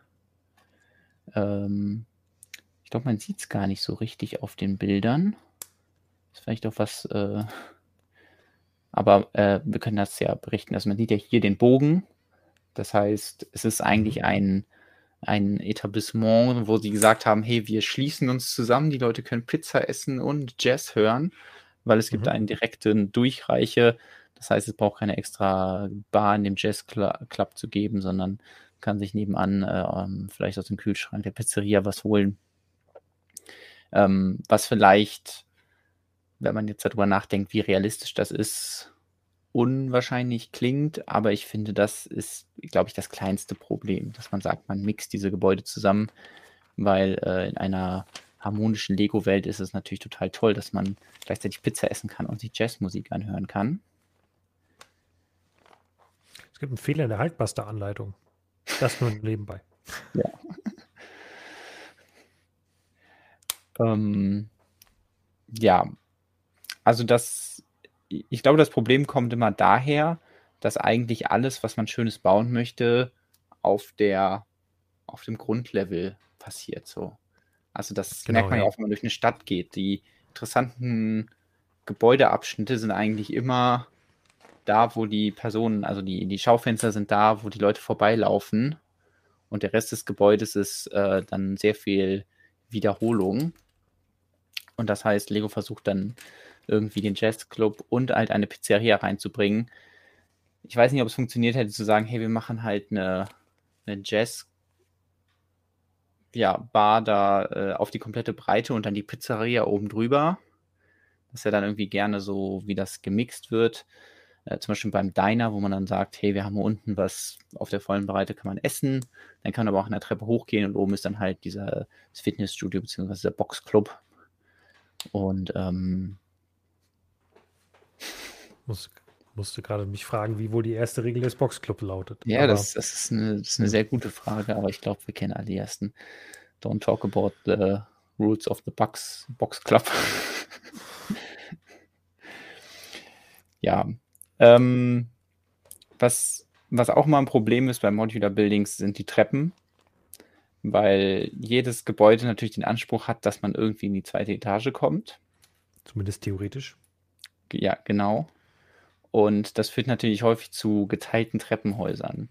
Ähm ich glaube, man sieht es gar nicht so richtig auf den Bildern. Ist vielleicht auch was, äh aber äh, wir können das ja berichten. Also man sieht ja hier den Bogen. Das heißt, es ist eigentlich ein ein Etablissement, wo sie gesagt haben, hey, wir schließen uns zusammen, die Leute können Pizza essen und Jazz hören, weil es gibt mhm. einen direkten Durchreiche. Das heißt, es braucht keine extra Bar in dem Jazz Club zu geben, sondern kann sich nebenan äh, ähm, vielleicht aus dem Kühlschrank der Pizzeria was holen. Ähm, was vielleicht, wenn man jetzt darüber nachdenkt, wie realistisch das ist, unwahrscheinlich klingt, aber ich finde, das ist, glaube ich, das kleinste Problem, dass man sagt, man mixt diese Gebäude zusammen, weil äh, in einer harmonischen Lego-Welt ist es natürlich total toll, dass man gleichzeitig Pizza essen kann und sich Jazzmusik anhören kann. Es gibt einen Fehler in der Haltbuster-Anleitung. Das nur nebenbei. Ja. ähm, ja, also das, ich glaube, das Problem kommt immer daher, dass eigentlich alles, was man Schönes bauen möchte, auf der, auf dem Grundlevel passiert so. Also das genau, merkt man ja auch, wenn man durch eine Stadt geht. Die interessanten Gebäudeabschnitte sind eigentlich immer da, wo die Personen, also die, die Schaufenster sind da, wo die Leute vorbeilaufen. Und der Rest des Gebäudes ist äh, dann sehr viel Wiederholung. Und das heißt, Lego versucht dann irgendwie den Jazzclub und halt eine Pizzeria reinzubringen. Ich weiß nicht, ob es funktioniert hätte zu sagen, hey, wir machen halt eine, eine Jazz ja, Bar da äh, auf die komplette Breite und dann die Pizzeria oben drüber. Das ist ja dann irgendwie gerne so, wie das gemixt wird. Äh, zum Beispiel beim Diner, wo man dann sagt, hey, wir haben unten was auf der vollen Breite, kann man essen. Dann kann man aber auch in der Treppe hochgehen und oben ist dann halt dieser Fitnessstudio bzw. der Boxclub. Und ähm, muss, musste gerade mich fragen, wie wohl die erste Regel des Boxclub lautet. Ja, das, das, ist eine, das ist eine sehr gute Frage, aber ich glaube, wir kennen alle die ersten. Don't talk about the rules of the Box, Box Club. ja, ähm, was, was auch mal ein Problem ist bei Modular Buildings, sind die Treppen, weil jedes Gebäude natürlich den Anspruch hat, dass man irgendwie in die zweite Etage kommt. Zumindest theoretisch. Ja, genau. Und das führt natürlich häufig zu geteilten Treppenhäusern.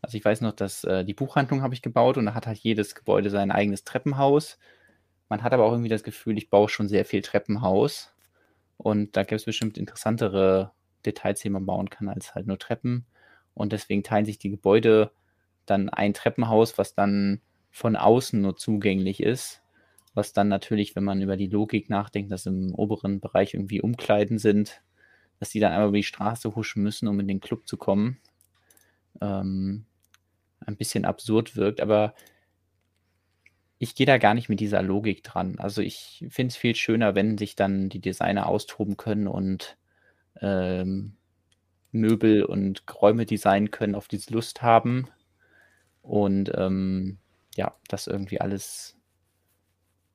Also ich weiß noch, dass äh, die Buchhandlung habe ich gebaut und da hat halt jedes Gebäude sein eigenes Treppenhaus. Man hat aber auch irgendwie das Gefühl, ich baue schon sehr viel Treppenhaus. Und da gibt es bestimmt interessantere Details, die man bauen kann, als halt nur Treppen. Und deswegen teilen sich die Gebäude dann ein Treppenhaus, was dann von außen nur zugänglich ist. Was dann natürlich, wenn man über die Logik nachdenkt, dass im oberen Bereich irgendwie Umkleiden sind, dass die dann einmal über die Straße huschen müssen, um in den Club zu kommen. Ähm, ein bisschen absurd wirkt, aber ich gehe da gar nicht mit dieser Logik dran. Also ich finde es viel schöner, wenn sich dann die Designer austoben können und ähm, Möbel und Räume designen können, auf die sie Lust haben. Und ähm, ja, das irgendwie alles,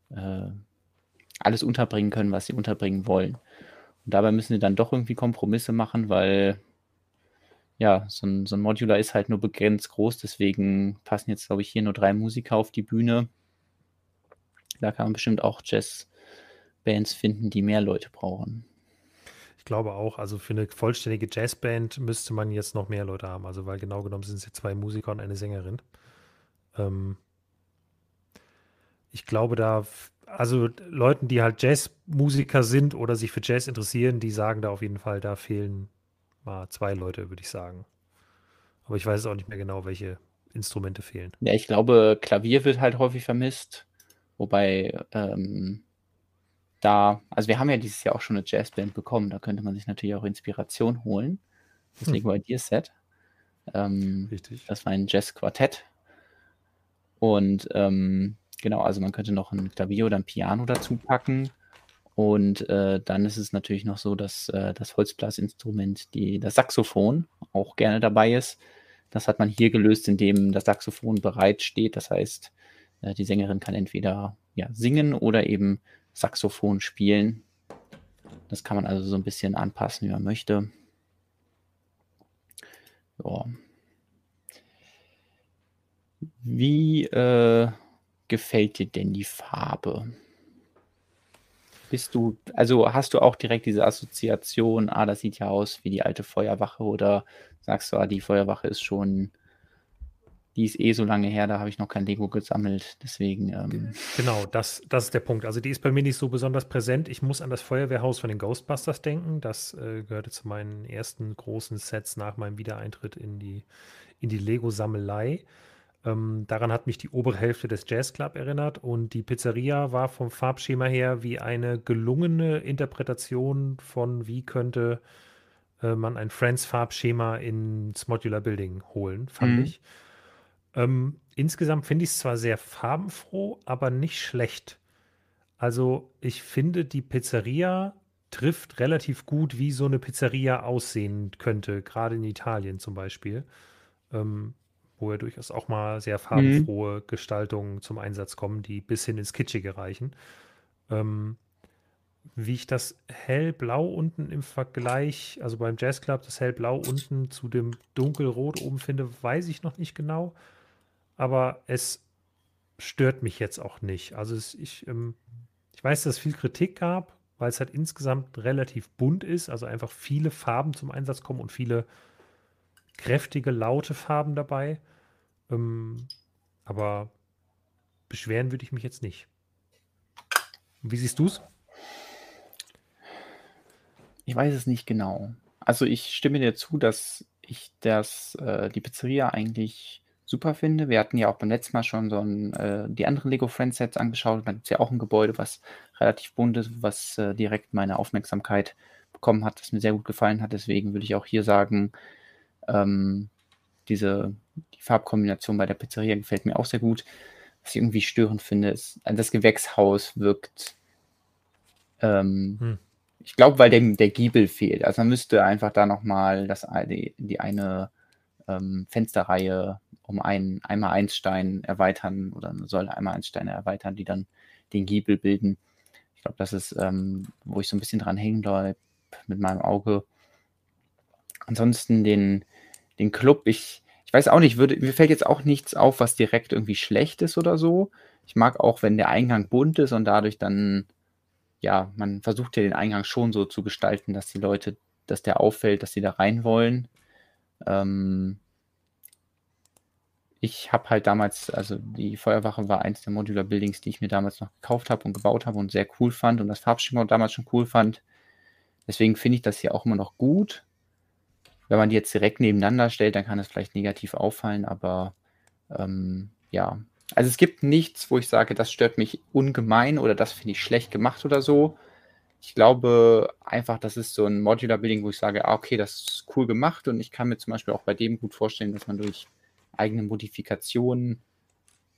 äh, alles unterbringen können, was sie unterbringen wollen. Und dabei müssen sie dann doch irgendwie Kompromisse machen, weil ja, so ein, so ein Modular ist halt nur begrenzt groß, deswegen passen jetzt, glaube ich, hier nur drei Musiker auf die Bühne. Da kann man bestimmt auch Jazzbands finden, die mehr Leute brauchen glaube auch, also für eine vollständige Jazzband müsste man jetzt noch mehr Leute haben. Also, weil genau genommen sind es jetzt zwei Musiker und eine Sängerin. Ähm, ich glaube, da, also Leuten, die halt Jazzmusiker sind oder sich für Jazz interessieren, die sagen da auf jeden Fall, da fehlen mal zwei Leute, würde ich sagen. Aber ich weiß auch nicht mehr genau, welche Instrumente fehlen. Ja, ich glaube, Klavier wird halt häufig vermisst. Wobei ähm, da, also wir haben ja dieses Jahr auch schon eine Jazzband bekommen, da könnte man sich natürlich auch Inspiration holen. Das hm. Lego Ideas Set. Ähm, Richtig. Das war ein Jazz-Quartett. Und ähm, genau, also man könnte noch ein Klavier oder ein Piano dazu packen. Und äh, dann ist es natürlich noch so, dass äh, das Holzblasinstrument, die, das Saxophon, auch gerne dabei ist. Das hat man hier gelöst, indem das Saxophon bereit steht. Das heißt, äh, die Sängerin kann entweder ja, singen oder eben Saxophon spielen. Das kann man also so ein bisschen anpassen, wie man möchte. Ja. Wie äh, gefällt dir denn die Farbe? Bist du, also hast du auch direkt diese Assoziation, ah, das sieht ja aus wie die alte Feuerwache oder sagst du, ah, die Feuerwache ist schon die ist eh so lange her, da habe ich noch kein Lego gesammelt. Deswegen. Ähm genau, das, das ist der Punkt. Also die ist bei mir nicht so besonders präsent. Ich muss an das Feuerwehrhaus von den Ghostbusters denken. Das äh, gehörte zu meinen ersten großen Sets nach meinem Wiedereintritt in die, in die Lego-Sammelei. Ähm, daran hat mich die obere Hälfte des Jazz Club erinnert und die Pizzeria war vom Farbschema her wie eine gelungene Interpretation von, wie könnte äh, man ein Friends-Farbschema ins Modular Building holen, fand mhm. ich. Ähm, insgesamt finde ich es zwar sehr farbenfroh, aber nicht schlecht. Also ich finde, die Pizzeria trifft relativ gut, wie so eine Pizzeria aussehen könnte, gerade in Italien zum Beispiel, ähm, wo ja durchaus auch mal sehr farbenfrohe mhm. Gestaltungen zum Einsatz kommen, die bis hin ins Kitschige reichen. Ähm, wie ich das hellblau unten im Vergleich, also beim Jazz Club, das hellblau unten zu dem dunkelrot oben finde, weiß ich noch nicht genau. Aber es stört mich jetzt auch nicht. Also es, ich, ähm, ich weiß, dass es viel Kritik gab, weil es halt insgesamt relativ bunt ist, also einfach viele Farben zum Einsatz kommen und viele kräftige, laute Farben dabei. Ähm, aber beschweren würde ich mich jetzt nicht. Wie siehst du es? Ich weiß es nicht genau. Also ich stimme dir zu, dass ich das, äh, die Pizzeria eigentlich super finde. Wir hatten ja auch beim letzten Mal schon so ein, äh, die anderen Lego Friends Sets angeschaut. Da gibt es ja auch ein Gebäude, was relativ bunt ist, was äh, direkt meine Aufmerksamkeit bekommen hat, das mir sehr gut gefallen hat. Deswegen würde ich auch hier sagen, ähm, diese die Farbkombination bei der Pizzeria gefällt mir auch sehr gut. Was ich irgendwie störend finde, ist, das Gewächshaus wirkt ähm, hm ich glaube, weil der, der Giebel fehlt. Also man müsste einfach da nochmal die, die eine ähm, Fensterreihe um einen einmal Einstein erweitern oder soll einmal Einsteine erweitern, die dann den Giebel bilden. Ich glaube, das ist, ähm, wo ich so ein bisschen dran hängen bleibe mit meinem Auge. Ansonsten den, den Club, ich, ich weiß auch nicht, würde, mir fällt jetzt auch nichts auf, was direkt irgendwie schlecht ist oder so. Ich mag auch, wenn der Eingang bunt ist und dadurch dann ja, man versucht ja den Eingang schon so zu gestalten, dass die Leute, dass der auffällt, dass sie da rein wollen. Ähm, ich habe halt damals, also die Feuerwache war eins der Modular Buildings, die ich mir damals noch gekauft habe und gebaut habe und sehr cool fand und das Farbschema damals schon cool fand. Deswegen finde ich das hier auch immer noch gut. Wenn man die jetzt direkt nebeneinander stellt, dann kann es vielleicht negativ auffallen, aber ähm, ja, also es gibt nichts, wo ich sage, das stört mich ungemein oder das finde ich schlecht gemacht oder so. Ich glaube einfach, das ist so ein Modular Building, wo ich sage, ah, okay, das ist cool gemacht und ich kann mir zum Beispiel auch bei dem gut vorstellen, dass man durch eigene Modifikationen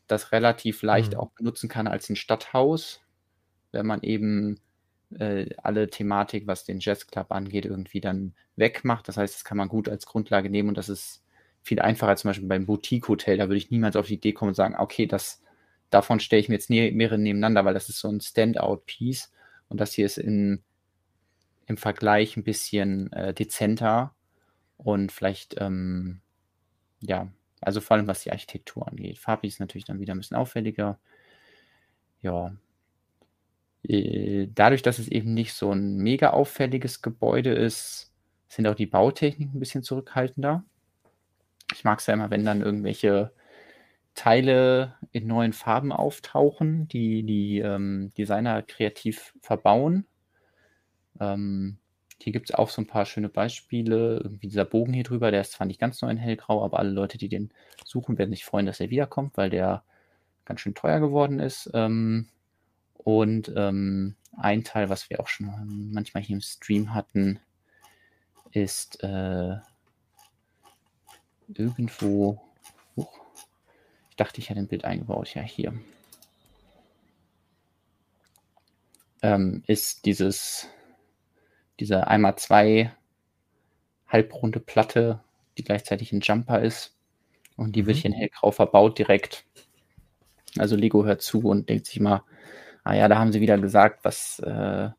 das relativ leicht mhm. auch benutzen kann als ein Stadthaus, wenn man eben äh, alle Thematik, was den Jazz Club angeht, irgendwie dann wegmacht. Das heißt, das kann man gut als Grundlage nehmen und das ist viel einfacher zum Beispiel beim Boutique-Hotel. Da würde ich niemals auf die Idee kommen und sagen, okay, das, davon stelle ich mir jetzt mehrere nebeneinander, weil das ist so ein Standout-Piece. Und das hier ist in, im Vergleich ein bisschen äh, dezenter und vielleicht, ähm, ja, also vor allem was die Architektur angeht. Farblich ist natürlich dann wieder ein bisschen auffälliger. Ja. Äh, dadurch, dass es eben nicht so ein mega auffälliges Gebäude ist, sind auch die Bautechniken ein bisschen zurückhaltender. Ich mag es ja immer, wenn dann irgendwelche Teile in neuen Farben auftauchen, die die ähm, Designer kreativ verbauen. Ähm, hier gibt es auch so ein paar schöne Beispiele. Irgendwie dieser Bogen hier drüber, der ist zwar nicht ganz neu in hellgrau, aber alle Leute, die den suchen, werden sich freuen, dass er wiederkommt, weil der ganz schön teuer geworden ist. Ähm, und ähm, ein Teil, was wir auch schon manchmal hier im Stream hatten, ist äh, irgendwo. Oh, ich dachte, ich hätte ein Bild eingebaut. Ja, hier. Ähm, ist dieses, diese einmal zwei halbrunde Platte, die gleichzeitig ein Jumper ist. Und die wird mhm. hier in hellgrau verbaut direkt. Also Lego hört zu und denkt sich mal, ah ja, da haben sie wieder gesagt, was, äh,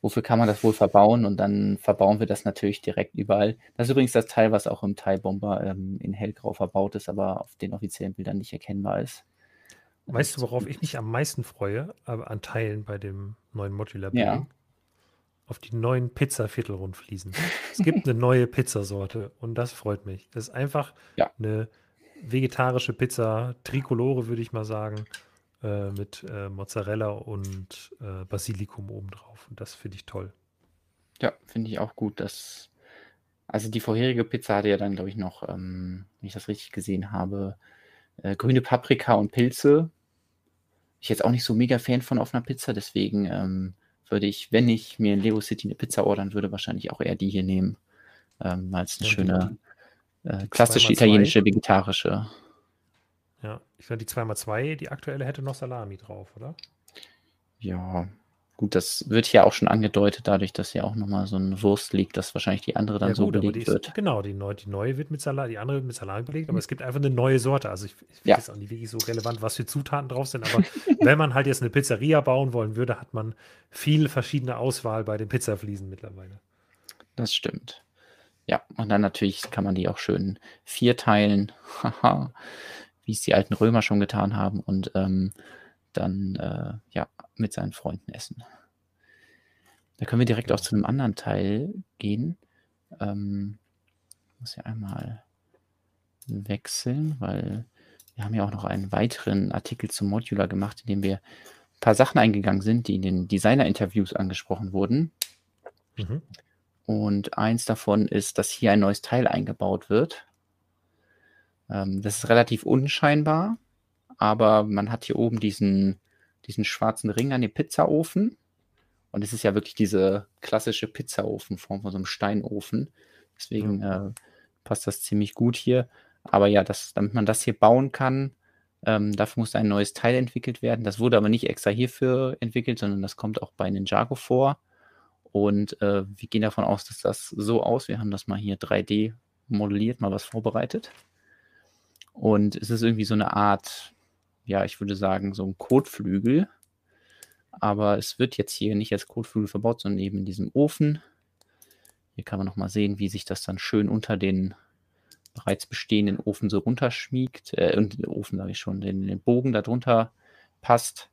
wofür kann man das wohl verbauen? Und dann verbauen wir das natürlich direkt überall. Das ist übrigens das Teil, was auch im TIE Bomber ähm, in hellgrau verbaut ist, aber auf den offiziellen Bildern nicht erkennbar ist. Weißt du, worauf ich mich am meisten freue, aber an Teilen bei dem neuen Modular Building? Ja. Auf die neuen Pizza-Viertelrundfliesen. es gibt eine neue Pizzasorte und das freut mich. Das ist einfach ja. eine vegetarische Pizza, Tricolore würde ich mal sagen, äh, mit äh, Mozzarella und äh, Basilikum obendrauf. Und das finde ich toll. Ja, finde ich auch gut. Dass, also die vorherige Pizza hatte ja dann, glaube ich, noch, ähm, wenn ich das richtig gesehen habe, äh, grüne Paprika und Pilze. Ich jetzt auch nicht so mega Fan von auf einer Pizza, deswegen ähm, würde ich, wenn ich mir in Lego City eine Pizza ordern würde, wahrscheinlich auch eher die hier nehmen. Ähm, weil es eine ja, schöne, äh, klassische italienische, vegetarische. Ja, ich glaube, die 2x2, die aktuelle hätte noch Salami drauf, oder? Ja, Gut, das wird hier auch schon angedeutet, dadurch, dass hier auch nochmal so ein Wurst liegt, dass wahrscheinlich die andere dann ja, so gut, belegt ist, wird. Genau, die neue, die neue wird mit Salat, die andere wird mit Salat belegt, aber mhm. es gibt einfach eine neue Sorte. Also ich, ich ja. finde es auch nicht wirklich so relevant, was für Zutaten drauf sind, aber wenn man halt jetzt eine Pizzeria bauen wollen würde, hat man viel verschiedene Auswahl bei den Pizzafliesen mittlerweile. Das stimmt. Ja, und dann natürlich kann man die auch schön vierteilen, haha, wie es die alten Römer schon getan haben und ähm, dann äh, ja mit seinen Freunden essen. Da können wir direkt auch zu einem anderen Teil gehen. Ähm, ich muss ja einmal wechseln, weil wir haben ja auch noch einen weiteren Artikel zum Modular gemacht, in dem wir ein paar Sachen eingegangen sind, die in den Designer-Interviews angesprochen wurden. Mhm. Und eins davon ist, dass hier ein neues Teil eingebaut wird. Ähm, das ist relativ unscheinbar, aber man hat hier oben diesen diesen schwarzen Ring an dem Pizzaofen. Und es ist ja wirklich diese klassische Pizzaofenform von so einem Steinofen. Deswegen mhm. äh, passt das ziemlich gut hier. Aber ja, das, damit man das hier bauen kann, ähm, dafür muss ein neues Teil entwickelt werden. Das wurde aber nicht extra hierfür entwickelt, sondern das kommt auch bei Ninjago vor. Und äh, wir gehen davon aus, dass das so aus. Wir haben das mal hier 3D modelliert, mal was vorbereitet. Und es ist irgendwie so eine Art ja, ich würde sagen, so ein Kotflügel. Aber es wird jetzt hier nicht als Kotflügel verbaut, sondern eben in diesem Ofen. Hier kann man nochmal sehen, wie sich das dann schön unter den bereits bestehenden Ofen so runterschmiegt. Äh, und den Ofen sage ich schon, den, den Bogen darunter passt.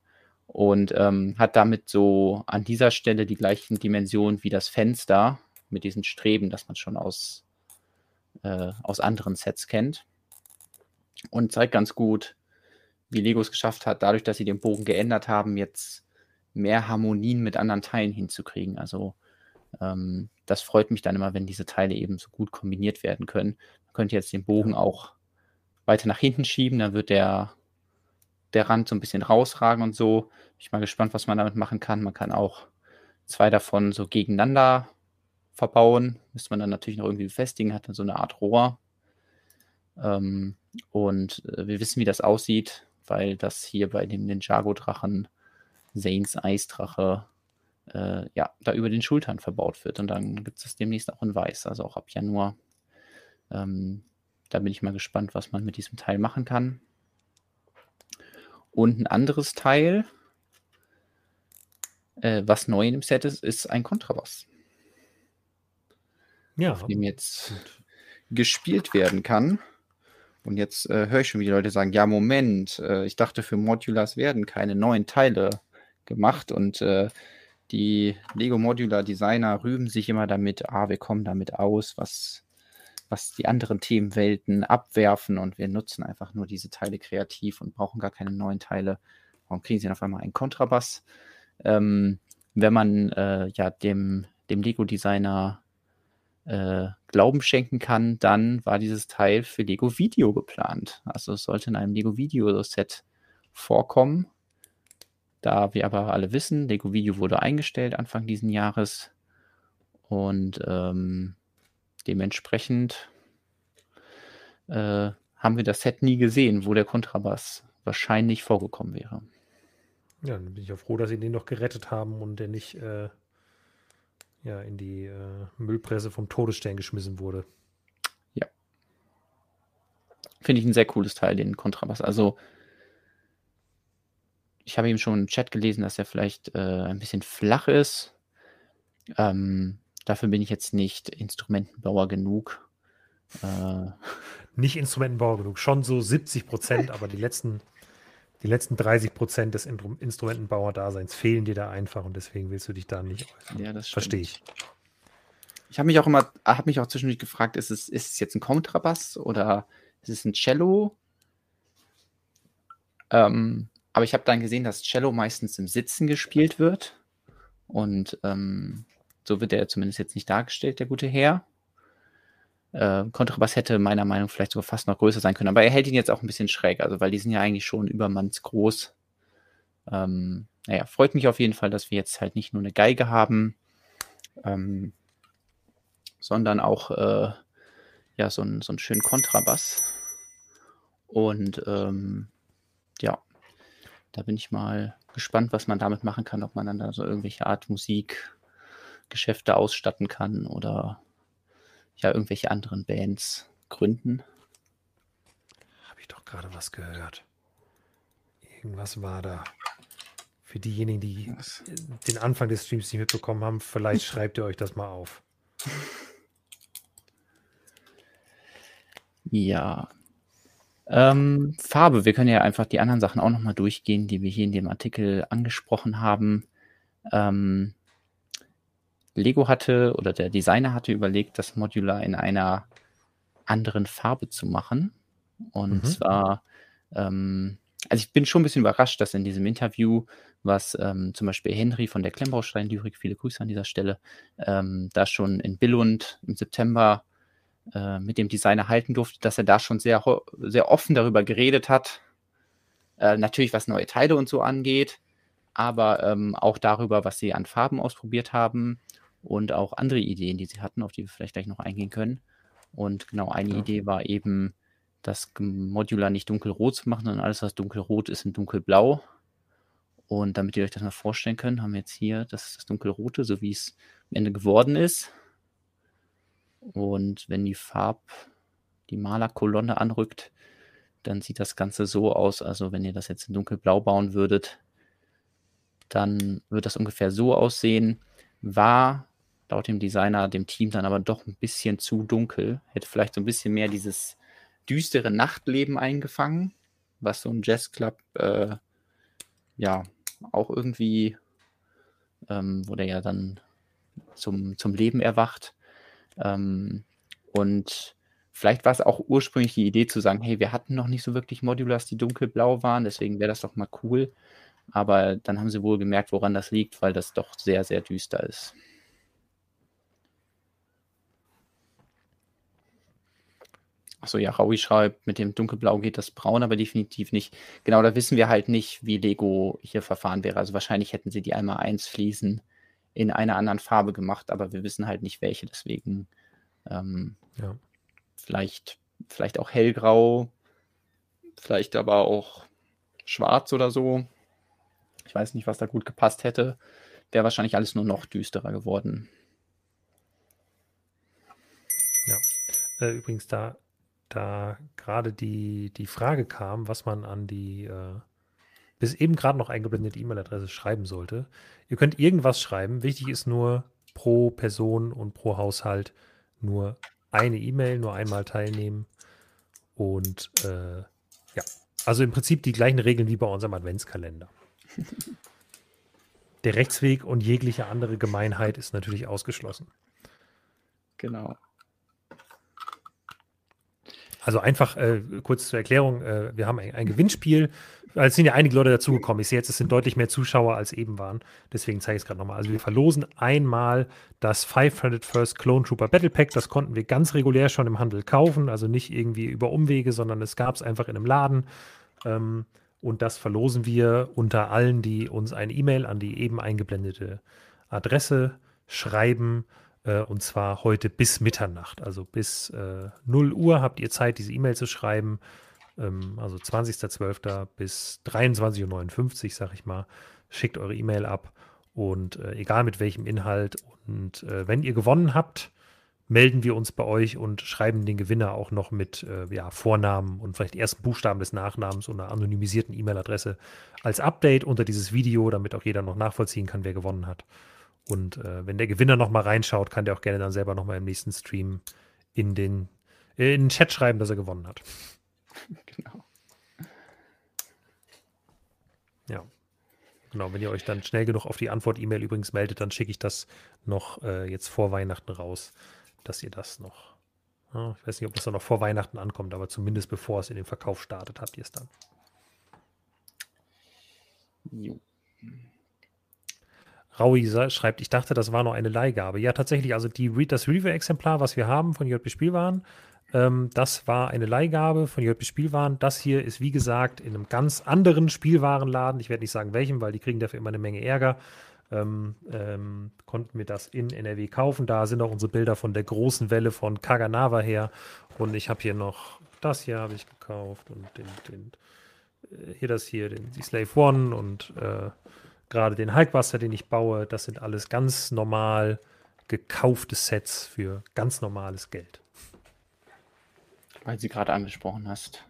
Und ähm, hat damit so an dieser Stelle die gleichen Dimensionen wie das Fenster mit diesen Streben, das man schon aus, äh, aus anderen Sets kennt. Und zeigt ganz gut, wie Lego es geschafft hat, dadurch, dass sie den Bogen geändert haben, jetzt mehr Harmonien mit anderen Teilen hinzukriegen. Also ähm, das freut mich dann immer, wenn diese Teile eben so gut kombiniert werden können. Man könnte jetzt den Bogen auch weiter nach hinten schieben, dann wird der, der Rand so ein bisschen rausragen und so. Bin ich mal gespannt, was man damit machen kann. Man kann auch zwei davon so gegeneinander verbauen. Müsste man dann natürlich noch irgendwie befestigen, hat dann so eine Art Rohr. Ähm, und äh, wir wissen, wie das aussieht weil das hier bei dem Ninjago-Drachen Zanes Eisdrache äh, ja, da über den Schultern verbaut wird. Und dann gibt es das demnächst auch in Weiß, also auch ab Januar. Ähm, da bin ich mal gespannt, was man mit diesem Teil machen kann. Und ein anderes Teil, äh, was neu in dem Set ist, ist ein Kontrabass. Ja. Auf dem jetzt gespielt werden kann. Und jetzt äh, höre ich schon, wie die Leute sagen, ja, Moment, äh, ich dachte, für Modulars werden keine neuen Teile gemacht und äh, die Lego Modular Designer rühmen sich immer damit, ah, wir kommen damit aus, was, was die anderen Themenwelten abwerfen und wir nutzen einfach nur diese Teile kreativ und brauchen gar keine neuen Teile. Warum kriegen sie dann auf einmal einen Kontrabass? Ähm, wenn man äh, ja dem, dem Lego-Designer äh, Glauben schenken kann, dann war dieses Teil für Lego Video geplant. Also es sollte in einem Lego Video Set vorkommen. Da wir aber alle wissen, Lego Video wurde eingestellt Anfang diesen Jahres und ähm, dementsprechend äh, haben wir das Set nie gesehen, wo der Kontrabass wahrscheinlich vorgekommen wäre. Ja, dann bin ich auch froh, dass sie den noch gerettet haben und der nicht äh, ja, in die äh, Müllpresse vom Todesstern geschmissen wurde. Ja. Finde ich ein sehr cooles Teil, den Kontrabass. Also, ich habe eben schon im Chat gelesen, dass er vielleicht äh, ein bisschen flach ist. Ähm, dafür bin ich jetzt nicht Instrumentenbauer genug. Äh, nicht Instrumentenbauer genug, schon so 70 Prozent, aber die letzten die letzten 30 Prozent des Instrumentenbauer-Daseins fehlen dir da einfach und deswegen willst du dich da nicht äußern. Ja, das verstehe ich. Ich habe mich auch immer, habe mich auch zwischendurch gefragt, ist es, ist es jetzt ein Kontrabass oder ist es ein Cello? Ähm, aber ich habe dann gesehen, dass Cello meistens im Sitzen gespielt wird. Und ähm, so wird er zumindest jetzt nicht dargestellt, der gute Herr. Äh, Kontrabass hätte meiner Meinung nach vielleicht sogar fast noch größer sein können. Aber er hält ihn jetzt auch ein bisschen schräg, also weil die sind ja eigentlich schon übermannsgroß. Ähm, naja, freut mich auf jeden Fall, dass wir jetzt halt nicht nur eine Geige haben, ähm, sondern auch äh, ja, so, ein, so einen schönen Kontrabass. Und ähm, ja, da bin ich mal gespannt, was man damit machen kann, ob man dann da so irgendwelche Art Musikgeschäfte ausstatten kann oder ja irgendwelche anderen Bands gründen. Habe ich doch gerade was gehört. Irgendwas war da. Für diejenigen, die was? den Anfang des Streams nicht mitbekommen haben, vielleicht schreibt ihr euch das mal auf. Ja. Ähm, Farbe, wir können ja einfach die anderen Sachen auch nochmal durchgehen, die wir hier in dem Artikel angesprochen haben. Ähm, Lego hatte oder der Designer hatte überlegt, das Modular in einer anderen Farbe zu machen. Und mhm. zwar, ähm, also ich bin schon ein bisschen überrascht, dass in diesem Interview, was ähm, zum Beispiel Henry von der Klemmbaustein-Lyrik, viele Grüße an dieser Stelle, ähm, da schon in Billund im September äh, mit dem Designer halten durfte, dass er da schon sehr, sehr offen darüber geredet hat. Äh, natürlich, was neue Teile und so angeht, aber ähm, auch darüber, was sie an Farben ausprobiert haben und auch andere Ideen, die sie hatten, auf die wir vielleicht gleich noch eingehen können. Und genau, eine ja. Idee war eben, das Modular nicht dunkelrot zu machen, sondern alles, was dunkelrot ist, in dunkelblau. Und damit ihr euch das mal vorstellen könnt, haben wir jetzt hier, das das dunkelrote, so wie es am Ende geworden ist. Und wenn die Farb, die Malerkolonne anrückt, dann sieht das Ganze so aus. Also wenn ihr das jetzt in dunkelblau bauen würdet, dann wird das ungefähr so aussehen. War laut dem Designer, dem Team dann aber doch ein bisschen zu dunkel. Hätte vielleicht so ein bisschen mehr dieses düstere Nachtleben eingefangen, was so ein Jazzclub äh, ja auch irgendwie, ähm, wo der ja dann zum, zum Leben erwacht. Ähm, und vielleicht war es auch ursprünglich die Idee zu sagen, hey, wir hatten noch nicht so wirklich Modulars, die dunkelblau waren, deswegen wäre das doch mal cool. Aber dann haben sie wohl gemerkt, woran das liegt, weil das doch sehr, sehr düster ist. Achso, ja, Raui schreibt, mit dem Dunkelblau geht das Braun aber definitiv nicht. Genau, da wissen wir halt nicht, wie Lego hier verfahren wäre. Also wahrscheinlich hätten sie die einmal eins Fliesen in einer anderen Farbe gemacht, aber wir wissen halt nicht welche. Deswegen ähm, ja. vielleicht, vielleicht auch hellgrau, vielleicht aber auch schwarz oder so. Ich weiß nicht, was da gut gepasst hätte. Wäre wahrscheinlich alles nur noch düsterer geworden. Ja, äh, übrigens da da gerade die, die Frage kam, was man an die äh, bis eben gerade noch eingeblendete E-Mail-Adresse schreiben sollte. Ihr könnt irgendwas schreiben. Wichtig ist nur pro Person und pro Haushalt nur eine E-Mail, nur einmal teilnehmen. Und äh, ja, also im Prinzip die gleichen Regeln wie bei unserem Adventskalender. Der Rechtsweg und jegliche andere Gemeinheit ist natürlich ausgeschlossen. Genau. Also einfach äh, kurz zur Erklärung, äh, wir haben ein, ein Gewinnspiel. Es sind ja einige Leute dazugekommen. Ich sehe jetzt, es sind deutlich mehr Zuschauer als eben waren. Deswegen zeige ich es gerade nochmal. Also wir verlosen einmal das 500 First Clone Trooper Battle Pack. Das konnten wir ganz regulär schon im Handel kaufen. Also nicht irgendwie über Umwege, sondern es gab es einfach in einem Laden. Ähm, und das verlosen wir unter allen, die uns eine E-Mail an die eben eingeblendete Adresse schreiben. Äh, und zwar heute bis Mitternacht. Also bis äh, 0 Uhr habt ihr Zeit, diese E-Mail zu schreiben. Ähm, also 20.12. bis 23.59 Uhr, sag ich mal. Schickt eure E-Mail ab und äh, egal mit welchem Inhalt. Und äh, wenn ihr gewonnen habt, melden wir uns bei euch und schreiben den Gewinner auch noch mit äh, ja, Vornamen und vielleicht ersten Buchstaben des Nachnamens und einer anonymisierten E-Mail-Adresse als Update unter dieses Video, damit auch jeder noch nachvollziehen kann, wer gewonnen hat. Und äh, wenn der Gewinner nochmal reinschaut, kann der auch gerne dann selber nochmal im nächsten Stream in den, äh, in den Chat schreiben, dass er gewonnen hat. Genau. Ja. Genau, wenn ihr euch dann schnell genug auf die Antwort-E-Mail übrigens meldet, dann schicke ich das noch äh, jetzt vor Weihnachten raus, dass ihr das noch. Ja, ich weiß nicht, ob das dann noch vor Weihnachten ankommt, aber zumindest bevor es in den Verkauf startet, habt ihr es dann. Jo. Raui schreibt, ich dachte, das war nur eine Leihgabe. Ja, tatsächlich, also die, das Review-Exemplar, was wir haben von JP Spielwaren, ähm, das war eine Leihgabe von JP Spielwaren. Das hier ist, wie gesagt, in einem ganz anderen Spielwarenladen. Ich werde nicht sagen welchem, weil die kriegen dafür immer eine Menge Ärger. Ähm, ähm, konnten wir das in NRW kaufen. Da sind auch unsere Bilder von der großen Welle von Kaganawa her. Und ich habe hier noch, das hier habe ich gekauft und den, den äh, hier das hier, den, die Slave One und äh, gerade den Hulkbuster, den ich baue. Das sind alles ganz normal gekaufte Sets für ganz normales Geld weil sie gerade angesprochen hast,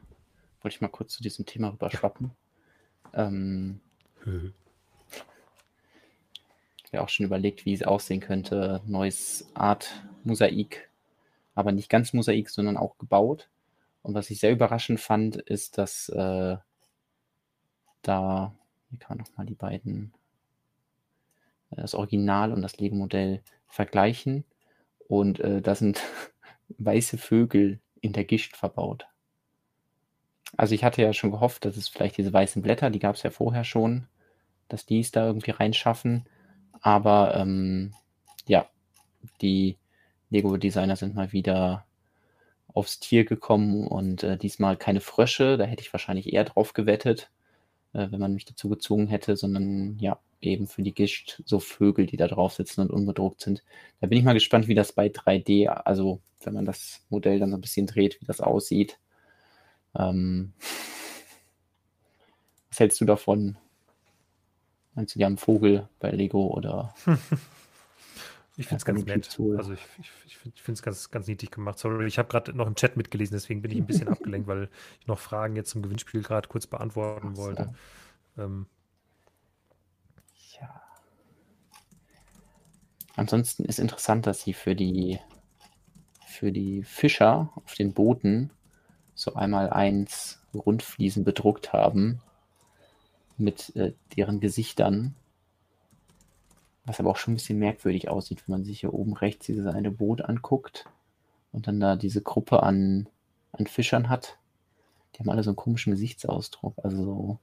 wollte ich mal kurz zu diesem Thema rüberschwappen. Ähm, hm. ja auch schon überlegt, wie es aussehen könnte. Neues Art Mosaik, aber nicht ganz Mosaik, sondern auch gebaut. Und was ich sehr überraschend fand, ist, dass äh, da, hier kann man nochmal die beiden, äh, das Original und das Lego-Modell vergleichen. Und äh, da sind weiße Vögel in der Gischt verbaut. Also ich hatte ja schon gehofft, dass es vielleicht diese weißen Blätter, die gab es ja vorher schon, dass die es da irgendwie reinschaffen. Aber ähm, ja, die Lego-Designer sind mal wieder aufs Tier gekommen und äh, diesmal keine Frösche. Da hätte ich wahrscheinlich eher drauf gewettet, äh, wenn man mich dazu gezwungen hätte, sondern ja, eben für die Gischt so Vögel, die da drauf sitzen und unbedruckt sind. Da bin ich mal gespannt, wie das bei 3D, also wenn man das Modell dann so ein bisschen dreht, wie das aussieht. Ähm, was hältst du davon? Meinst du, die haben Vogel bei Lego oder? ich finde es ganz nett. Also ich, ich, ich finde es ganz, ganz niedlich gemacht. Sorry, ich habe gerade noch im Chat mitgelesen, deswegen bin ich ein bisschen abgelenkt, weil ich noch Fragen jetzt zum Gewinnspiel gerade kurz beantworten so. wollte. Ähm, ja. Ansonsten ist interessant, dass sie für die für die Fischer auf den Booten so einmal eins Rundfliesen bedruckt haben mit äh, deren Gesichtern. Was aber auch schon ein bisschen merkwürdig aussieht, wenn man sich hier oben rechts dieses eine Boot anguckt und dann da diese Gruppe an, an Fischern hat. Die haben alle so einen komischen Gesichtsausdruck. Also so,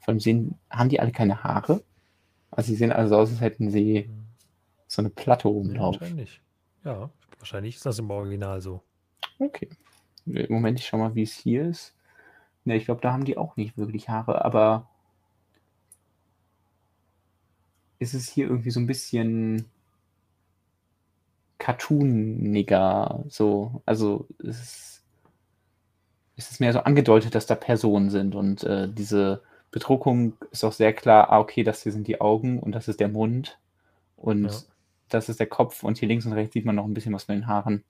vor allem sehen, haben die alle keine Haare. Also sie sehen also aus, als hätten sie mhm. so eine Platte oben drauf. wahrscheinlich. Ja, Wahrscheinlich ist das im Original so. Okay. Moment, ich schau mal, wie es hier ist. Ne, ich glaube, da haben die auch nicht wirklich Haare, aber ist es hier irgendwie so ein bisschen cartooniger, so, also es ist, es ist mehr so angedeutet, dass da Personen sind und äh, diese Bedruckung ist auch sehr klar, ah, okay, das hier sind die Augen und das ist der Mund und ja das ist der Kopf und hier links und rechts sieht man noch ein bisschen was von den Haaren.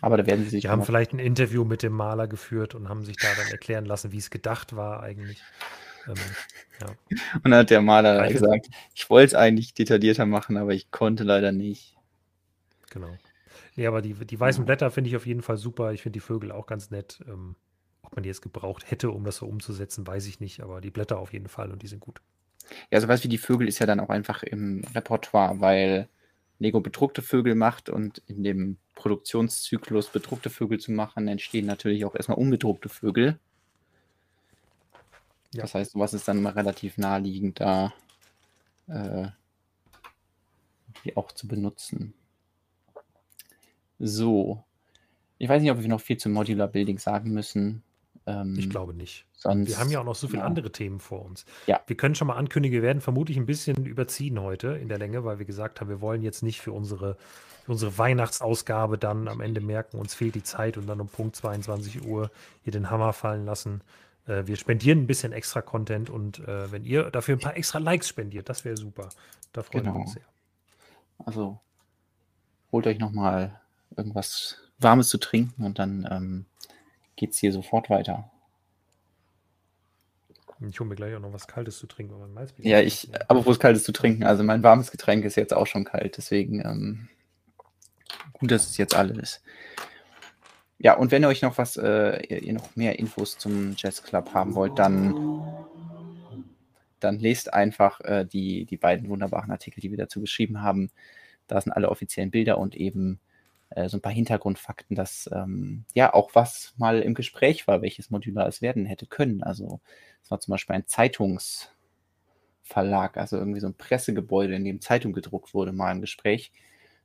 Aber da werden sie sich. Die haben vielleicht ein Interview mit dem Maler geführt und haben sich da dann erklären lassen, wie es gedacht war eigentlich. Ähm, ja. Und dann hat der Maler gesagt, ich wollte es eigentlich detaillierter machen, aber ich konnte leider nicht. Genau. Nee, aber die, die weißen Blätter finde ich auf jeden Fall super. Ich finde die Vögel auch ganz nett. Ähm, ob man die jetzt gebraucht hätte, um das so umzusetzen, weiß ich nicht. Aber die Blätter auf jeden Fall und die sind gut. Ja, sowas wie die Vögel ist ja dann auch einfach im Repertoire, weil Lego bedruckte Vögel macht und in dem Produktionszyklus bedruckte Vögel zu machen, entstehen natürlich auch erstmal unbedruckte Vögel. Ja. Das heißt, sowas ist dann immer relativ naheliegend, da äh, die auch zu benutzen. So. Ich weiß nicht, ob wir noch viel zum Modular Building sagen müssen. Ähm, ich glaube nicht. Sonst, wir haben ja auch noch so viele ja. andere Themen vor uns. Ja. Wir können schon mal ankündigen, wir werden vermutlich ein bisschen überziehen heute in der Länge, weil wir gesagt haben, wir wollen jetzt nicht für unsere, für unsere Weihnachtsausgabe dann am Ende merken, uns fehlt die Zeit und dann um Punkt 22 Uhr hier den Hammer fallen lassen. Äh, wir spendieren ein bisschen extra Content und äh, wenn ihr dafür ein paar extra Likes spendiert, das wäre super. Da freuen genau. wir uns sehr. Also holt euch nochmal irgendwas Warmes zu trinken und dann ähm, geht es hier sofort weiter. Ich hole mir gleich auch noch was Kaltes zu trinken. ja, ich, aber wo es Kaltes zu trinken, also mein warmes Getränk ist jetzt auch schon kalt, deswegen ähm, gut, dass es jetzt alle ist. Ja, und wenn ihr euch noch was, äh, ihr, noch mehr Infos zum Jazz Club haben wollt, dann, dann lest einfach äh, die, die beiden wunderbaren Artikel, die wir dazu geschrieben haben. Da sind alle offiziellen Bilder und eben äh, so ein paar Hintergrundfakten, dass ähm, ja auch was mal im Gespräch war, welches Modular es werden hätte können. Also es war zum Beispiel ein Zeitungsverlag, also irgendwie so ein Pressegebäude, in dem Zeitung gedruckt wurde, mal im Gespräch,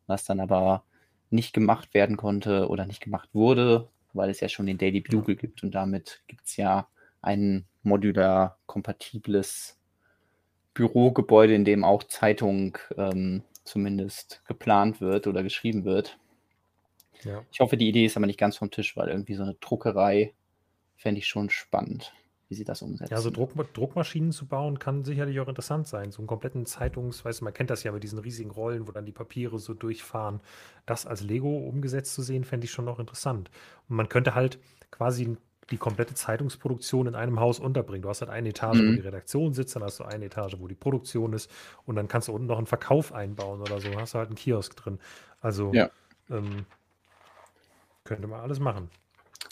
was dann aber nicht gemacht werden konnte oder nicht gemacht wurde, weil es ja schon den Daily Bugle ja. gibt und damit gibt es ja ein modular kompatibles Bürogebäude, in dem auch Zeitung ähm, zumindest geplant wird oder geschrieben wird. Ja. Ich hoffe, die Idee ist aber nicht ganz vom Tisch, weil irgendwie so eine Druckerei fände ich schon spannend, wie sie das umsetzen. Ja, so Druck, Druckmaschinen zu bauen kann sicherlich auch interessant sein. So einen kompletten Zeitungs, weißt du, man kennt das ja mit diesen riesigen Rollen, wo dann die Papiere so durchfahren. Das als Lego umgesetzt zu sehen, fände ich schon noch interessant. Und man könnte halt quasi die komplette Zeitungsproduktion in einem Haus unterbringen. Du hast halt eine Etage, mhm. wo die Redaktion sitzt, dann hast du eine Etage, wo die Produktion ist und dann kannst du unten noch einen Verkauf einbauen oder so. Dann hast du halt einen Kiosk drin. Also ja. ähm, könnte man alles machen.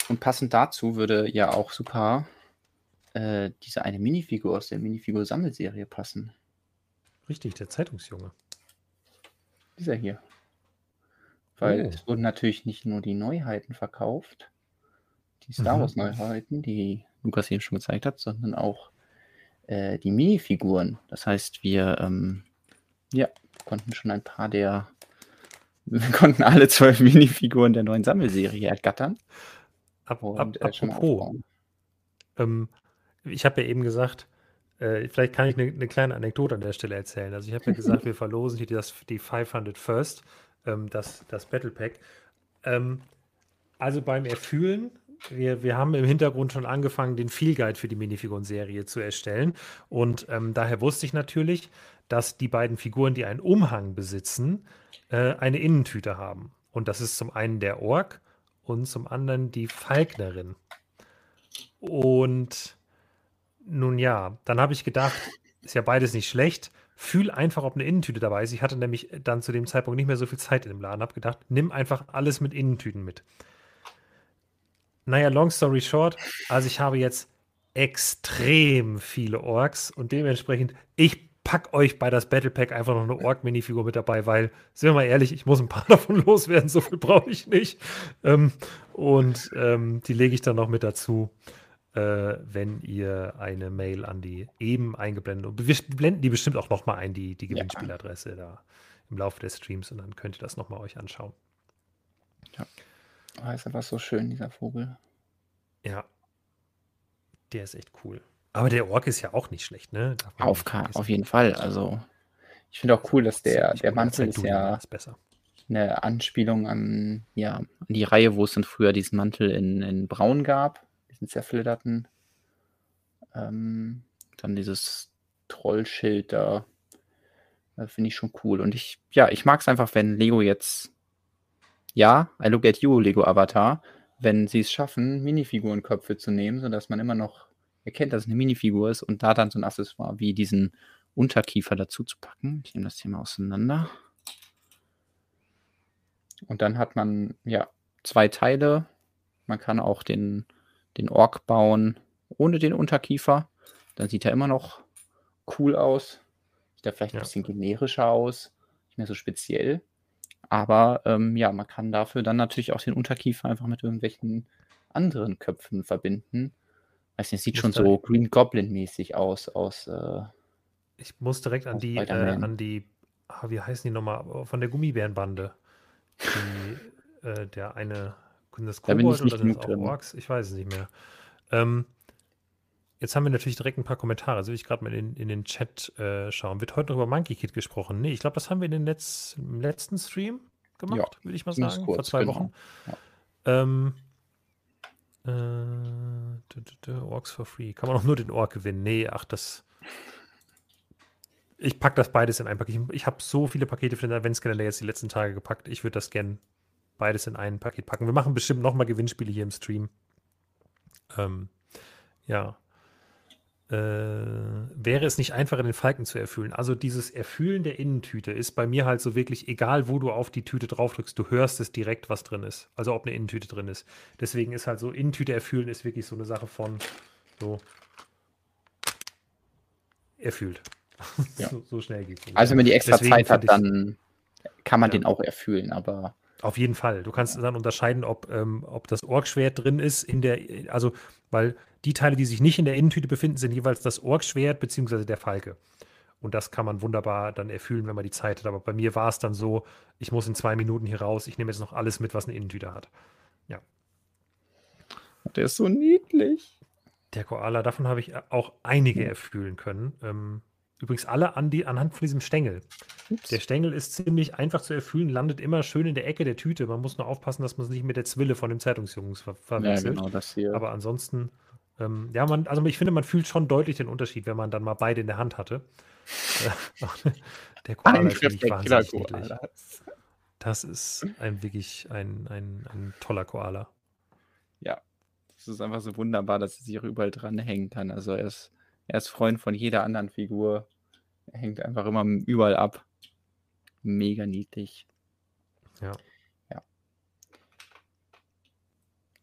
Und passend dazu würde ja auch super äh, diese eine Minifigur aus der Minifigur-Sammelserie passen. Richtig, der Zeitungsjunge. Dieser hier. Weil oh. es wurden natürlich nicht nur die Neuheiten verkauft, die Star mhm. Wars Neuheiten, die Lukas eben schon gezeigt hat, sondern auch äh, die Minifiguren. Das heißt, wir ähm, ja, konnten schon ein paar der wir konnten alle zwölf Minifiguren der neuen Sammelserie ergattern. Ab, und, ab, äh, apropos, ähm, ich habe ja eben gesagt, äh, vielleicht kann ich eine ne kleine Anekdote an der Stelle erzählen. Also ich habe ja gesagt, wir verlosen hier das, die 500 First, ähm, das, das Battle Pack. Ähm, also beim Erfühlen, wir, wir haben im Hintergrund schon angefangen, den Feel Guide für die Minifiguren-Serie zu erstellen. Und ähm, daher wusste ich natürlich, dass die beiden Figuren, die einen Umhang besitzen, äh, eine Innentüte haben. Und das ist zum einen der Ork und zum anderen die Falknerin. Und nun ja, dann habe ich gedacht, ist ja beides nicht schlecht. Fühl einfach, ob eine Innentüte dabei ist. Ich hatte nämlich dann zu dem Zeitpunkt nicht mehr so viel Zeit in dem Laden. Habe gedacht, nimm einfach alles mit Innentüten mit. Naja, long story short, also ich habe jetzt extrem viele Orks und dementsprechend, ich pack euch bei das Battle Pack einfach noch eine Ork-Minifigur mit dabei, weil, sind wir mal ehrlich, ich muss ein paar davon loswerden, so viel brauche ich nicht. Ähm, und ähm, die lege ich dann noch mit dazu, äh, wenn ihr eine Mail an die eben eingeblendet und wir blenden die bestimmt auch nochmal ein, die, die Gewinnspieladresse ja. da im Laufe des Streams und dann könnt ihr das nochmal euch anschauen. Ja. Oh, ist einfach so schön, dieser Vogel. Ja. Der ist echt cool. Aber der Ork ist ja auch nicht schlecht, ne? Auf, auf jeden Fall. Also, ich finde auch cool, dass der, der Mantel ist ja eine Anspielung an, ja, an die Reihe, wo es dann früher diesen Mantel in, in Braun gab, diesen zerflitterten. Ähm, dann dieses Trollschild da. Äh, finde ich schon cool. Und ich, ja, ich mag es einfach, wenn Lego jetzt, ja, I look at you, Lego Avatar, wenn sie es schaffen, Minifigurenköpfe zu nehmen, sodass man immer noch erkennt, dass es eine Minifigur ist und da dann so ein Accessoire wie diesen Unterkiefer dazu zu packen. Ich nehme das hier mal auseinander. Und dann hat man ja zwei Teile. Man kann auch den, den Ork bauen ohne den Unterkiefer. Dann sieht er immer noch cool aus. Sieht er vielleicht ja. ein bisschen generischer aus. Nicht mehr so speziell. Aber ähm, ja, man kann dafür dann natürlich auch den Unterkiefer einfach mit irgendwelchen anderen Köpfen verbinden. Weiß nicht, sieht schon so Green Goblin-mäßig aus, aus äh, Ich muss direkt an die, äh, an die, ah, wie heißen die nochmal, von der Gummibärenbande. Die, äh, der eine, das Kobold oder sind das auch Orks? Ich weiß es nicht mehr. Ähm, jetzt haben wir natürlich direkt ein paar Kommentare. Also will ich gerade mal in, in den Chat äh, schauen. Wird heute noch über Monkey Kid gesprochen? Nee, ich glaube, das haben wir in den Letz-, im letzten Stream gemacht, ja, würde ich mal sagen, kurz, vor zwei genau. Wochen. Ja. Ähm, äh, Orks for free. Kann man auch nur den Ork gewinnen? Nee, ach, das. Ich packe das beides in ein Paket. Ich, ich habe so viele Pakete für den Adventskalender jetzt die letzten Tage gepackt. Ich würde das gern beides in ein Paket packen. Wir machen bestimmt nochmal Gewinnspiele hier im Stream. Ähm, ja äh, wäre es nicht einfacher, den Falken zu erfüllen. Also dieses Erfüllen der Innentüte ist bei mir halt so wirklich, egal wo du auf die Tüte draufdrückst, du hörst es direkt, was drin ist. Also ob eine Innentüte drin ist. Deswegen ist halt so, Innentüte erfüllen ist wirklich so eine Sache von so erfüllt. Ja. so, so, schnell geht es. Also wenn man die extra Deswegen Zeit hat, dann kann man ja. den auch erfüllen, aber Auf jeden Fall. Du kannst dann unterscheiden, ob, ähm, ob das Orkschwert drin ist in der, also, weil die Teile, die sich nicht in der Innentüte befinden, sind jeweils das Orkschwert bzw. der Falke. Und das kann man wunderbar dann erfüllen, wenn man die Zeit hat. Aber bei mir war es dann so, ich muss in zwei Minuten hier raus, ich nehme jetzt noch alles mit, was eine Innentüte hat. Ja. Der ist so niedlich. Der Koala, davon habe ich auch einige erfüllen können. Ähm, übrigens alle an die, anhand von diesem Stängel. Ups. Der Stängel ist ziemlich einfach zu erfüllen, landet immer schön in der Ecke der Tüte. Man muss nur aufpassen, dass man es nicht mit der Zwille von dem Zeitungsjungs ver verwechselt. Ja, genau, das hier. Aber ansonsten, ähm, ja, man, also ich finde, man fühlt schon deutlich den Unterschied, wenn man dann mal beide in der Hand hatte. der Koala ist wirklich wahnsinnig niedlich. Das ist ein wirklich ein, ein, ein toller Koala. Ja, es ist einfach so wunderbar, dass er sich auch überall dranhängen kann. Also er ist, er ist Freund von jeder anderen Figur. Er hängt einfach immer überall ab. Mega niedlich. Ja. Ja.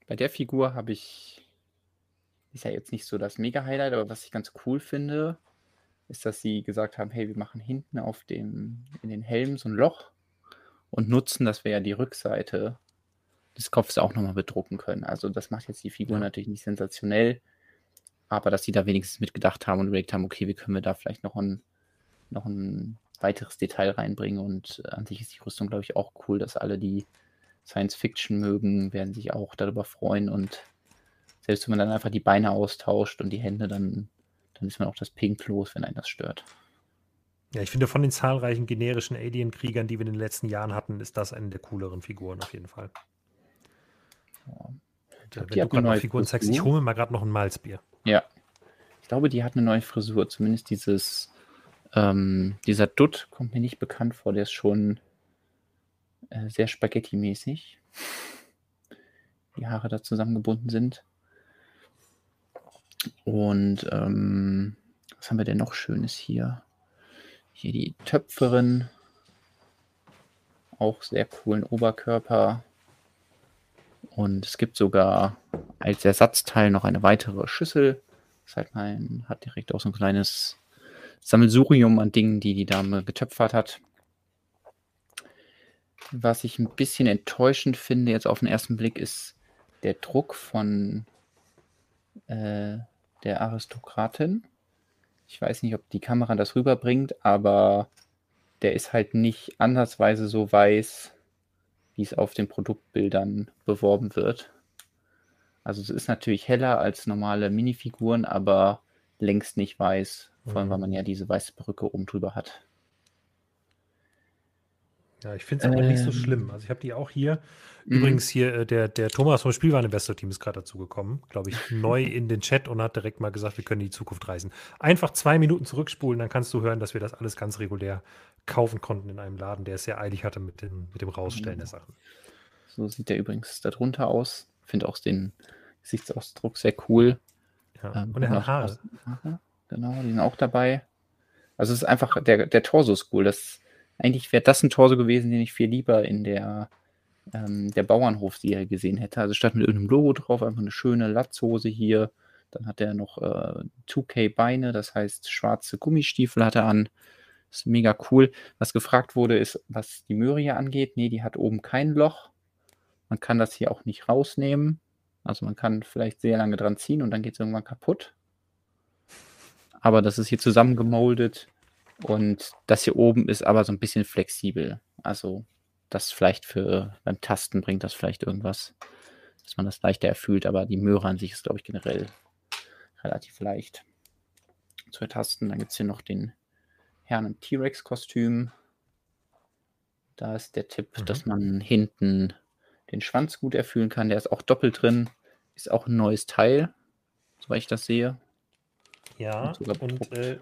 Bei der Figur habe ich, ist ja jetzt nicht so das Mega-Highlight, aber was ich ganz cool finde, ist, dass sie gesagt haben, hey, wir machen hinten auf dem, in den Helm so ein Loch und nutzen, dass wir ja die Rückseite des Kopfes auch nochmal bedrucken können. Also das macht jetzt die Figur ja. natürlich nicht sensationell, aber dass sie da wenigstens mitgedacht haben und überlegt haben, okay, wie können wir da vielleicht noch ein, noch ein weiteres Detail reinbringen und an sich ist die Rüstung, glaube ich, auch cool, dass alle, die Science Fiction mögen, werden sich auch darüber freuen und selbst wenn man dann einfach die Beine austauscht und die Hände, dann, dann ist man auch das Pink los, wenn einen das stört. Ja, ich finde, von den zahlreichen generischen Alien-Kriegern, die wir in den letzten Jahren hatten, ist das eine der cooleren Figuren auf jeden Fall. Ja. Wenn du gerade Figuren zeigst, ich hole mir mal gerade noch ein Malzbier. Ja. Ich glaube, die hat eine neue Frisur. Zumindest dieses, ähm, dieser Dutt kommt mir nicht bekannt vor. Der ist schon äh, sehr Spaghetti-mäßig. Die Haare da zusammengebunden sind. Und ähm, was haben wir denn noch Schönes hier? Hier die Töpferin. Auch sehr coolen Oberkörper. Und es gibt sogar als Ersatzteil noch eine weitere Schüssel. Das heißt, man hat direkt auch so ein kleines Sammelsurium an Dingen, die die Dame getöpfert hat. Was ich ein bisschen enttäuschend finde, jetzt auf den ersten Blick, ist der Druck von äh, der Aristokratin. Ich weiß nicht, ob die Kamera das rüberbringt, aber der ist halt nicht andersweise so weiß, wie es auf den Produktbildern beworben wird. Also es ist natürlich heller als normale Minifiguren, aber längst nicht weiß, vor allem weil man ja diese weiße Perücke oben drüber hat. Ja, ich finde es aber ähm, nicht so ähm. schlimm. Also ich habe die auch hier. Übrigens hier, äh, der, der Thomas vom Spielwareninvestor-Team ist gerade dazu gekommen, glaube ich, neu in den Chat und hat direkt mal gesagt, wir können in die Zukunft reisen. Einfach zwei Minuten zurückspulen, dann kannst du hören, dass wir das alles ganz regulär kaufen konnten in einem Laden, der es sehr eilig hatte mit dem, mit dem Rausstellen der Sachen. So sieht der übrigens darunter aus. Finde auch den Gesichtsausdruck sehr cool. Ja. Ähm, und er hat Haare. Genau, die sind auch dabei. Also es ist einfach, der, der Torso ist cool. Das, eigentlich wäre das ein Torso gewesen, den ich viel lieber in der, ähm, der Bauernhofserie gesehen hätte. Also statt mit irgendeinem Logo drauf, einfach eine schöne Latzhose hier. Dann hat er noch äh, 2K Beine, das heißt schwarze Gummistiefel hat er an. Ist mega cool. Was gefragt wurde, ist, was die Möhre hier angeht. Nee, die hat oben kein Loch. Man kann das hier auch nicht rausnehmen. Also man kann vielleicht sehr lange dran ziehen und dann geht es irgendwann kaputt. Aber das ist hier zusammengemoldet und das hier oben ist aber so ein bisschen flexibel. Also das vielleicht für beim Tasten bringt das vielleicht irgendwas, dass man das leichter erfüllt. Aber die Möhre an sich ist, glaube ich, generell relativ leicht zu ertasten. Dann gibt es hier noch den Herrn im T-Rex-Kostüm. Da ist der Tipp, mhm. dass man hinten den Schwanz gut erfüllen kann. Der ist auch doppelt drin. Ist auch ein neues Teil, soweit ich das sehe. Ja, und, und äh,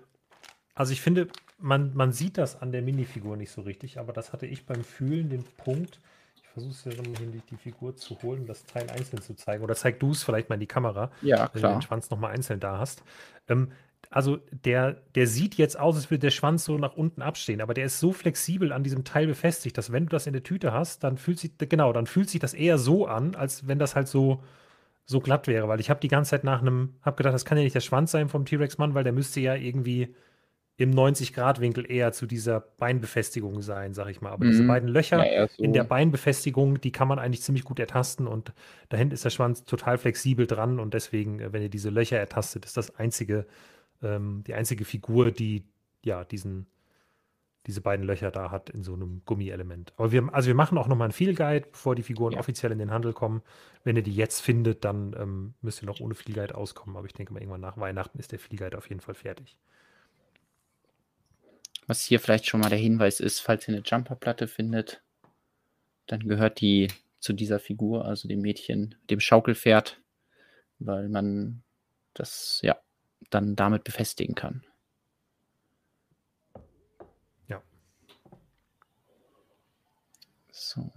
also ich finde, man, man sieht das an der Minifigur nicht so richtig, aber das hatte ich beim Fühlen den Punkt. Ich versuche es ja so die Figur zu holen, das Teil einzeln zu zeigen. Oder zeig du es vielleicht mal in die Kamera, ja, wenn du den Schwanz nochmal einzeln da hast. Ähm, also der, der sieht jetzt aus, als würde der Schwanz so nach unten abstehen, aber der ist so flexibel an diesem Teil befestigt, dass wenn du das in der Tüte hast, dann fühlt sich, genau, dann fühlt sich das eher so an, als wenn das halt so, so glatt wäre, weil ich habe die ganze Zeit nach einem, habe gedacht, das kann ja nicht der Schwanz sein vom T-Rex-Mann, weil der müsste ja irgendwie im 90-Grad-Winkel eher zu dieser Beinbefestigung sein, sag ich mal. Aber mhm. diese beiden Löcher ja, so. in der Beinbefestigung, die kann man eigentlich ziemlich gut ertasten und da hinten ist der Schwanz total flexibel dran und deswegen, äh, wenn ihr diese Löcher ertastet, ist das einzige, ähm, die einzige Figur, die ja diesen, diese beiden Löcher da hat in so einem Gummielement. Aber wir, also wir machen auch nochmal einen Feel Guide, bevor die Figuren ja. offiziell in den Handel kommen. Wenn ihr die jetzt findet, dann ähm, müsst ihr noch ohne Feel Guide auskommen. Aber ich denke mal, irgendwann nach Weihnachten ist der Feel Guide auf jeden Fall fertig. Was hier vielleicht schon mal der Hinweis ist, falls ihr eine Jumperplatte findet, dann gehört die zu dieser Figur, also dem Mädchen, dem Schaukelpferd, weil man das ja dann damit befestigen kann. Ja. So.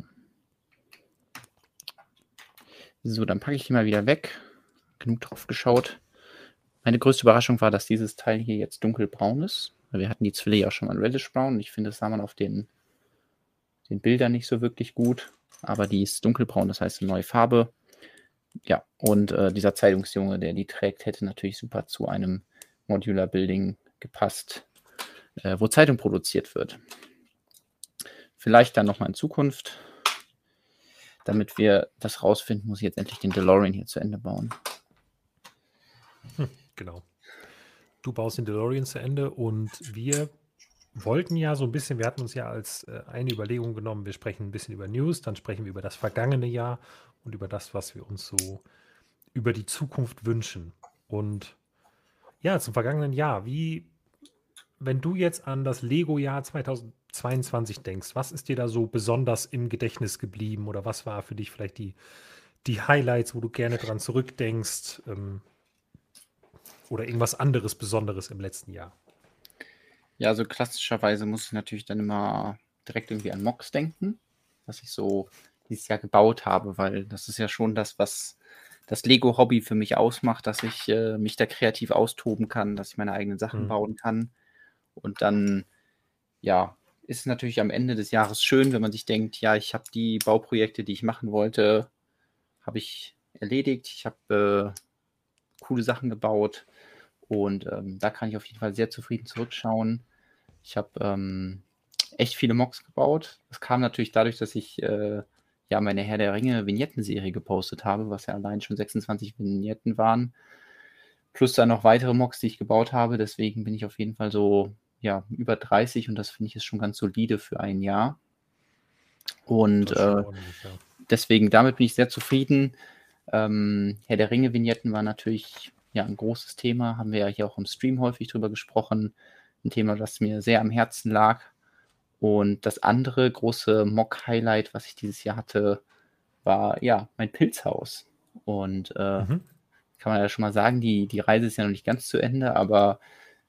So, dann packe ich die mal wieder weg. Genug drauf geschaut. Meine größte Überraschung war, dass dieses Teil hier jetzt dunkelbraun ist. Wir hatten die Zwille ja auch schon mal in Reddish Brown. Ich finde, das sah man auf den, den Bildern nicht so wirklich gut. Aber die ist dunkelbraun, das heißt eine neue Farbe. Ja, und äh, dieser Zeitungsjunge, der die trägt, hätte natürlich super zu einem Modular Building gepasst, äh, wo Zeitung produziert wird. Vielleicht dann nochmal in Zukunft. Damit wir das rausfinden, muss ich jetzt endlich den DeLorean hier zu Ende bauen. Hm, genau. Du baust den DeLorean zu Ende und wir wollten ja so ein bisschen, wir hatten uns ja als äh, eine Überlegung genommen, wir sprechen ein bisschen über News, dann sprechen wir über das vergangene Jahr und über das, was wir uns so über die Zukunft wünschen. Und ja, zum vergangenen Jahr, wie, wenn du jetzt an das Lego-Jahr 2022 denkst, was ist dir da so besonders im Gedächtnis geblieben oder was war für dich vielleicht die, die Highlights, wo du gerne dran zurückdenkst? Ähm, oder irgendwas anderes Besonderes im letzten Jahr? Ja, also klassischerweise muss ich natürlich dann immer direkt irgendwie an Mox denken, was ich so dieses Jahr gebaut habe, weil das ist ja schon das, was das Lego-Hobby für mich ausmacht, dass ich äh, mich da kreativ austoben kann, dass ich meine eigenen Sachen mhm. bauen kann. Und dann, ja, ist es natürlich am Ende des Jahres schön, wenn man sich denkt, ja, ich habe die Bauprojekte, die ich machen wollte, habe ich erledigt. Ich habe äh, coole Sachen gebaut. Und ähm, da kann ich auf jeden Fall sehr zufrieden zurückschauen. Ich habe ähm, echt viele Mocks gebaut. Das kam natürlich dadurch, dass ich äh, ja meine Herr der Ringe Vignetten-Serie gepostet habe, was ja allein schon 26 Vignetten waren. Plus dann noch weitere Mocks, die ich gebaut habe. Deswegen bin ich auf jeden Fall so ja, über 30 und das finde ich ist schon ganz solide für ein Jahr. Und äh, deswegen, damit bin ich sehr zufrieden. Ähm, Herr der Ringe-Vignetten war natürlich ja ein großes Thema, haben wir ja hier auch im Stream häufig drüber gesprochen. Ein Thema, das mir sehr am Herzen lag. Und das andere große Mock-Highlight, was ich dieses Jahr hatte, war ja mein Pilzhaus. Und äh, mhm. kann man ja schon mal sagen, die, die Reise ist ja noch nicht ganz zu Ende, aber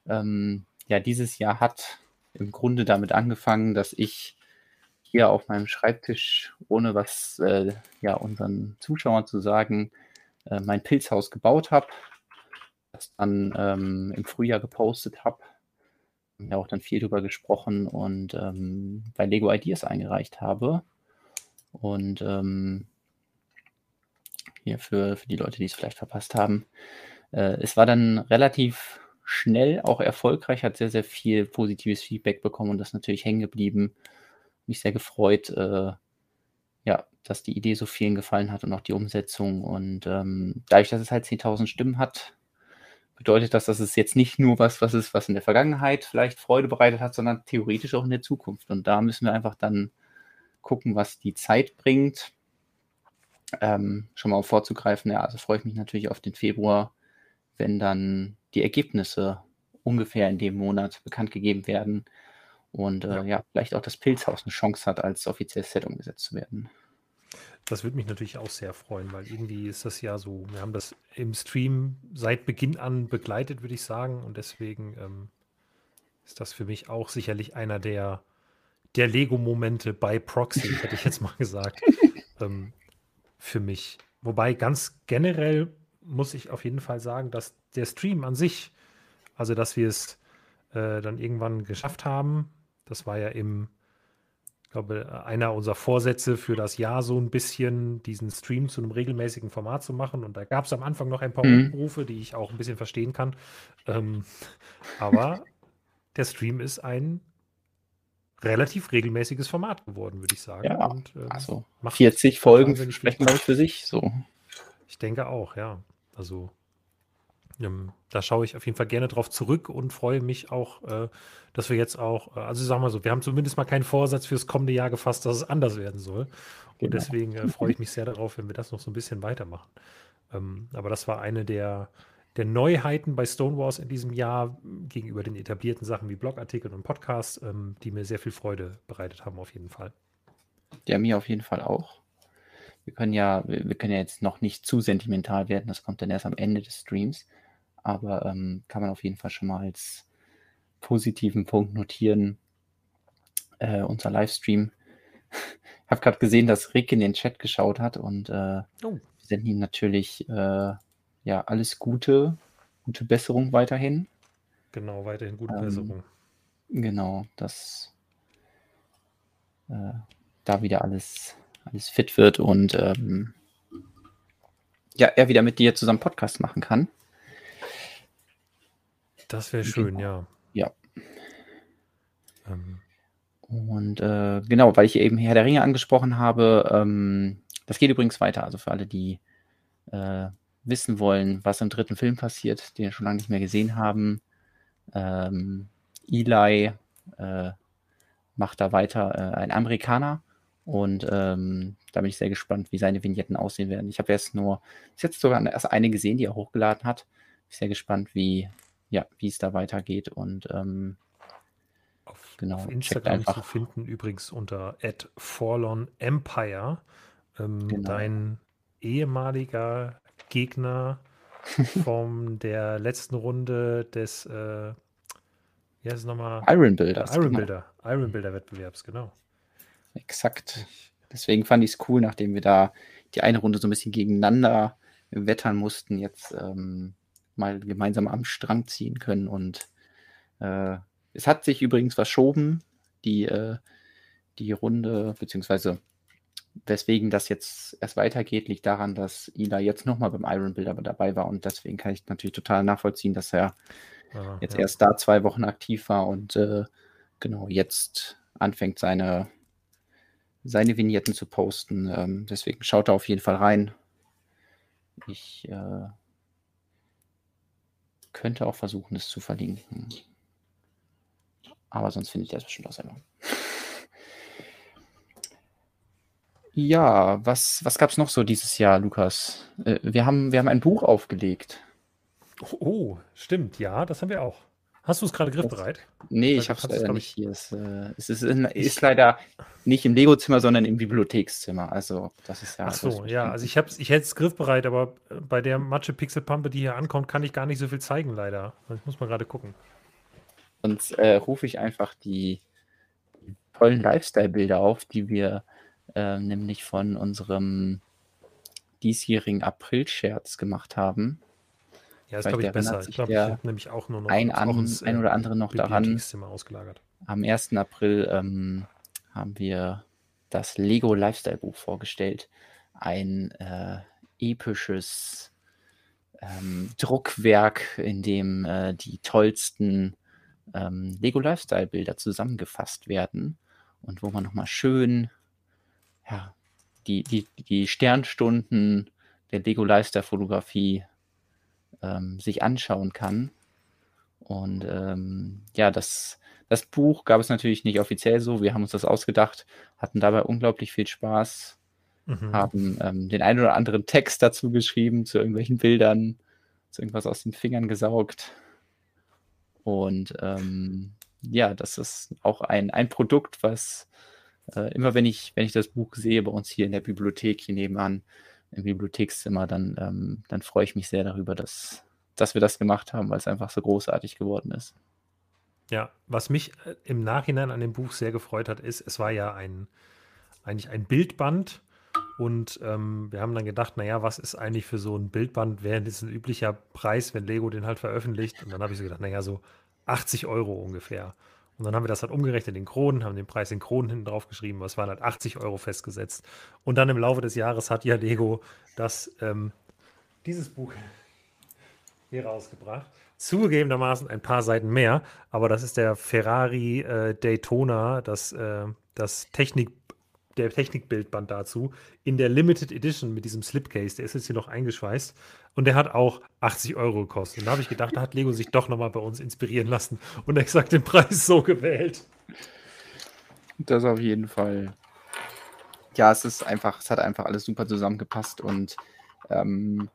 ähm, ja, dieses Jahr hat im Grunde damit angefangen, dass ich hier auf meinem Schreibtisch, ohne was äh, ja, unseren Zuschauern zu sagen, äh, mein Pilzhaus gebaut habe das dann ähm, im Frühjahr gepostet habe. Ja, auch dann viel drüber gesprochen und ähm, bei Lego Ideas eingereicht habe. Und ähm, hier für, für die Leute, die es vielleicht verpasst haben. Äh, es war dann relativ schnell auch erfolgreich, hat sehr, sehr viel positives Feedback bekommen und das natürlich hängen geblieben. Mich sehr gefreut, äh, ja, dass die Idee so vielen gefallen hat und auch die Umsetzung. Und ähm, dadurch, dass es halt 10.000 Stimmen hat, bedeutet das, dass es jetzt nicht nur was, was ist, was in der Vergangenheit vielleicht Freude bereitet hat, sondern theoretisch auch in der Zukunft. Und da müssen wir einfach dann gucken, was die Zeit bringt. Ähm, schon mal vorzugreifen, ja, also freue ich mich natürlich auf den Februar, wenn dann die Ergebnisse ungefähr in dem Monat bekannt gegeben werden und äh, ja. ja, vielleicht auch das Pilzhaus eine Chance hat, als offizielles Set umgesetzt zu werden. Das würde mich natürlich auch sehr freuen, weil irgendwie ist das ja so, wir haben das im Stream seit Beginn an begleitet, würde ich sagen. Und deswegen ähm, ist das für mich auch sicherlich einer der, der Lego-Momente bei Proxy, hätte ich jetzt mal gesagt, ähm, für mich. Wobei ganz generell muss ich auf jeden Fall sagen, dass der Stream an sich, also dass wir es äh, dann irgendwann geschafft haben, das war ja im glaube, einer unserer Vorsätze für das Jahr so ein bisschen diesen Stream zu einem regelmäßigen Format zu machen. Und da gab es am Anfang noch ein paar mhm. Umrufe, die ich auch ein bisschen verstehen kann. Ähm, aber der Stream ist ein relativ regelmäßiges Format geworden, würde ich sagen. Ja, Und, ähm, Also macht 40 Folgen sprechen, glaube ich, für sich. So. Ich denke auch, ja. Also da schaue ich auf jeden Fall gerne drauf zurück und freue mich auch, äh, dass wir jetzt auch, äh, also sagen wir mal so, wir haben zumindest mal keinen Vorsatz fürs kommende Jahr gefasst, dass es anders werden soll. Und Genau. deswegen äh, freue ich mich sehr darauf, wenn wir das noch so ein bisschen weitermachen. Ähm, aber das war eine der, der Neuheiten bei Stonewalls in diesem Jahr gegenüber den etablierten Sachen wie Blogartikeln und Podcasts, ähm, die mir sehr viel Freude bereitet haben, auf jeden Fall. Ja, mir auf jeden Fall auch. Wir können ja, wir können ja jetzt noch nicht zu sentimental werden, das kommt dann erst am Ende des Streams. Aber ähm, kann man auf jeden Fall schon mal als positiven Punkt notieren. Äh, unser Livestream. Ich habe gerade gesehen, dass Rick in den Chat geschaut hat und äh, Oh. wir senden ihm natürlich äh, ja alles Gute, gute Besserung weiterhin. Genau, weiterhin gute Ähm, Besserung. Genau, dass äh, da wieder alles, alles fit wird und ähm, ja, er wieder mit dir zusammen Podcast machen kann. Das wäre schön, genau. ja. Ja. Ähm, Und äh, genau, weil ich eben Herr der Ringe angesprochen habe, ähm, das geht übrigens weiter. Also für alle, die äh, wissen wollen, was im dritten Film passiert, den wir schon lange nicht mehr gesehen haben. Ähm, Eli äh, macht da weiter äh, ein Amerikaner und ähm, da bin ich sehr gespannt, wie seine Vignetten aussehen werden. Ich habe erst nur, bis jetzt sogar erst eine gesehen, die er hochgeladen hat. Bin sehr gespannt, wie, ja, wie es da weitergeht und ähm, auf, Genau, auf Instagram zu finden, übrigens unter @fallonempire. Ähm, Genau. Dein ehemaliger Gegner von der letzten Runde des, äh, wie heißt es nochmal? Iron Builders. Iron genau. Builder, Iron Builder Wettbewerbs, genau. Exakt. Deswegen fand ich es cool, nachdem wir da die eine Runde so ein bisschen gegeneinander wettern mussten, jetzt ähm, mal gemeinsam am Strang ziehen können. Und äh, es hat sich übrigens verschoben, die, äh, die Runde, beziehungsweise weswegen das jetzt erst weitergeht, liegt daran, dass Ila jetzt nochmal beim Iron Builder dabei war. Und deswegen kann ich natürlich total nachvollziehen, dass er ah, jetzt ja. erst da zwei Wochen aktiv war und äh, genau jetzt anfängt seine, seine Vignetten zu posten. Ähm, deswegen schaut da auf jeden Fall rein. Ich äh, könnte auch versuchen, es zu verlinken. Aber sonst findet ihr es bestimmt auch selber. Ja, was, was gab es noch so dieses Jahr, Lukas? Äh, wir, haben, wir haben ein Buch aufgelegt. Oh, oh, stimmt, ja, das haben wir auch. Hast du es gerade griffbereit? Nee, ich habe es leider nicht ich- hier. Es, äh, es ist, in, ist leider nicht im Lego-Zimmer, sondern im Bibliothekszimmer. Also, das ist ja. Ach so, ja, also ich, ich hätte es griffbereit, aber äh, bei der Matsche-Pixelpampe, die hier ankommt, kann ich gar nicht so viel zeigen, leider. Ich muss mal gerade gucken. Sonst äh, rufe ich einfach die tollen Lifestyle-Bilder auf, die wir äh, nämlich von unserem diesjährigen April-Scherz gemacht haben. Ja, ist, glaube ich, besser. Ich glaube, ich habe nämlich auch nur noch Ein, an, ins, ein äh, oder andere noch daran. Ausgelagert. Am 1. April ähm, haben wir das Lego Lifestyle Buch vorgestellt. Ein äh, episches ähm, Druckwerk, in dem äh, die tollsten ähm, Lego Lifestyle Bilder zusammengefasst werden und wo man nochmal schön ja, die, die, die Sternstunden der Lego Lifestyle Fotografie ähm, sich anschauen kann. Und ähm, ja, das, das Buch gab es natürlich nicht offiziell so. Wir haben uns das ausgedacht, hatten dabei unglaublich viel Spaß, Mhm. haben ähm, den einen oder anderen Text dazu geschrieben, zu irgendwelchen Bildern, zu irgendwas aus den Fingern gesaugt. Und ähm, ja, das ist auch ein, ein Produkt, was äh, immer wenn ich, wenn ich das Buch sehe, bei uns hier in der Bibliothek, hier nebenan, im Bibliothekszimmer, dann, ähm, dann freue ich mich sehr darüber, dass, dass wir das gemacht haben, weil es einfach so großartig geworden ist. Ja, was mich äh, im Nachhinein an dem Buch sehr gefreut hat, ist, es war ja ein, eigentlich ein Bildband und ähm, wir haben dann gedacht, naja, was ist eigentlich für so ein Bildband, wäre das ein üblicher Preis, wenn Lego den halt veröffentlicht? Und dann habe ich so gedacht, naja, so 80 Euro ungefähr. Und dann haben wir das halt umgerechnet in Kronen, haben den Preis in Kronen hinten drauf geschrieben, es waren halt 80 Euro festgesetzt. Und dann im Laufe des Jahres hat ja Lego das, ähm, dieses Buch hier rausgebracht. zugegebenermaßen ein paar Seiten mehr, aber das ist der Ferrari äh, Daytona, das, äh, das Technik, der Technikbildband dazu, in der Limited Edition mit diesem Slipcase. Der ist jetzt hier noch eingeschweißt und der hat auch 80 Euro gekostet. Und da habe ich gedacht, da hat Lego sich doch nochmal bei uns inspirieren lassen und exakt den Preis so gewählt. Das auf jeden Fall. Ja, es ist einfach, es hat einfach alles super zusammengepasst und ähm,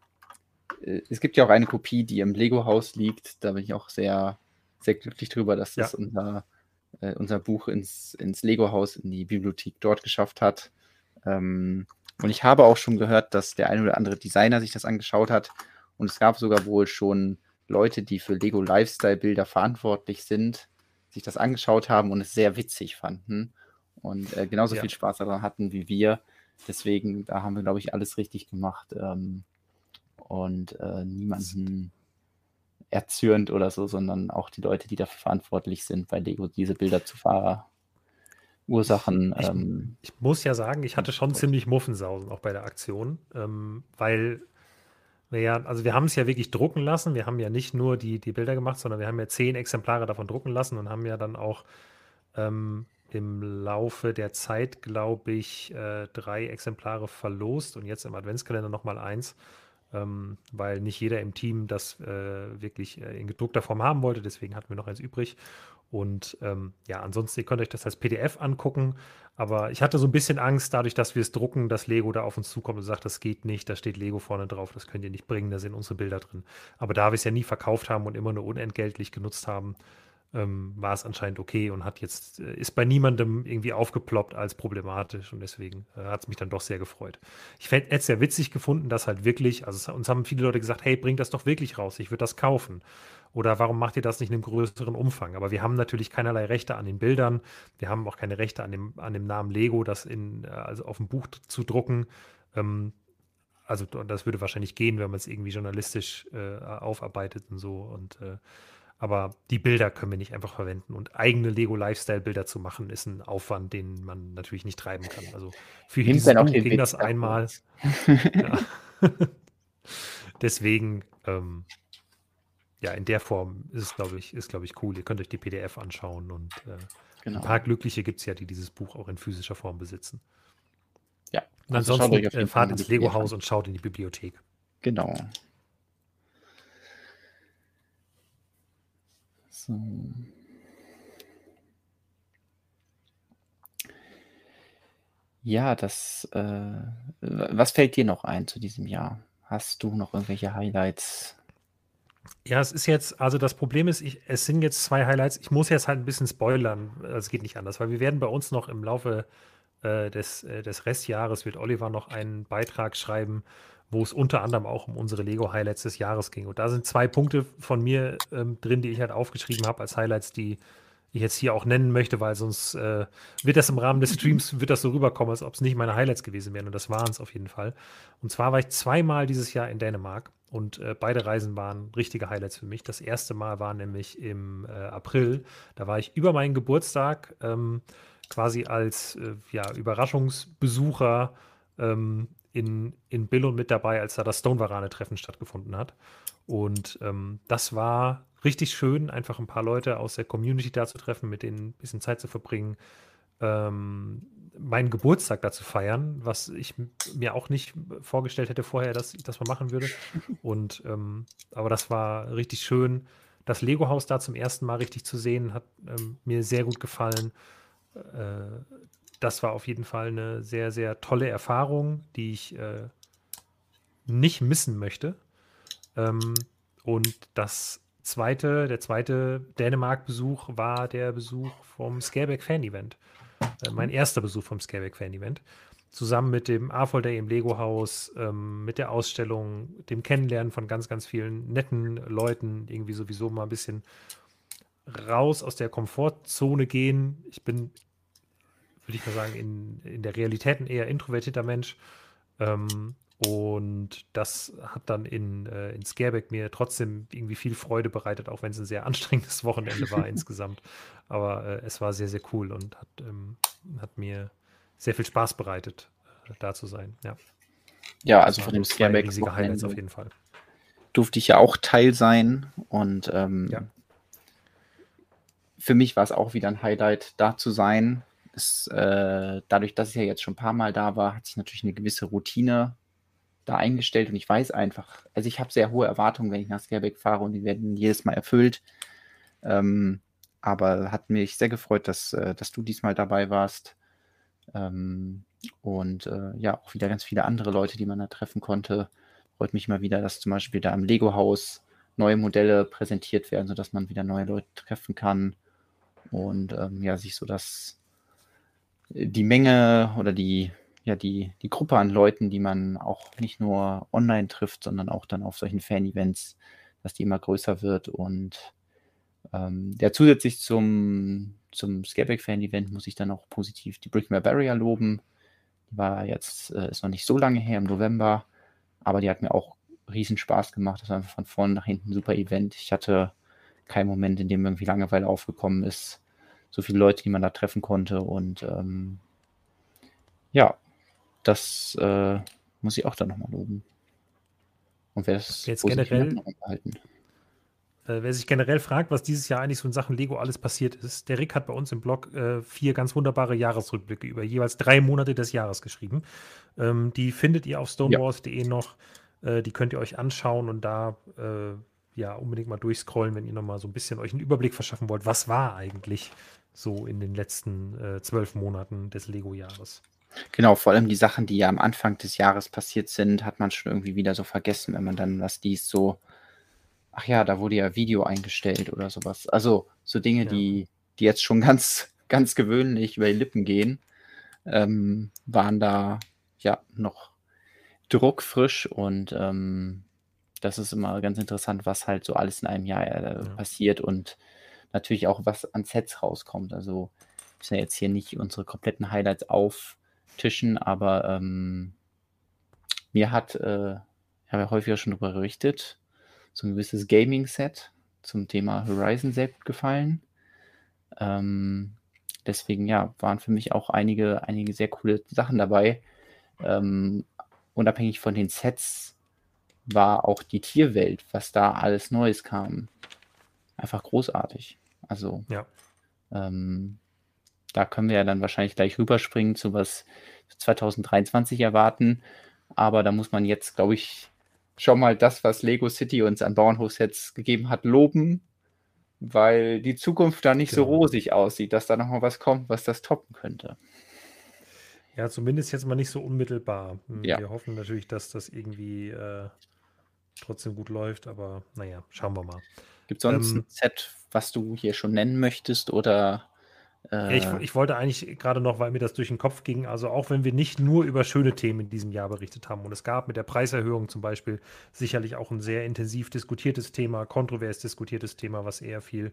äh, es gibt ja auch eine Kopie, die im Lego-Haus liegt. Da bin ich auch sehr, sehr glücklich drüber, dass das ja. Unser, äh, unser Buch ins, ins Lego-Haus, in die Bibliothek dort geschafft hat. Ähm, und ich habe auch schon gehört, dass der ein oder andere Designer sich das angeschaut hat. Und es gab sogar wohl schon Leute, die für Lego Lifestyle-Bilder verantwortlich sind, sich das angeschaut haben und es sehr witzig fanden. Und äh, genauso ja. viel Spaß daran hatten wie wir. Deswegen, da haben wir, glaube ich, alles richtig gemacht. Ähm, und äh, niemanden erzürnt oder so, sondern auch die Leute, die dafür verantwortlich sind, bei Lego diese Bilder zu verursachen. Ich, ähm, ich, muss ja sagen, ich hatte schon ziemlich Muffensausen auch bei der Aktion, ähm, weil wir ja, also wir haben es ja wirklich drucken lassen. Wir haben ja nicht nur die, die Bilder gemacht, sondern wir haben ja zehn Exemplare davon drucken lassen und haben ja dann auch ähm, im Laufe der Zeit, glaube ich, äh, drei Exemplare verlost und jetzt im Adventskalender nochmal eins ähm, weil nicht jeder im Team das äh, wirklich äh, in gedruckter Form haben wollte. Deswegen hatten wir noch eins übrig. Und ähm, ja, ansonsten, ihr könnt euch das als PDF angucken. Aber ich hatte so ein bisschen Angst, dadurch, dass wir es drucken, dass Lego da auf uns zukommt und sagt, das geht nicht, da steht Lego vorne drauf, das könnt ihr nicht bringen, da sind unsere Bilder drin. Aber da wir es ja nie verkauft haben und immer nur unentgeltlich genutzt haben, ähm, war es anscheinend okay und hat jetzt, äh, ist bei niemandem irgendwie aufgeploppt als problematisch und deswegen äh, hat es mich dann doch sehr gefreut. Ich hätte es sehr witzig gefunden, dass halt wirklich, also uns haben viele Leute gesagt, hey, bringt das doch wirklich raus, ich würde das kaufen. Oder warum macht ihr das nicht in einem größeren Umfang? Aber wir haben natürlich keinerlei Rechte an den Bildern. Wir haben auch keine Rechte an dem, an dem Namen Lego, das in, äh, also auf dem Buch zu drucken. Ähm, also das würde wahrscheinlich gehen, wenn man es irgendwie journalistisch äh, aufarbeitet und so. Und äh, aber die Bilder können wir nicht einfach verwenden. Und eigene Lego-Lifestyle-Bilder zu machen, ist ein Aufwand, den man natürlich nicht treiben kann. Also für Nimmt dieses Buch ging das einmal. Deswegen, ähm, ja, in der Form ist es, glaube ich, ist, glaube ich, cool. Ihr könnt euch die PDF anschauen und äh, genau. ein paar Glückliche gibt es ja, die dieses Buch auch in physischer Form besitzen. Ja. Und also ansonsten äh, fahrt ins Lego-Haus und schaut in die Bibliothek. Genau. So. Ja, das, äh, was fällt dir noch ein zu diesem Jahr? Hast du noch irgendwelche Highlights? Ja, es ist jetzt, also das Problem ist, ich, es sind jetzt zwei Highlights. Ich muss jetzt halt ein bisschen spoilern. Es geht nicht anders, weil wir werden bei uns noch im Laufe äh, des, äh, des Restjahres wird Oliver noch einen Beitrag schreiben, wo es unter anderem auch um unsere Lego-Highlights des Jahres ging. Und da sind zwei Punkte von mir ähm, drin, die ich halt aufgeschrieben habe als Highlights, die ich jetzt hier auch nennen möchte, weil sonst äh, wird das im Rahmen des Streams wird das so rüberkommen, als ob es nicht meine Highlights gewesen wären. Und das waren es auf jeden Fall. Und zwar war ich zweimal dieses Jahr in Dänemark und äh, beide Reisen waren richtige Highlights für mich. Das erste Mal war nämlich im äh, April. Da war ich über meinen Geburtstag ähm, quasi als äh, ja, Überraschungsbesucher ähm, in, in Billund mit dabei, als da das Stone-Varane-Treffen stattgefunden hat. Und ähm, das war richtig schön, einfach ein paar Leute aus der Community da zu treffen, mit denen ein bisschen Zeit zu verbringen, ähm, meinen Geburtstag da zu feiern, was ich mir auch nicht vorgestellt hätte vorher, dass ich das mal machen würde. Und ähm, aber das war richtig schön. Das Lego-Haus da zum ersten Mal richtig zu sehen, hat ähm, mir sehr gut gefallen. Äh, das war auf jeden Fall eine sehr, sehr tolle Erfahrung, die ich äh, nicht missen möchte. Ähm, und das zweite, der zweite Dänemark-Besuch war der Besuch vom Scareback Fan Event. Äh, mein erster Besuch vom Scareback Fan Event. Zusammen mit dem Day im Lego-Haus, ähm, mit der Ausstellung, dem Kennenlernen von ganz, ganz vielen netten Leuten, irgendwie sowieso mal ein bisschen raus aus der Komfortzone gehen. Ich bin würde ich mal sagen, in, in der Realität ein eher introvertierter Mensch. Ähm, und das hat dann in, äh, in Scareback mir trotzdem irgendwie viel Freude bereitet, auch wenn es ein sehr anstrengendes Wochenende war insgesamt. Aber äh, es war sehr, sehr cool und hat, ähm, hat mir sehr viel Spaß bereitet, äh, da zu sein. Ja, ja also von dem Scareback. Riesige Highlights auf jeden Fall. durfte ich ja auch Teil sein und ähm, ja. für mich war es auch wieder ein Highlight, da zu sein. Es, äh, dadurch, dass ich ja jetzt schon ein paar Mal da war, hat sich natürlich eine gewisse Routine da eingestellt und ich weiß einfach, also ich habe sehr hohe Erwartungen, wenn ich nach Scareback fahre und die werden jedes Mal erfüllt. Ähm, aber hat mich sehr gefreut, dass, äh, dass du diesmal dabei warst. Ähm, und äh, ja, auch wieder ganz viele andere Leute, die man da treffen konnte. Freut mich immer wieder, dass zum Beispiel da im Lego-Haus neue Modelle präsentiert werden, sodass man wieder neue Leute treffen kann. Und ähm, ja, sich so das die Menge oder die, ja, die, die Gruppe an Leuten, die man auch nicht nur online trifft, sondern auch dann auf solchen Fan-Events, dass die immer größer wird und ähm, ja, zusätzlich zum, zum Scareback-Fan-Event muss ich dann auch positiv die My Barrier loben. Die war jetzt, äh, ist noch nicht so lange her, im November, aber die hat mir auch riesen Spaß gemacht. Das war einfach von vorne nach hinten ein super Event. Ich hatte keinen Moment, in dem irgendwie Langeweile aufgekommen ist. So viele Leute, die man da treffen konnte und ähm, ja, das äh, muss ich auch dann nochmal loben. Und wer es jetzt generell unterhalten. Äh, wer sich generell fragt, was dieses Jahr eigentlich so in Sachen Lego alles passiert ist, der Rick hat bei uns im Blog äh, vier ganz wunderbare Jahresrückblicke über jeweils drei Monate des Jahres geschrieben. Ähm, die findet ihr auf stonewalls.de ja. noch. Äh, die könnt ihr euch anschauen und da äh, ja unbedingt mal durchscrollen, wenn ihr nochmal so ein bisschen euch einen Überblick verschaffen wollt. Was war eigentlich so in den letzten äh, zwölf Monaten des Lego-Jahres? Genau, vor allem die Sachen, die ja am Anfang des Jahres passiert sind, hat man schon irgendwie wieder so vergessen, wenn man dann was dies so ach ja, da wurde ja Video eingestellt oder sowas. Also so Dinge, ja. die, die jetzt schon ganz, ganz gewöhnlich über die Lippen gehen, ähm, waren da ja noch druckfrisch und ähm, das ist immer ganz interessant, was halt so alles in einem Jahr äh, ja. passiert und natürlich auch, was an Sets rauskommt. Also müssen ja jetzt hier nicht unsere kompletten Highlights auftischen, aber ähm, mir hat, äh, ich habe ja häufiger schon darüber berichtet, so ein gewisses Gaming-Set zum Thema Horizon sehr gut gefallen. Ähm, deswegen, ja, waren für mich auch einige, einige sehr coole Sachen dabei. Ähm, unabhängig von den Sets war auch die Tierwelt, was da alles Neues kam, einfach großartig. Also, ja. ähm, da können wir ja dann wahrscheinlich gleich rüberspringen zu was 2023 erwarten. Aber da muss man jetzt, glaube ich, schon mal das, was Lego City uns an Bauernhofsets gegeben hat, loben, weil die Zukunft da nicht genau. so rosig aussieht, dass da noch mal was kommt, was das toppen könnte. Ja, zumindest jetzt mal nicht so unmittelbar. Hm, ja. Wir hoffen natürlich, dass das irgendwie äh, trotzdem gut läuft, aber naja, schauen wir mal. Gibt es sonst ähm, ein Set, was du hier schon nennen möchtest oder äh, ich, ich, wollte eigentlich gerade noch, weil mir das durch den Kopf ging, also auch wenn wir nicht nur über schöne Themen in diesem Jahr berichtet haben und es gab mit der Preiserhöhung zum Beispiel sicherlich auch ein sehr intensiv diskutiertes Thema, kontrovers diskutiertes Thema, was eher viel,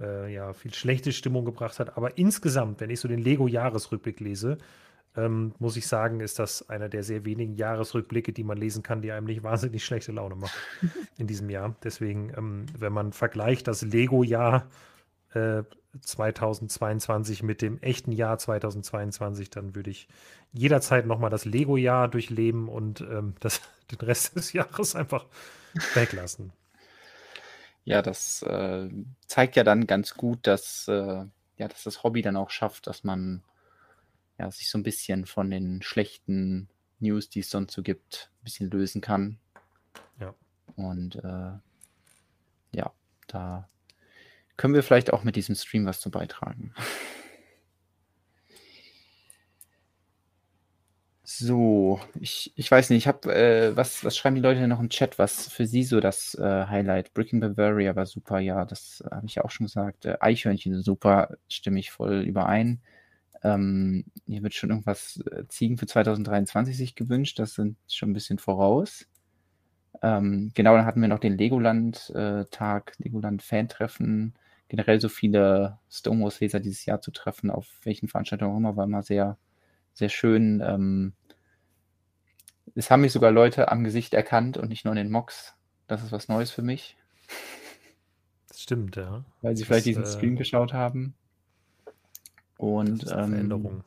äh, ja, viel schlechte Stimmung gebracht hat. Aber insgesamt, wenn ich so den Lego-Jahresrückblick lese, ähm, muss ich sagen, ist das einer der sehr wenigen Jahresrückblicke, die man lesen kann, die einem nicht wahnsinnig schlechte Laune machen in diesem Jahr. Deswegen, ähm, wenn man vergleicht das Lego-Jahr 2022 äh, mit dem echten Jahr 2022, dann würde ich jederzeit nochmal das Lego-Jahr durchleben und ähm, das, den Rest des Jahres einfach weglassen. Ja, das äh, zeigt ja dann ganz gut, dass, äh, ja, dass das Hobby dann auch schafft, dass man ja, sich so ein bisschen von den schlechten News, die es sonst so gibt, ein bisschen lösen kann. Ja. Und äh, ja, da können wir vielleicht auch mit diesem Stream was zu beitragen. So, ich, ich weiß nicht, ich habe, äh, was, was schreiben die Leute noch im Chat, was für sie so das äh, Highlight? Breaking Bavaria war super, ja, das habe ich ja auch schon gesagt. Äh, Eichhörnchen super, stimme ich voll überein. Ähm, hier wird schon irgendwas äh, Ziegen für 2023 sich gewünscht, das sind schon ein bisschen voraus. Ähm, genau, dann hatten wir noch den Legoland-Tag, äh, Legoland-Fan-Treffen generell so viele Stonewalls-Leser dieses Jahr zu treffen, auf welchen Veranstaltungen auch immer, war immer sehr, sehr schön. Ähm, es haben mich sogar Leute am Gesicht erkannt und nicht nur in den Mocks. Das ist was Neues für mich. Das stimmt, ja. Weil sie das vielleicht diesen äh, Stream geschaut haben. Und ähm, Veränderung.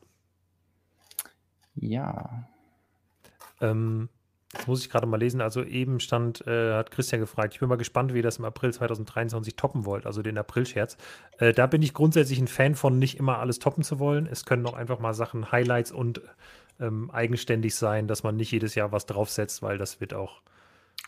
Ja. Ähm, Jetzt muss ich gerade mal lesen. Also eben stand, äh, hat Christian gefragt, ich bin mal gespannt, wie ihr das im April 2023 toppen wollt, also den April-Scherz. Äh, da bin ich grundsätzlich ein Fan von, nicht immer alles toppen zu wollen. Es können auch einfach mal Sachen, Highlights und ähm, eigenständig sein, dass man nicht jedes Jahr was draufsetzt, weil das wird auch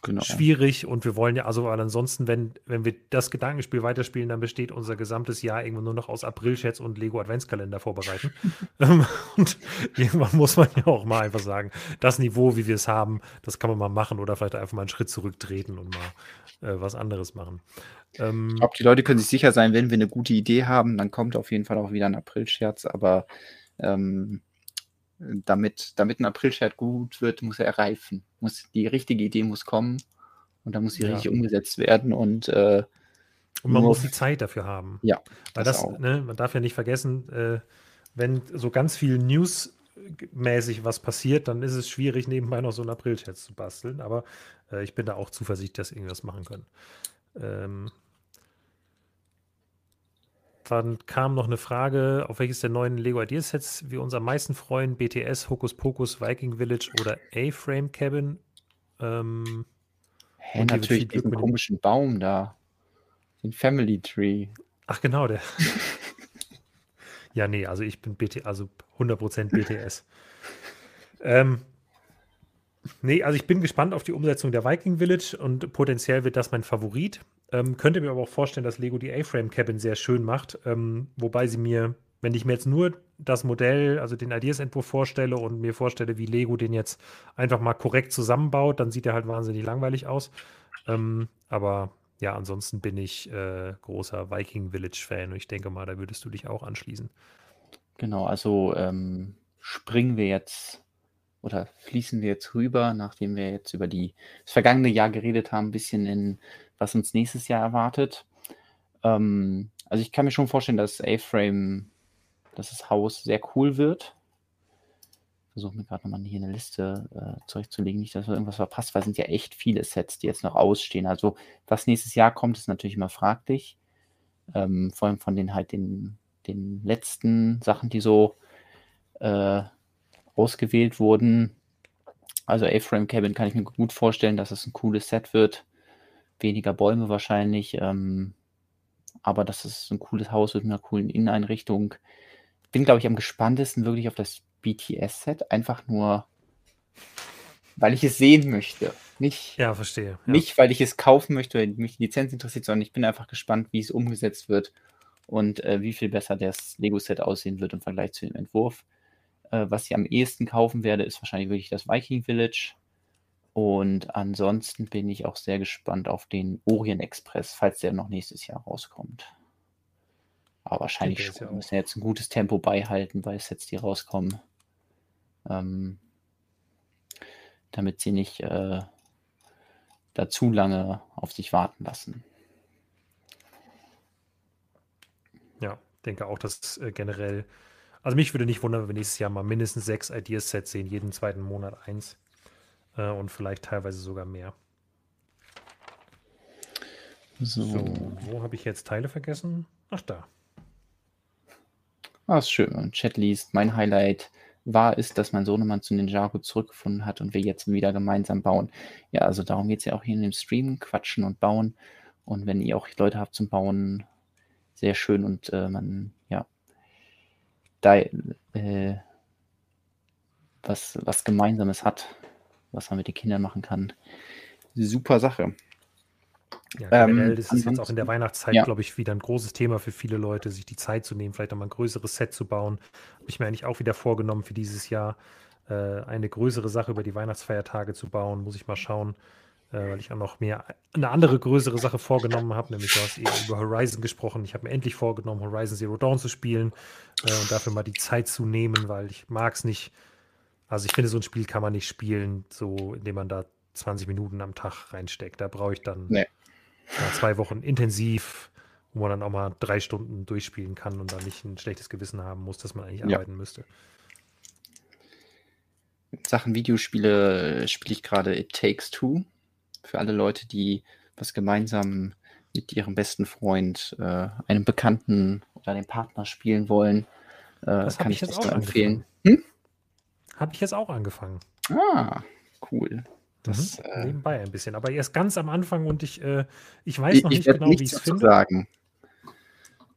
genau. schwierig und wir wollen ja, also weil ansonsten, wenn, wenn wir das Gedankenspiel weiterspielen, dann besteht unser gesamtes Jahr irgendwo nur noch aus April-Chats und Lego Adventskalender vorbereiten. Ähm, und irgendwann muss man ja auch mal einfach sagen, das Niveau, wie wir es haben, das kann man mal machen oder vielleicht einfach mal einen Schritt zurücktreten und mal äh, was anderes machen. Ähm, ich glaube, die Leute können sich sicher sein, wenn wir eine gute Idee haben, dann kommt auf jeden Fall auch wieder ein April-Scherz, aber ähm, damit, damit ein April-Chat gut wird, muss er reifen. Muss, die richtige Idee muss kommen und dann muss sie ja. richtig umgesetzt werden und äh, und man muss die Zeit dafür haben. Ja. Weil das, das ne, man darf ja nicht vergessen, äh, wenn so ganz viel News-mäßig was passiert, dann ist es schwierig, nebenbei noch so einen April-Chat zu basteln. Aber äh, ich bin da auch zuversichtlich, dass irgendwas machen können. Ähm, dann kam noch eine Frage, auf welches der neuen Lego Ideas Sets wir uns am meisten freuen. BTS, Hokus Pokus, Viking Village oder A-Frame Cabin. Ähm, Hä, natürlich diesen komischen Baum da. Den Family Tree. Ach genau, der. ja, nee, also ich bin BT, also 100% BTS. ähm, nee, also ich bin gespannt auf die Umsetzung der Viking Village und potenziell wird das mein Favorit. Ähm, könnte mir aber auch vorstellen, dass Lego die A-Frame Cabin sehr schön macht. Ähm, wobei sie mir, wenn ich mir jetzt nur das Modell, also den Ideas-Entwurf vorstelle und mir vorstelle, wie Lego den jetzt einfach mal korrekt zusammenbaut, dann sieht er halt wahnsinnig langweilig aus. Ähm, aber ja, ansonsten bin ich äh, großer Viking Village-Fan und ich denke mal, da würdest du dich auch anschließen. Genau, also ähm, springen wir jetzt oder fließen wir jetzt rüber, nachdem wir jetzt über die, das vergangene Jahr geredet haben, ein bisschen in was uns nächstes Jahr erwartet. Ähm, also ich kann mir schon vorstellen, dass A-Frame, dass das Haus sehr cool wird. Versuche mir gerade nochmal hier eine Liste äh, zurückzulegen, nicht, dass wir irgendwas verpasst, weil es sind ja echt viele Sets, die jetzt noch ausstehen. Also was nächstes Jahr kommt, ist natürlich immer fraglich. Ähm, vor allem von den halt den, den letzten Sachen, die so äh, ausgewählt wurden. Also A-Frame Cabin kann ich mir gut vorstellen, dass es ein cooles Set wird weniger Bäume wahrscheinlich. Ähm, aber das ist ein cooles Haus mit einer coolen Inneneinrichtung. Bin, glaube ich, am gespanntesten wirklich auf das BTS-Set. Einfach nur, weil ich es sehen möchte. Nicht, ja, verstehe. Ja. Nicht, weil ich es kaufen möchte, weil mich die Lizenz interessiert, sondern ich bin einfach gespannt, wie es umgesetzt wird und äh, wie viel besser das Lego-Set aussehen wird im Vergleich zu dem Entwurf. Äh, was ich am ehesten kaufen werde, ist wahrscheinlich wirklich das Viking Village. Und ansonsten bin ich auch sehr gespannt auf den Orient Express, falls der noch nächstes Jahr rauskommt. Aber wahrscheinlich okay, schon. Ja müssen jetzt ein gutes Tempo beihalten bei Sets, die rauskommen. Ähm, damit sie nicht äh, da zu lange auf sich warten lassen. Ja, denke auch, dass äh, generell, also mich würde nicht wundern, wenn wir nächstes Jahr mal mindestens sechs Ideas-Sets sehen, jeden zweiten Monat eins äh, und vielleicht teilweise sogar mehr. So. so wo habe ich jetzt Teile vergessen? Ach, da. Ah, ist schön. Chat liest, mein Highlight war ist, dass mein Sohnemann zu Ninjago zurückgefunden hat und wir jetzt wieder gemeinsam bauen. Ja, also darum geht es ja auch hier in dem Stream, quatschen und bauen. Und wenn ihr auch Leute habt zum Bauen, sehr schön und äh, man, ja, da äh, was, was Gemeinsames hat, was man mit den Kindern machen kann. Super Sache. Ja, generell ähm, ist es jetzt auch in der Weihnachtszeit, ja. glaube ich, wieder ein großes Thema für viele Leute, sich die Zeit zu nehmen, vielleicht auch mal ein größeres Set zu bauen. Habe ich mir eigentlich auch wieder vorgenommen für dieses Jahr, äh, eine größere Sache über die Weihnachtsfeiertage zu bauen. Muss ich mal schauen, äh, weil ich auch noch mehr eine andere größere Sache vorgenommen habe, nämlich du hast eben über Horizon gesprochen. Ich habe mir endlich vorgenommen, Horizon Zero Dawn zu spielen äh, und dafür mal die Zeit zu nehmen, weil ich mag es nicht, also ich finde, so ein Spiel kann man nicht spielen, so indem man da 20 Minuten am Tag reinsteckt. Da brauche ich dann nee. zwei Wochen intensiv, wo man dann auch mal drei Stunden durchspielen kann und dann nicht ein schlechtes Gewissen haben muss, dass man eigentlich ja. arbeiten müsste. In Sachen Videospiele spiele ich gerade It Takes Two. Für alle Leute, die was gemeinsam mit ihrem besten Freund, äh, einem Bekannten oder einem Partner spielen wollen, äh, kann ich, ich das empfehlen. Hm? Habe ich jetzt auch angefangen. Ah, cool. Das, mhm. äh, Nebenbei ein bisschen. Aber erst ganz am Anfang und ich, äh, ich weiß noch ich, nicht genau, wie ich es finde. Sagen.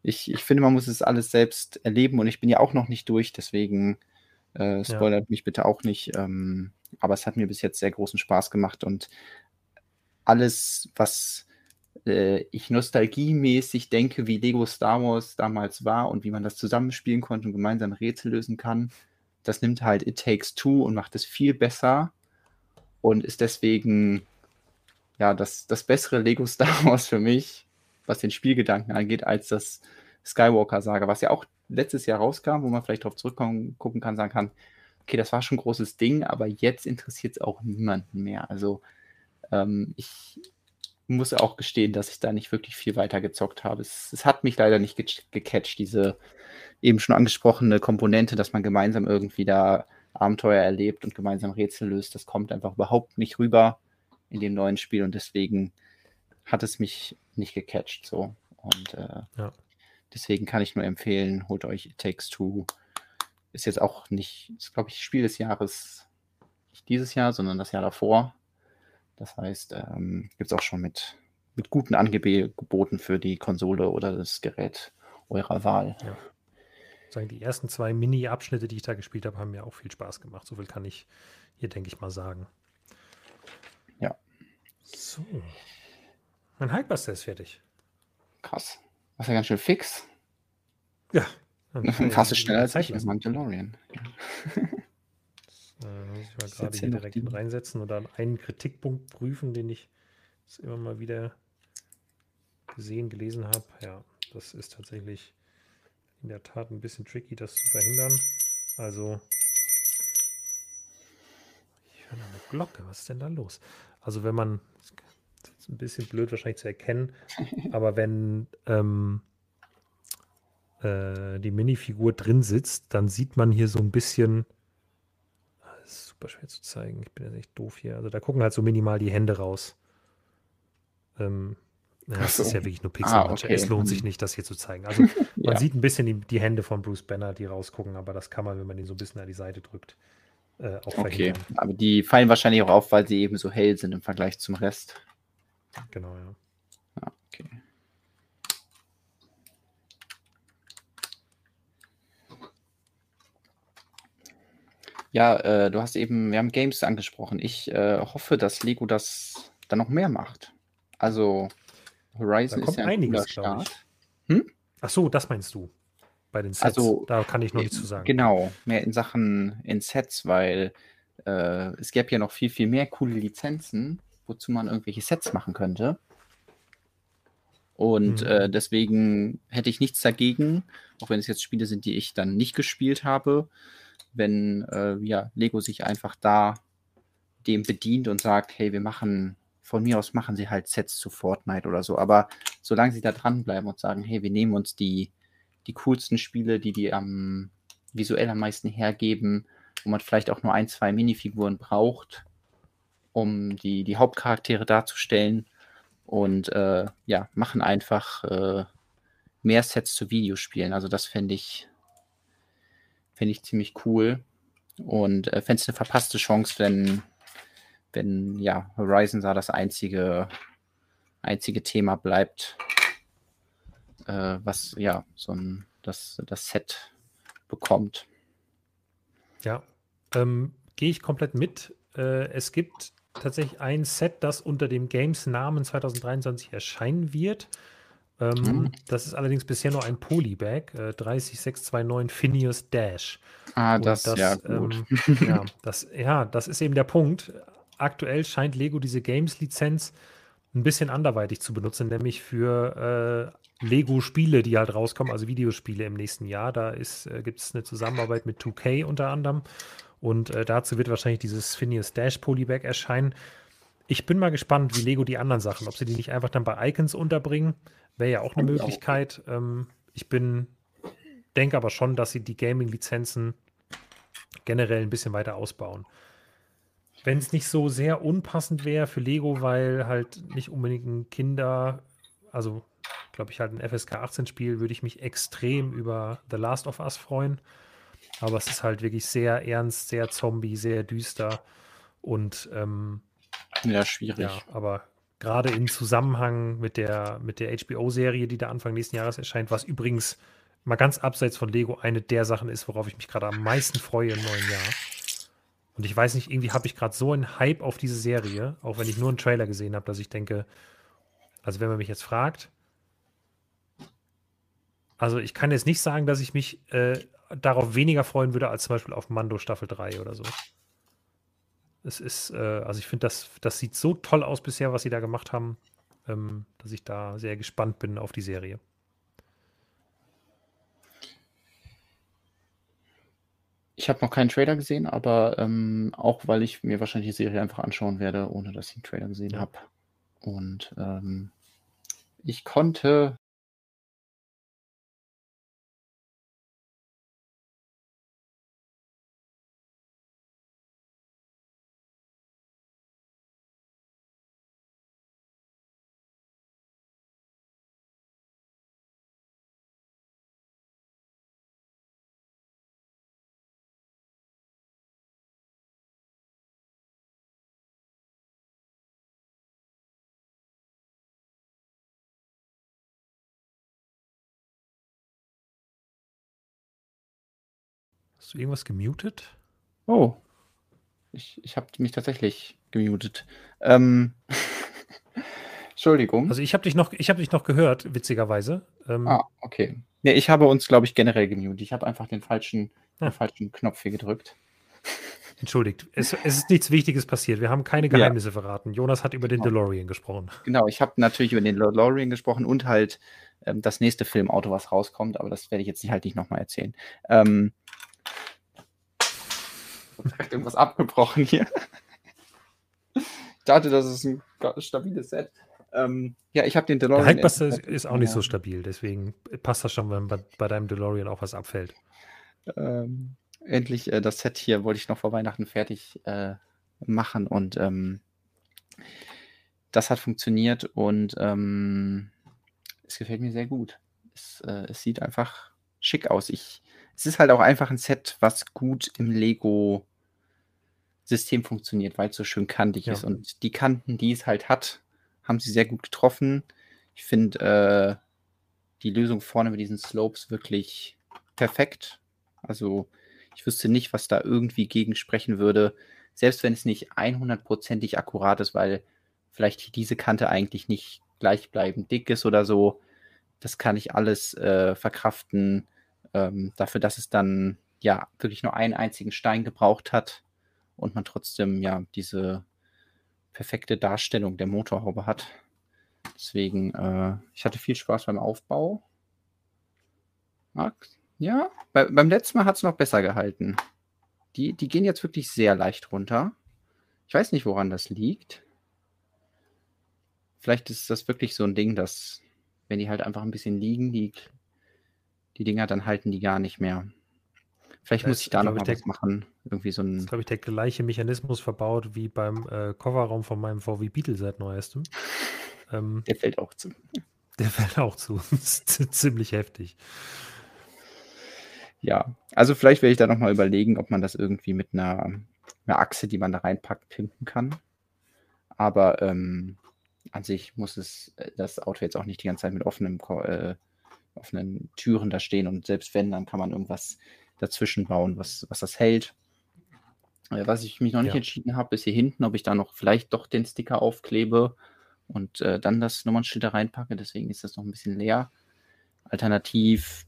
Ich, ich finde, man muss es alles selbst erleben und ich bin ja auch noch nicht durch, deswegen äh, spoilert ja. mich bitte auch nicht. Ähm, aber es hat mir bis jetzt sehr großen Spaß gemacht und alles, was äh, ich nostalgiemäßig denke, wie Lego Star Wars damals war und wie man das zusammenspielen konnte und gemeinsam Rätsel lösen kann, das nimmt halt It Takes Two und macht es viel besser und ist deswegen ja das, das bessere Lego Star Wars für mich was den Spielgedanken angeht, als das Skywalker-Saga, was ja auch letztes Jahr rauskam, wo man vielleicht darauf zurückgucken kann, sagen kann, okay, das war schon ein großes Ding, aber jetzt interessiert es auch niemanden mehr. Also ähm, ich muss auch gestehen, dass ich da nicht wirklich viel weiter gezockt habe. Es, es hat mich leider nicht ge gecatcht, diese eben schon angesprochene Komponente, dass man gemeinsam irgendwie da Abenteuer erlebt und gemeinsam Rätsel löst. Das kommt einfach überhaupt nicht rüber in dem neuen Spiel und deswegen hat es mich nicht gecatcht. So. Und äh, ja. deswegen kann ich nur empfehlen, holt euch It Takes Two. Ist jetzt auch nicht, ist glaube ich, Spiel des Jahres, nicht dieses Jahr, sondern das Jahr davor. Das heißt, ähm, gibt es auch schon mit, mit guten Angeboten für die Konsole oder das Gerät eurer Wahl. Ja. Sagen, die ersten zwei Mini-Abschnitte, die ich da gespielt habe, haben mir auch viel Spaß gemacht. So viel kann ich hier, denke ich mal, sagen. Ja. So. Mein Hulkbuster ist fertig. Krass. Das ist ja ganz schön fix. Ja. Fast schneller als ich mit Mandalorian. Das, äh, muss ich mal gerade hier direkt die... reinsetzen oder einen Kritikpunkt prüfen, den ich immer mal wieder gesehen, gelesen habe. Ja, das ist tatsächlich in der Tat ein bisschen tricky, das zu verhindern. Also, ich höre eine Glocke. Was ist denn da los? Also, wenn man, ist ein bisschen blöd wahrscheinlich zu erkennen, aber wenn ähm, äh, die Minifigur drin sitzt, dann sieht man hier so ein bisschen, das super schwer zu zeigen, ich bin jetzt echt doof hier, also da gucken halt so minimal die Hände raus. Ähm, ja, das so. ist ja wirklich nur Pixel. Ah, okay. Es lohnt sich mhm. nicht, das hier zu zeigen. Also man ja. sieht ein bisschen die, die, Hände von Bruce Banner, die rausgucken, aber das kann man, wenn man ihn so ein bisschen an die Seite drückt, äh, auch okay. verhindern. Aber die fallen wahrscheinlich auch auf, weil sie eben so hell sind im Vergleich zum Rest. Genau, ja. Ah, okay. Ja, äh, du hast eben, wir haben Games angesprochen. Ich äh, hoffe, dass Lego das dann noch mehr macht. Also Horizon ist ja ein einiges, Start. Hm? Ach so, das meinst du bei den Sets. Also, da kann ich noch nichts zu sagen. Genau, mehr in Sachen in Sets, weil äh, es gäbe ja noch viel, viel mehr coole Lizenzen, wozu man irgendwelche Sets machen könnte. Und mhm. äh, deswegen hätte ich nichts dagegen, auch wenn es jetzt Spiele sind, die ich dann nicht gespielt habe, wenn äh, ja, Lego sich einfach da dem bedient und sagt, hey, wir machen, von mir aus machen sie halt Sets zu Fortnite oder so. Aber solange sie da dranbleiben und sagen, hey, wir nehmen uns die, die coolsten Spiele, die die am visuell am meisten hergeben, wo man vielleicht auch nur ein, zwei Minifiguren braucht, um die, die Hauptcharaktere darzustellen und äh, ja, machen einfach äh, mehr Sets zu Videospielen. Also das fände ich, fände ich ziemlich cool und äh, fände es eine verpasste Chance, wenn, wenn ja, Horizon da das einzige, einzige Thema bleibt, äh, was ja so ein das, das Set bekommt. Ja, ähm, gehe ich komplett mit. Äh, es gibt tatsächlich ein Set, das unter dem Games-Namen 2023 erscheinen wird. Ähm, mhm. Das ist allerdings bisher nur ein Polybag, äh, 30629 Phineas Dash. Ah, das, das ja. Ähm, ja, das, ja, das ist eben der Punkt. Aktuell scheint Lego diese Games-Lizenz ein bisschen anderweitig zu benutzen, nämlich für äh, Lego-Spiele, die halt rauskommen, also Videospiele im nächsten Jahr. Da äh, gibt es eine Zusammenarbeit mit 2K unter anderem. Und äh, dazu wird wahrscheinlich dieses Phineas Dash Polybag erscheinen. Ich bin mal gespannt, wie Lego die anderen Sachen, ob sie die nicht einfach dann bei Icons unterbringen, wäre ja auch eine Möglichkeit. Ähm, ich bin, denke aber schon, dass sie die Gaming-Lizenzen generell ein bisschen weiter ausbauen. Wenn es nicht so sehr unpassend wäre für Lego, weil halt nicht unbedingt ein Kinder, also glaube ich halt ein FSK 18 Spiel, würde ich mich extrem über The Last of Us freuen. Aber es ist halt wirklich sehr ernst, sehr Zombie, sehr düster. Und ähm, wieder schwierig. Ja, aber gerade im Zusammenhang mit der, mit der HBO-Serie, die da Anfang nächsten Jahres erscheint, was übrigens mal ganz abseits von Lego eine der Sachen ist, worauf ich mich gerade am meisten freue im neuen Jahr. Und ich weiß nicht, irgendwie habe ich gerade so einen Hype auf diese Serie, auch wenn ich nur einen Trailer gesehen habe, dass ich denke, also wenn man mich jetzt fragt, also ich kann jetzt nicht sagen, dass ich mich äh, darauf weniger freuen würde als zum Beispiel auf Mando Staffel 3 oder so. Es ist, äh, also ich finde, das, das sieht so toll aus bisher, was sie da gemacht haben, ähm, dass ich da sehr gespannt bin auf die Serie. Ich habe noch keinen Trailer gesehen, aber ähm, auch weil ich mir wahrscheinlich die Serie einfach anschauen werde, ohne dass ich einen Trailer gesehen ja. habe. Und ähm, ich konnte Hast du irgendwas gemutet? Oh. Ich, ich habe mich tatsächlich gemutet. Ähm. Entschuldigung. Also ich habe dich noch, ich habe dich noch gehört, witzigerweise. Ähm, ah, okay. Nee, ich habe uns, glaube ich, generell gemutet. Ich habe einfach den falschen, ja. den falschen Knopf hier gedrückt. Entschuldigt, es, es, ist nichts Wichtiges passiert. Wir haben keine Geheimnisse ja. verraten. Jonas hat über den genau. DeLorean gesprochen. Genau, ich habe natürlich über den DeLorean gesprochen und halt ähm, das nächste Filmauto, was rauskommt, aber das werde ich jetzt nicht, halt nicht nochmal erzählen. Ähm, direkt irgendwas abgebrochen hier. ich dachte, das ist ein stabiles Set. Ähm, ja, ich habe den DeLorean. Der Hulkbuster ist, ist auch nicht so stabil, deswegen passt das schon, wenn bei, bei deinem DeLorean auch was abfällt. Ähm, endlich äh, das Set hier wollte ich noch vor Weihnachten fertig äh, machen und ähm, das hat funktioniert und ähm, es gefällt mir sehr gut. Es, äh, es, sieht einfach schick aus. Ich, es ist halt auch einfach ein Set, was gut im Lego System funktioniert, weil es so schön kantig ja. ist. Und die Kanten, die es halt hat, haben sie sehr gut getroffen. Ich finde äh, die Lösung vorne mit diesen Slopes wirklich perfekt. Also ich wüsste nicht, was da irgendwie gegen sprechen würde, selbst wenn es nicht 100%ig akkurat ist, weil vielleicht diese Kante eigentlich nicht gleichbleibend dick ist oder so. Das kann ich alles äh, verkraften. Ähm, dafür, dass es dann ja wirklich nur einen einzigen Stein gebraucht hat und man trotzdem ja diese perfekte Darstellung der Motorhaube hat. Deswegen, äh, ich hatte viel Spaß beim Aufbau. Ja, bei, beim letzten Mal hat es noch besser gehalten. Die, die gehen jetzt wirklich sehr leicht runter. Ich weiß nicht, woran das liegt. Vielleicht ist das wirklich so ein Ding, dass, wenn die halt einfach ein bisschen liegen, die, die Dinger, dann halten die gar nicht mehr. Vielleicht muss ich da noch mal was machen. Irgendwie so ein. Das ist, glaube ich, der gleiche Mechanismus verbaut wie beim äh, Coverraum von meinem VW Beetle seit neuestem. Ähm, der fällt auch zu. Der fällt auch zu. ziemlich heftig. Ja, also vielleicht werde ich da nochmal überlegen, ob man das irgendwie mit einer, einer Achse, die man da reinpackt, pimpen kann. Aber ähm, an sich muss es äh, das Auto jetzt auch nicht die ganze Zeit mit offenem, äh, offenen Türen da stehen und selbst wenn, dann kann man irgendwas dazwischen bauen, was, was das hält. Äh, was ich mich noch nicht ja. entschieden habe, ist hier hinten, ob ich da noch vielleicht doch den Sticker aufklebe und äh, dann das Nummernschild da reinpacke. Deswegen ist das noch ein bisschen leer. Alternativ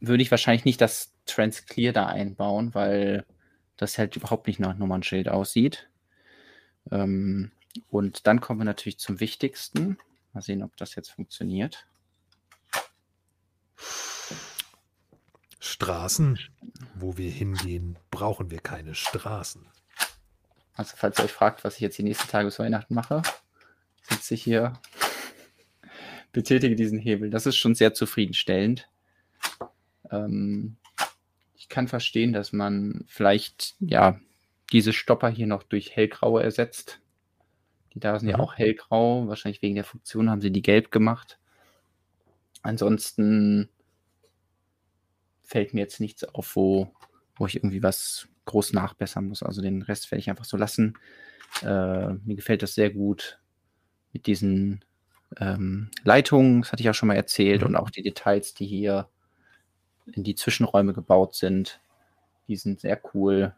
würde ich wahrscheinlich nicht das Transclear da einbauen, weil das halt überhaupt nicht nach Nummernschild aussieht. Ähm, und dann kommen wir natürlich zum Wichtigsten. Mal sehen, ob das jetzt funktioniert. Straßen, wo wir hingehen, brauchen wir keine Straßen. Also falls ihr euch fragt, was ich jetzt die nächsten Tage bis Weihnachten mache, sitze ich hier, betätige diesen Hebel. Das ist schon sehr zufriedenstellend. Ähm, ich kann verstehen, dass man vielleicht ja diese Stopper hier noch durch hellgraue ersetzt. Die da sind mhm. ja auch hellgrau. Wahrscheinlich wegen der Funktion haben sie die gelb gemacht. Ansonsten fällt mir jetzt nichts auf, wo, wo ich irgendwie was groß nachbessern muss. Also den Rest werde ich einfach so lassen. Äh, mir gefällt das sehr gut mit diesen ähm, Leitungen, das hatte ich ja schon mal erzählt, mhm. und auch die Details, die hier in die Zwischenräume gebaut sind, die sind sehr cool.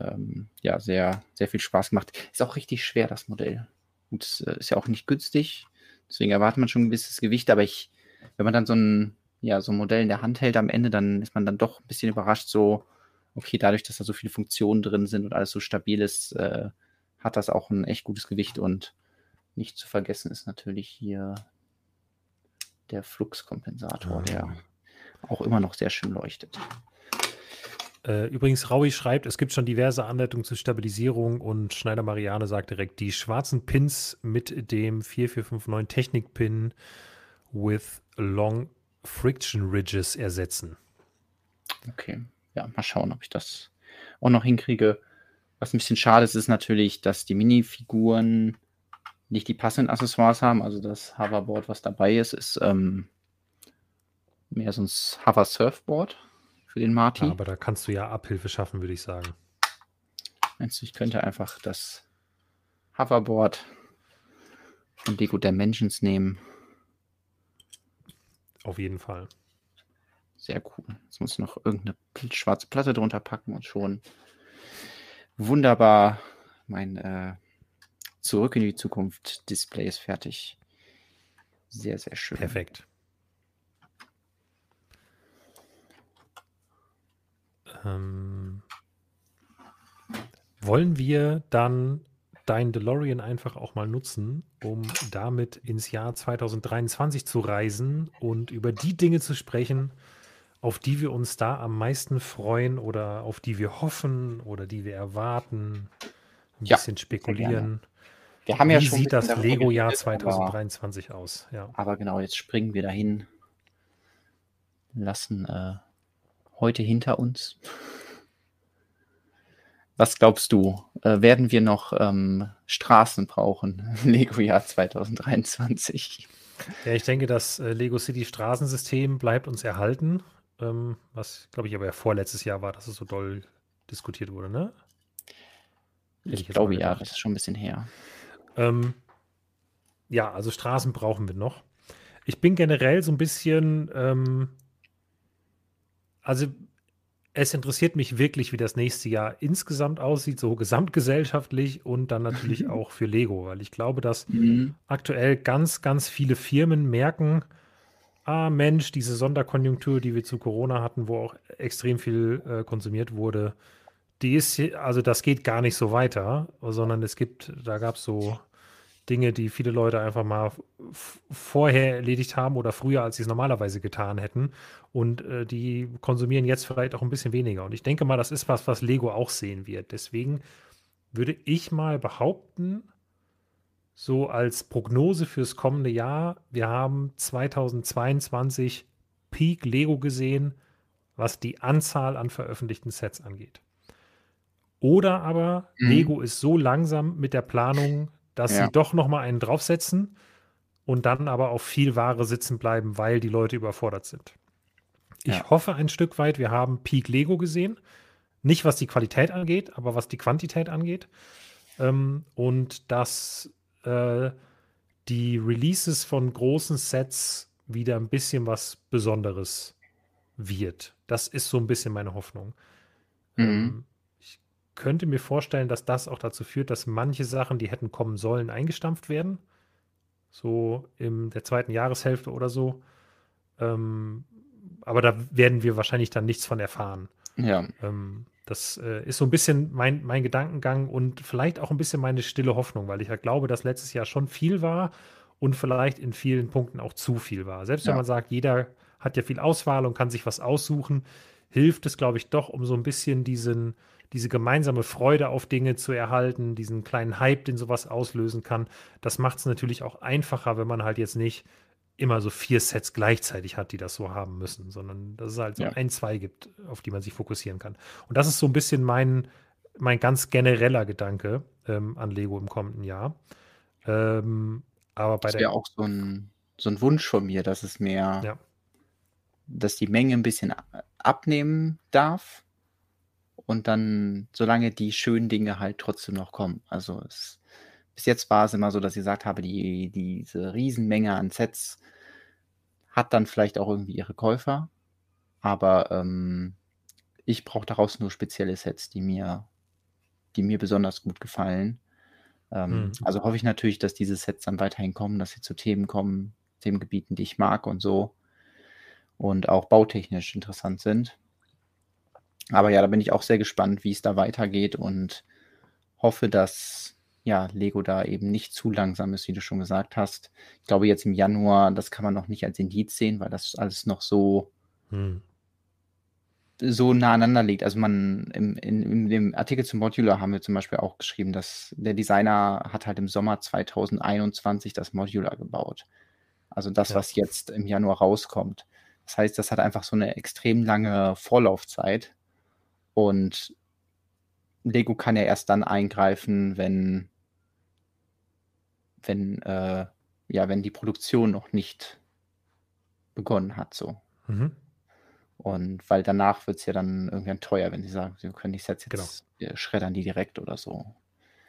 Ähm, ja, sehr, sehr viel Spaß gemacht. Ist auch richtig schwer, das Modell. Und es äh, ist ja auch nicht günstig, deswegen erwartet man schon ein gewisses Gewicht, aber ich, wenn man dann so ein, ja, so ein Modell in der Hand hält am Ende, dann ist man dann doch ein bisschen überrascht, so, okay, dadurch, dass da so viele Funktionen drin sind und alles so stabil ist, äh, hat das auch ein echt gutes Gewicht und nicht zu vergessen ist natürlich hier der Fluxkompensator, der auch immer noch sehr schön leuchtet. Äh, übrigens, Raui schreibt, es gibt schon diverse Anleitungen zur Stabilisierung und Schneider Mariane sagt direkt, die schwarzen Pins mit dem 4459 Technik-Pin with Long Friction Ridges ersetzen. Okay, ja, mal schauen, ob ich das auch noch hinkriege. Was ein bisschen schade ist, ist natürlich, dass die Minifiguren nicht die passenden Accessoires haben. Also das Hoverboard, was dabei ist, ist ähm, mehr so ein Hover-Surfboard für den Marty. Ja, aber da kannst du ja Abhilfe schaffen, würde ich sagen. Meinst du, ich könnte einfach das Hoverboard von Lego Dimensions nehmen? Auf jeden Fall. Sehr cool. Jetzt muss ich noch irgendeine schwarze Platte drunter packen und schon wunderbar mein äh, Zurück in die Zukunft Display ist fertig. Sehr, sehr schön. Perfekt. Ähm, wollen wir dann dein DeLorean einfach auch mal nutzen, um damit ins Jahr 2023 zu reisen und über die Dinge zu sprechen, auf die wir uns da am meisten freuen oder auf die wir hoffen oder die wir erwarten, ein ja, bisschen spekulieren. Wir haben ja Wie sieht das Lego-Jahr 2023 aber, aus? Ja. Aber genau, jetzt springen wir dahin, lassen äh, heute hinter uns. Was glaubst du? Äh, werden wir noch ähm, Straßen brauchen? Lego-Jahr 2023. Ja, ich denke, das äh, Lego City Straßensystem bleibt uns erhalten. Ähm, was, glaube ich, aber ja vorletztes Jahr war, dass es so doll diskutiert wurde, ne? Ich, ich glaube ja, das ist schon ein bisschen her. Ähm, ja, also Straßen brauchen wir noch. Ich bin generell so ein bisschen, ähm, also es interessiert mich wirklich, wie das nächste Jahr insgesamt aussieht, so gesamtgesellschaftlich und dann natürlich auch für Lego, weil ich glaube, dass mhm. aktuell ganz, ganz viele Firmen merken, ah Mensch, diese Sonderkonjunktur, die wir zu Corona hatten, wo auch extrem viel äh, konsumiert wurde, die ist, also das geht gar nicht so weiter, sondern es gibt, da gab es so Dinge, die viele Leute einfach mal vorher erledigt haben oder früher, als sie es normalerweise getan hätten. Und äh, die konsumieren jetzt vielleicht auch ein bisschen weniger. Und ich denke mal, das ist was, was Lego auch sehen wird. Deswegen würde ich mal behaupten, so als Prognose fürs kommende Jahr, wir haben 2022 Peak Lego gesehen, was die Anzahl an veröffentlichten Sets angeht. Oder aber mhm. Lego ist so langsam mit der Planung, dass ja. sie doch noch mal einen draufsetzen und dann aber auf viel Ware sitzen bleiben, weil die Leute überfordert sind. Ich ja. hoffe ein Stück weit, wir haben Peak Lego gesehen. Nicht was die Qualität angeht, aber was die Quantität angeht. Ähm, und dass äh, die Releases von großen Sets wieder ein bisschen was Besonderes wird. Das ist so ein bisschen meine Hoffnung. Mhm. Ähm, könnte mir vorstellen, dass das auch dazu führt, dass manche Sachen, die hätten kommen sollen, eingestampft werden. So in der zweiten Jahreshälfte oder so. Ähm, aber da werden wir wahrscheinlich dann nichts von erfahren. Ja. Ähm, das äh, ist so ein bisschen mein, mein Gedankengang und vielleicht auch ein bisschen meine stille Hoffnung, weil ich ja glaube, dass letztes Jahr schon viel war und vielleicht in vielen Punkten auch zu viel war. Selbst ja. wenn man sagt, jeder hat ja viel Auswahl und kann sich was aussuchen, hilft es, glaube ich, doch, um so ein bisschen diesen, diese gemeinsame Freude auf Dinge zu erhalten, diesen kleinen Hype, den sowas auslösen kann. Das macht es natürlich auch einfacher, wenn man halt jetzt nicht immer so vier Sets gleichzeitig hat, die das so haben müssen, sondern dass es halt so ja. ein, zwei gibt, auf die man sich fokussieren kann. Und das ist so ein bisschen mein, mein ganz genereller Gedanke ähm, an Lego im kommenden Jahr. Ähm, aber bei das wäre auch so ein, so ein Wunsch von mir, dass es mehr, ja. dass die Menge ein bisschen abnehmen darf und dann, solange die schönen Dinge halt trotzdem noch kommen. Also es, bis jetzt war es immer so, dass ich gesagt habe, die, diese Riesenmenge an Sets hat dann vielleicht auch irgendwie ihre Käufer, aber ähm, ich brauche daraus nur spezielle Sets, die mir, die mir besonders gut gefallen. Ähm, mhm. Also hoffe ich natürlich, dass diese Sets dann weiterhin kommen, dass sie zu Themen kommen, Themengebieten, die ich mag und so. Und auch bautechnisch interessant sind. Aber ja, da bin ich auch sehr gespannt, wie es da weitergeht und hoffe, dass ja, Lego da eben nicht zu langsam ist, wie du schon gesagt hast. Ich glaube, jetzt im Januar, das kann man noch nicht als Indiz sehen, weil das alles noch so, hm. so nah aneinander liegt. Also man, im, in, in dem Artikel zum Modular haben wir zum Beispiel auch geschrieben, dass der Designer hat halt im Sommer 2021 das Modular gebaut. Also das, ja. was jetzt im Januar rauskommt. Das heißt, das hat einfach so eine extrem lange Vorlaufzeit. Und Lego kann ja erst dann eingreifen, wenn wenn, äh, ja, wenn die Produktion noch nicht begonnen hat, so. Mhm. Und weil danach wird es ja dann irgendwann teuer, wenn sie sagen, sie können die Sets jetzt genau. Äh, schreddern die direkt oder so.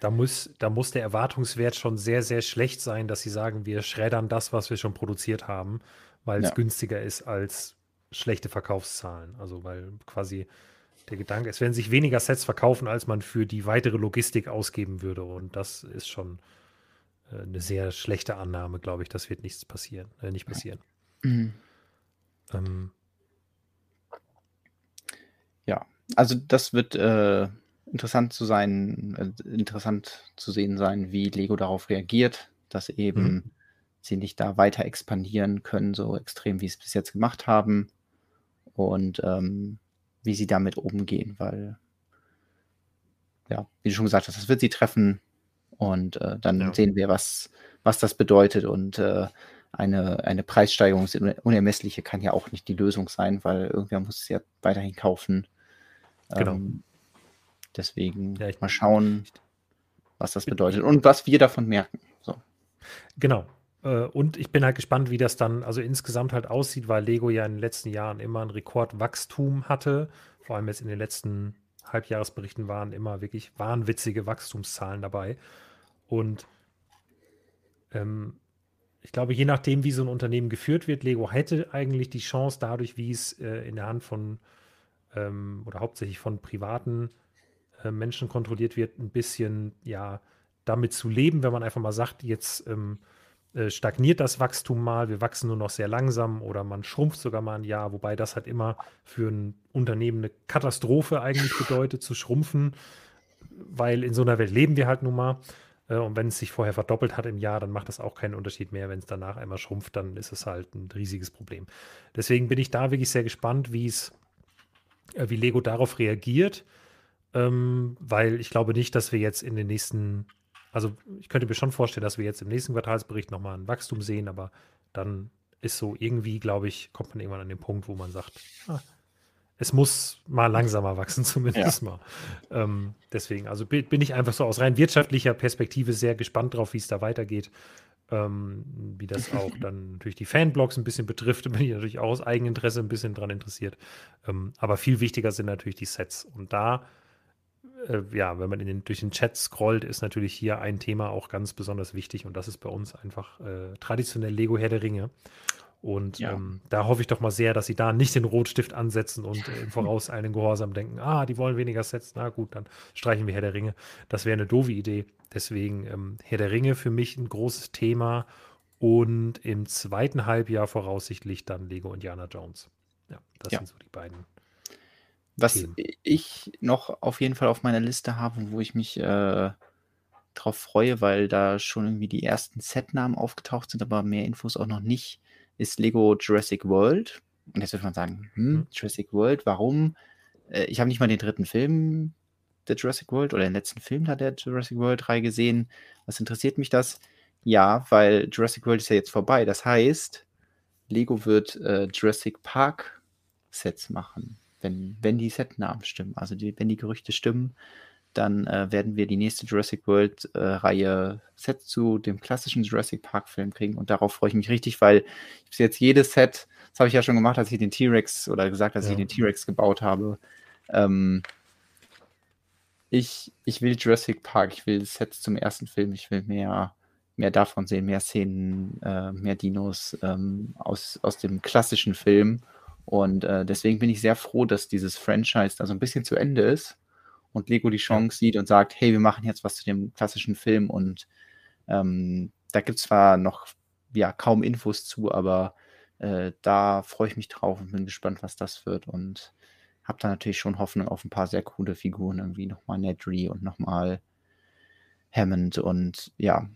Da muss, da muss der Erwartungswert schon sehr, sehr schlecht sein, dass sie sagen, wir schreddern das, was wir schon produziert haben, weil es ja. günstiger ist als schlechte Verkaufszahlen. Also weil quasi der Gedanke, es werden sich weniger Sets verkaufen, als man für die weitere Logistik ausgeben würde. Und das ist schon äh, eine sehr schlechte Annahme, glaube ich. Das wird nichts passieren, äh, nicht passieren. Mhm. Ähm. Ja, also das wird äh, interessant zu sein, äh, interessant zu sehen sein, wie Lego darauf reagiert, dass eben mhm. sie nicht da weiter expandieren können, so extrem wie sie es bis jetzt gemacht haben und ähm, wie sie damit umgehen, weil ja, wie du schon gesagt hast, das wird sie treffen, und äh, dann ja. sehen wir, was, was das bedeutet. Und äh, eine, eine Preissteigerung, unermessliche, kann ja auch nicht die Lösung sein, weil irgendwer muss es ja weiterhin kaufen. Genau. Ähm, deswegen ja, mal schauen, was das bedeutet und was wir davon merken. So. Genau. Äh, und ich bin halt gespannt, wie das dann also insgesamt halt aussieht, weil Lego ja in den letzten Jahren immer ein Rekordwachstum hatte. Vor allem jetzt in den letzten Halbjahresberichten waren immer wirklich wahnwitzige Wachstumszahlen dabei. Und ähm, ich glaube, je nachdem, wie so ein Unternehmen geführt wird, Lego hätte eigentlich die Chance, dadurch, wie es äh, in der Hand von ähm, oder hauptsächlich von privaten äh, Menschen kontrolliert wird, ein bisschen ja damit zu leben, wenn man einfach mal sagt, jetzt ähm, äh, stagniert das Wachstum mal, wir wachsen nur noch sehr langsam oder man schrumpft sogar mal ein Jahr, wobei das halt immer für ein Unternehmen eine Katastrophe eigentlich bedeutet, zu schrumpfen, weil in so einer Welt leben wir halt nun mal. Äh, und wenn es sich vorher verdoppelt hat im Jahr, dann macht das auch keinen Unterschied mehr. Wenn es danach einmal schrumpft, dann ist es halt ein riesiges Problem. Deswegen bin ich da wirklich sehr gespannt, wie es, äh, wie Lego darauf reagiert. Ähm, weil ich glaube nicht, dass wir jetzt in den nächsten, also ich könnte mir schon vorstellen, dass wir jetzt im nächsten Quartalsbericht nochmal ein Wachstum sehen, aber dann ist so irgendwie, glaube ich, kommt man irgendwann an den Punkt, wo man sagt, ah, es muss mal langsamer wachsen, zumindest ja. mal. Ähm, deswegen, also bin ich einfach so aus rein wirtschaftlicher Perspektive sehr gespannt drauf, wie es da weitergeht. Ähm, wie das auch dann natürlich die Fanblogs ein bisschen betrifft, bin ich natürlich auch aus Eigeninteresse ein bisschen dran interessiert. Ähm, aber viel wichtiger sind natürlich die Sets. Und da, äh, ja, wenn man den, durch den Chat scrollt, ist natürlich hier ein Thema auch ganz besonders wichtig und das ist bei uns einfach äh, traditionell Lego Herr der Ringe. Und ja. ähm, da hoffe ich doch mal sehr, dass sie da nicht den Rotstift ansetzen und äh, im Voraus einen Gehorsam denken, ah, die wollen weniger Sets, na gut, dann streichen wir Herr der Ringe. Das wäre eine doofe Idee. Deswegen ähm, Herr der Ringe für mich ein großes Thema und im zweiten Halbjahr voraussichtlich dann Lego Indiana Jones. Ja, das ja. sind so die beiden. Was Themen. ich noch auf jeden Fall auf meiner Liste habe, wo ich mich äh, drauf freue, weil da schon irgendwie die ersten Setnamen aufgetaucht sind, aber mehr Infos auch noch nicht ist Lego Jurassic World. Und jetzt wird man sagen, hm, mhm. Jurassic World, warum? Äh, ich habe nicht mal den dritten Film der Jurassic World oder den letzten Film da der Jurassic World 3 gesehen. Was interessiert mich das? Ja, weil Jurassic World ist ja jetzt vorbei. Das heißt, Lego wird äh, Jurassic Park Sets machen, wenn, wenn die Setnamen stimmen. Also die, wenn die Gerüchte stimmen, dann äh, werden wir die nächste Jurassic World-Reihe äh, Set zu dem klassischen Jurassic Park-Film kriegen. Und darauf freue ich mich richtig, weil ich jetzt jedes Set, das habe ich ja schon gemacht, als ich den T-Rex oder gesagt, als ja. ich den T-Rex gebaut habe, ähm, ich, ich will Jurassic Park, ich will Sets zum ersten Film, ich will mehr, mehr davon sehen, mehr Szenen, äh, mehr Dinos ähm, aus, aus dem klassischen Film. Und äh, deswegen bin ich sehr froh, dass dieses Franchise da so ein bisschen zu Ende ist und Lego die Chance sieht und sagt, hey, wir machen jetzt was zu dem klassischen Film. Und ähm, da gibt es zwar noch ja, kaum Infos zu, aber äh, da freue ich mich drauf und bin gespannt, was das wird. Und habe da natürlich schon Hoffnung auf ein paar sehr coole Figuren, irgendwie nochmal Nedry und nochmal Hammond und ja,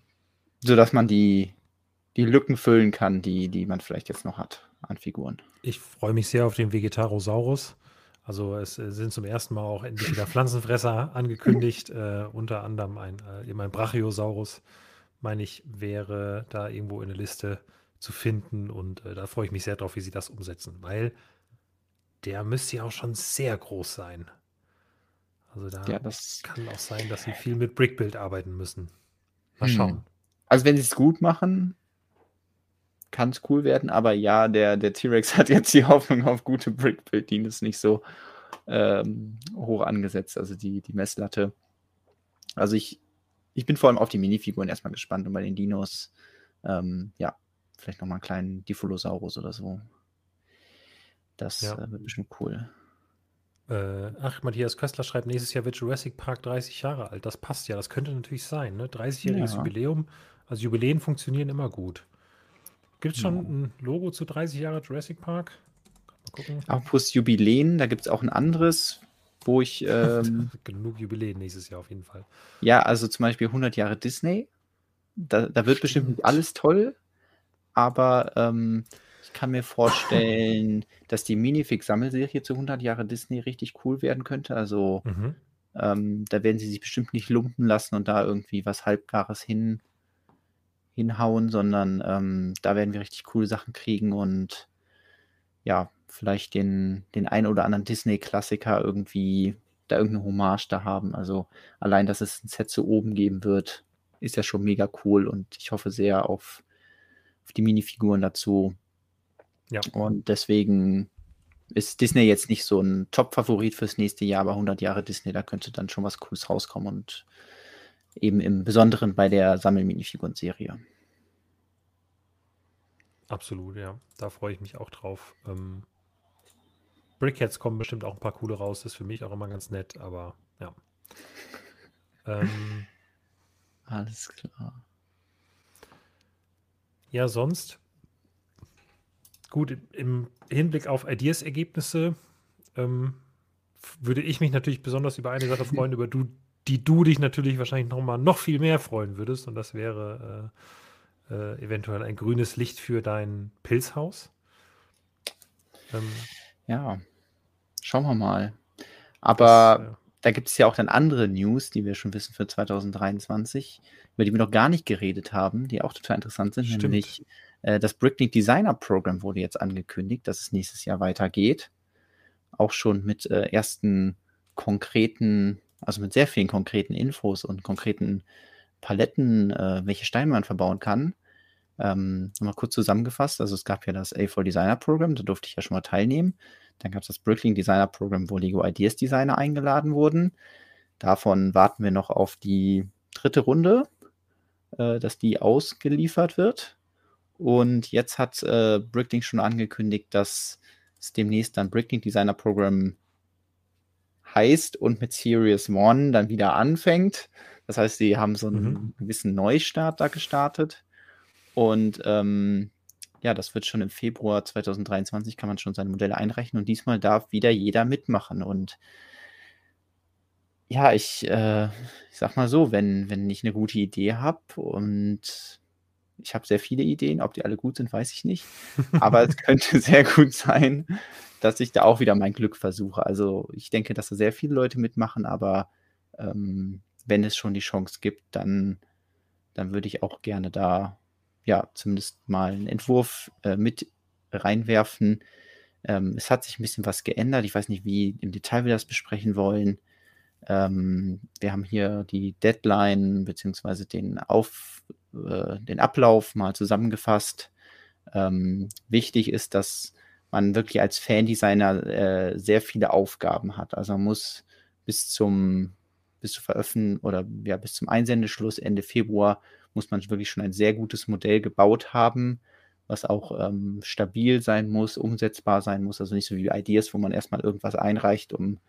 so dass man die, die Lücken füllen kann, die, die man vielleicht jetzt noch hat an Figuren. Ich freue mich sehr auf den Vegetarosaurus. Also es sind zum ersten Mal auch endlich wieder Pflanzenfresser angekündigt, äh, unter anderem ein, äh, eben ein Brachiosaurus, meine ich, wäre da irgendwo in der Liste zu finden und äh, da freue ich mich sehr drauf, wie sie das umsetzen, weil der müsste ja auch schon sehr groß sein. Also da ja, kann auch sein, dass sie viel mit Brickbuild arbeiten müssen. Mal hm. schauen. Also wenn sie es gut machen, kann es cool werden, aber ja, der, der T-Rex hat jetzt die Hoffnung auf gute Brickbuild, die ist nicht so ähm, hoch angesetzt, also die, die Messlatte. Also ich, ich bin vor allem auf die Minifiguren erstmal gespannt und bei den Dinos, ähm, ja, vielleicht nochmal einen kleinen Dipholosaurus oder so. Das ja. äh, wird bestimmt cool. Äh, ach, Matthias Köstler schreibt, nächstes Jahr wird Jurassic Park 30 Jahre alt. Das passt ja, das könnte natürlich sein. Ne? 30-jähriges ja. Jubiläum. Also Jubiläen funktionieren immer gut. Gibt es schon ein Logo zu 30 Jahre Jurassic Park? Mal gucken. Apropos Jubiläen, da gibt es auch ein anderes, wo ich. Ähm, Genug Jubiläen nächstes Jahr auf jeden Fall. Ja, also zum Beispiel 100 Jahre Disney. Da, da wird Stimmt. bestimmt alles toll, aber ähm, ich kann mir vorstellen, dass die Minifix-Sammelserie zu 100 Jahre Disney richtig cool werden könnte. Also mhm. ähm, da werden sie sich bestimmt nicht lumpen lassen und da irgendwie was Halbgares hin, hinhauen, sondern ähm, da werden wir richtig coole Sachen kriegen und ja, vielleicht den, den ein oder anderen Disney-Klassiker irgendwie da irgendeine Hommage da haben. Also allein, dass es ein Set zu oben geben wird, ist ja schon mega cool und ich hoffe sehr auf, auf die Minifiguren dazu. Ja. Und deswegen ist Disney jetzt nicht so ein Top-Favorit fürs nächste Jahr, aber 100 Jahre Disney, da könnte dann schon was Cooles rauskommen und eben im Besonderen bei der Sammelminifiguren-Serie. Absolut, ja. Da freue ich mich auch drauf. Ähm, Brickheads kommen bestimmt auch ein paar coole raus. Das ist für mich auch immer ganz nett, aber ja. Ähm, Alles klar. Ja, sonst Gut, im Hinblick auf Ideas-Ergebnisse ähm, würde ich mich natürlich besonders über eine Sache freuen, über du, die du dich natürlich wahrscheinlich noch mal noch viel mehr freuen würdest. Und das wäre äh, äh, eventuell ein grünes Licht für dein Pilzhaus. Ähm, ja, schauen wir mal. Aber das, äh, da gibt es ja auch dann andere News, die wir schon wissen für 2023, über die wir noch gar nicht geredet haben, die auch total interessant sind, stimmt. nämlich äh, das Bricklink Designer Program wurde jetzt angekündigt, dass es nächstes Jahr weitergeht. Auch schon mit äh, ersten konkreten, also mit sehr vielen konkreten Infos und konkreten Paletten, äh, welche Steine man verbauen kann. Ähm, Nochmal kurz zusammengefasst, also es gab ja das A4 Designer Program, da durfte ich ja schon mal teilnehmen. Dann gab es das Bricklink Designer Program, wo Lego Ideas Designer eingeladen wurden. Davon warten wir noch auf die dritte Runde, äh, dass die ausgeliefert wird. Und jetzt hat äh, Bricklink schon angekündigt, dass es demnächst dann Bricklink Designer Program heißt und mit Series One dann wieder anfängt. Das heißt, sie haben so einen mhm. gewissen Neustart da gestartet. Und ähm, ja, das wird schon im Februar 2023, kann man schon seine Modelle einreichen. Und diesmal darf wieder jeder mitmachen. Und ja, ich, äh, ich sag mal so, wenn, wenn ich eine gute Idee habe und ich habe sehr viele Ideen. Ob die alle gut sind, weiß ich nicht. Aber es könnte sehr gut sein, dass ich da auch wieder mein Glück versuche. Also ich denke, dass da sehr viele Leute mitmachen, aber ähm, wenn es schon die Chance gibt, dann, dann würde ich auch gerne da ja zumindest mal einen Entwurf äh, mit reinwerfen. Ähm, es hat sich ein bisschen was geändert. Ich weiß nicht, wie im Detail wir das besprechen wollen. Ähm, wir haben hier die Deadline bzw. den Auf, äh, den Ablauf mal zusammengefasst. Ähm, wichtig ist, dass man wirklich als Fan-Designer äh, sehr viele Aufgaben hat. Also man muss bis zum bis zu veröffentlichen oder ja, bis zum Einsendeschluss Ende Februar muss man wirklich schon ein sehr gutes Modell gebaut haben, was auch ähm, stabil sein muss, umsetzbar sein muss. Also nicht so wie Ideas, wo man erstmal irgendwas einreicht, um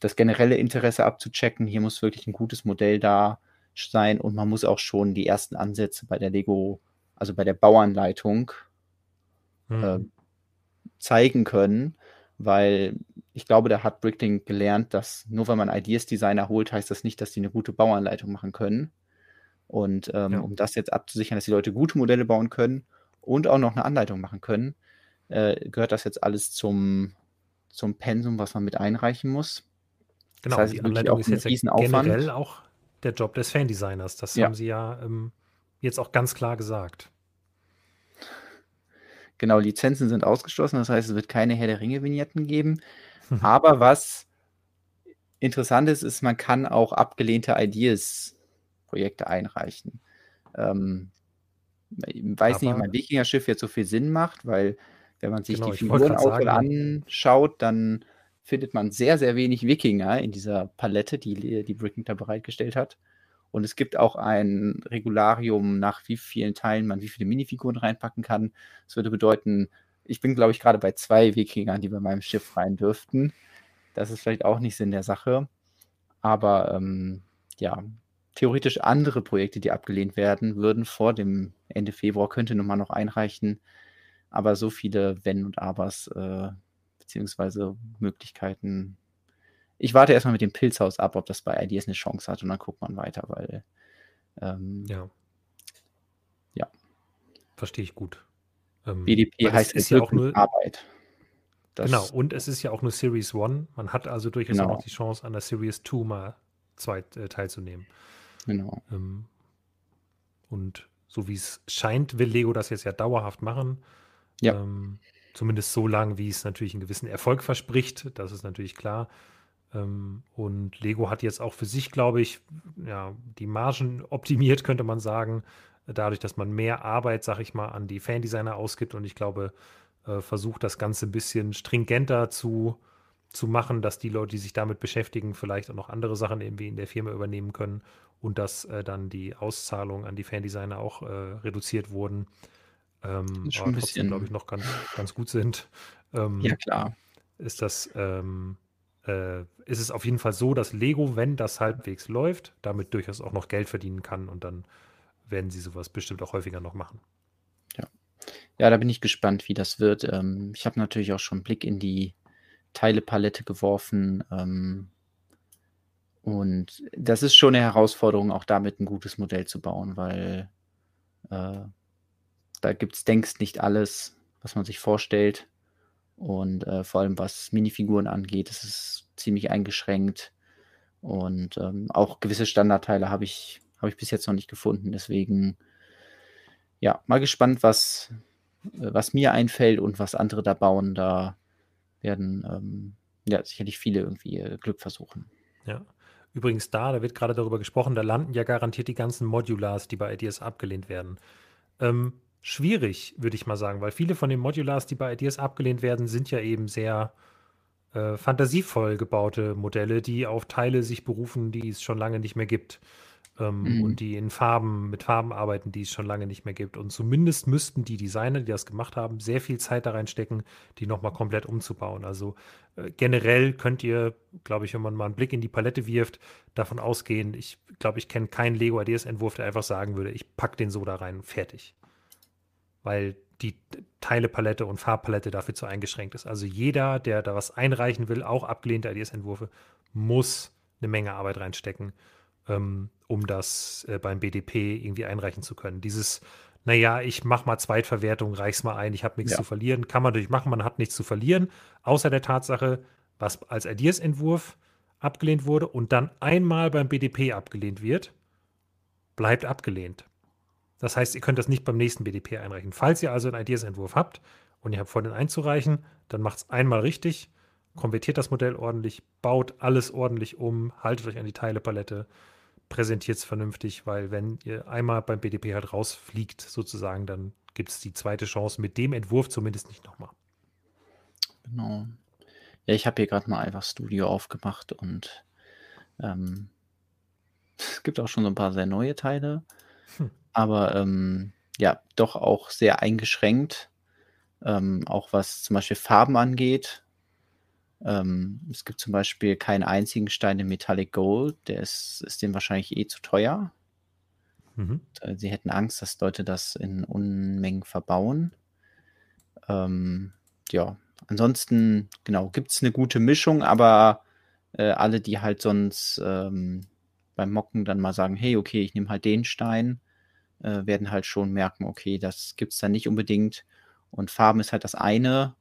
das generelle Interesse abzuchecken. Hier muss wirklich ein gutes Modell da sein und man muss auch schon die ersten Ansätze bei der Lego, also bei der Bauanleitung hm. äh, zeigen können, weil ich glaube, da hat Bricklink gelernt, dass nur weil man Ideas-Designer holt, heißt das nicht, dass die eine gute Bauanleitung machen können. Und ähm, ja. um das jetzt abzusichern, dass die Leute gute Modelle bauen können und auch noch eine Anleitung machen können, äh, gehört das jetzt alles zum, zum Pensum, was man mit einreichen muss. Genau, das heißt, die Anleitung ist jetzt ja generell auch der Job des Fan-Designers. Das ja. haben sie ja ähm, jetzt auch ganz klar gesagt. Genau, Lizenzen sind ausgeschlossen, das heißt, es wird keine Herr der Ringe-Vignetten geben. Mhm. Aber was interessant ist, ist, man kann auch abgelehnte Ideas-Projekte einreichen. Ähm, ich weiß Aber, nicht, ob mein Wikinger-Schiff jetzt so viel Sinn macht, weil wenn man sich genau, die Figurenauswahl anschaut, dann findet man sehr, sehr wenig Wikinger in dieser Palette, die, die Bricking da bereitgestellt hat. Und es gibt auch ein Regularium, nach wie vielen Teilen man wie viele Minifiguren reinpacken kann. Das würde bedeuten, ich bin, glaube ich, gerade bei zwei Wikingern, die bei meinem Schiff rein dürften. Das ist vielleicht auch nicht Sinn der Sache. Aber ähm, ja, theoretisch andere Projekte, die abgelehnt werden würden vor dem Ende Februar, könnte man noch einreichen. Aber so viele Wenn und Abers, äh, beziehungsweise Möglichkeiten ich warte erstmal mit dem Pilzhaus ab, ob das bei Ideas eine Chance hat und dann guckt man weiter, weil ähm, ja. Ja. Verstehe ich gut. Ähm, BDP heißt es ja auch nur Arbeit. Das genau, und es ist ja auch nur Series 1. Man hat also durchaus genau. auch noch die Chance, an der Series 2 mal zwei, äh, teilzunehmen. Genau. Ähm, und so wie es scheint, will Lego das jetzt ja dauerhaft machen. Ja. Ähm, zumindest so lange, wie es natürlich einen gewissen Erfolg verspricht. Das ist natürlich klar. Ähm, und Lego hat jetzt auch für sich, glaube ich, ja, die Margen optimiert, könnte man sagen, dadurch, dass man mehr Arbeit, sag ich mal, an die Fandesigner ausgibt und ich glaube, äh, versucht das Ganze ein bisschen stringenter zu, zu machen, dass die Leute, die sich damit beschäftigen, vielleicht auch noch andere Sachen irgendwie in der Firma übernehmen können und dass äh, dann die Auszahlungen an die Fandesigner auch äh, reduziert wurden. Ähm, aber trotzdem, glaube ich, noch ganz, ganz gut sind. Ähm, ja, klar. Ist das, ähm, äh, ist es auf jeden Fall so, dass Lego, wenn das halbwegs läuft, damit durchaus auch noch Geld verdienen kann und dann werden sie sowas bestimmt auch häufiger noch machen. Ja, ja da bin ich gespannt, wie das wird. Ähm, ich habe natürlich auch schon einen Blick in die Teilepalette geworfen. Ähm, und das ist schon eine Herausforderung, auch damit ein gutes Modell zu bauen, weil äh, da gibt es denkst nicht alles, was man sich vorstellt. Und äh, vor allem was Minifiguren angeht, ist es ziemlich eingeschränkt. Und ähm, auch gewisse Standardteile habe ich, hab ich bis jetzt noch nicht gefunden. Deswegen, ja, mal gespannt, was, äh, was mir einfällt und was andere da bauen. Da werden ähm, ja sicherlich viele irgendwie äh, Glück versuchen. Ja. Übrigens da, da wird gerade darüber gesprochen, da landen ja garantiert die ganzen Modulars, die bei Ideas abgelehnt werden. Ähm, schwierig, würde ich mal sagen, weil viele von den Modulars, die bei Ideas abgelehnt werden, sind ja eben sehr äh, fantasievoll gebaute Modelle, die auf Teile sich berufen, die es schon lange nicht mehr gibt. Ähm, mhm. Und die in Farben, mit Farben arbeiten, die es schon lange nicht mehr gibt. Und zumindest müssten die Designer, die das gemacht haben, sehr viel Zeit da reinstecken, die nochmal komplett umzubauen. Also äh, generell könnt ihr, glaube ich, wenn man mal einen Blick in die Palette wirft, davon ausgehen, ich glaube, ich kenne keinen Lego Ideas-Entwurf, der einfach sagen würde, ich packe den so da rein, fertig weil die Teilepalette und Farbpalette dafür zu eingeschränkt ist. Also jeder, der da was einreichen will, auch abgelehnte IDS-Entwürfe, muss eine Menge Arbeit reinstecken, ähm, um das äh, beim BDP irgendwie einreichen zu können. Dieses, naja, ich mache mal Zweitverwertung, reich's mal ein, ich habe nichts ja. zu verlieren, kann man durchmachen, man hat nichts zu verlieren, außer der Tatsache, was als Ideas-Entwurf abgelehnt wurde und dann einmal beim BDP abgelehnt wird, bleibt abgelehnt. Das heißt, ihr könnt das nicht beim nächsten BDP einreichen. Falls ihr also einen Ideas-Entwurf habt und ihr habt vor, den einzureichen, dann macht es einmal richtig, konvertiert das Modell ordentlich, baut alles ordentlich um, haltet euch an die Teilepalette, präsentiert es vernünftig, weil wenn ihr einmal beim BDP halt rausfliegt, sozusagen, dann gibt es die zweite Chance mit dem Entwurf zumindest nicht nochmal. Genau. Ja, ich habe hier gerade mal einfach Studio aufgemacht und ähm, gibt auch schon so ein paar sehr neue Teile, hm. Aber ähm, ja, doch auch sehr eingeschränkt, ähm, auch was zum Beispiel Farben angeht. Ähm, es gibt zum Beispiel keinen einzigen Stein in Metallic Gold, der ist, ist dem wahrscheinlich eh zu teuer. Mhm. Äh, sie hätten Angst, dass Leute das in Unmengen verbauen. Ähm, ja, ansonsten, genau, gibt es eine gute Mischung, aber äh, alle, die halt sonst ähm, beim Mocken dann mal sagen, hey, okay, ich nehme halt den Stein, äh, werden halt schon merken, okay, das gibt es da nicht unbedingt. Und Farben ist halt das eine.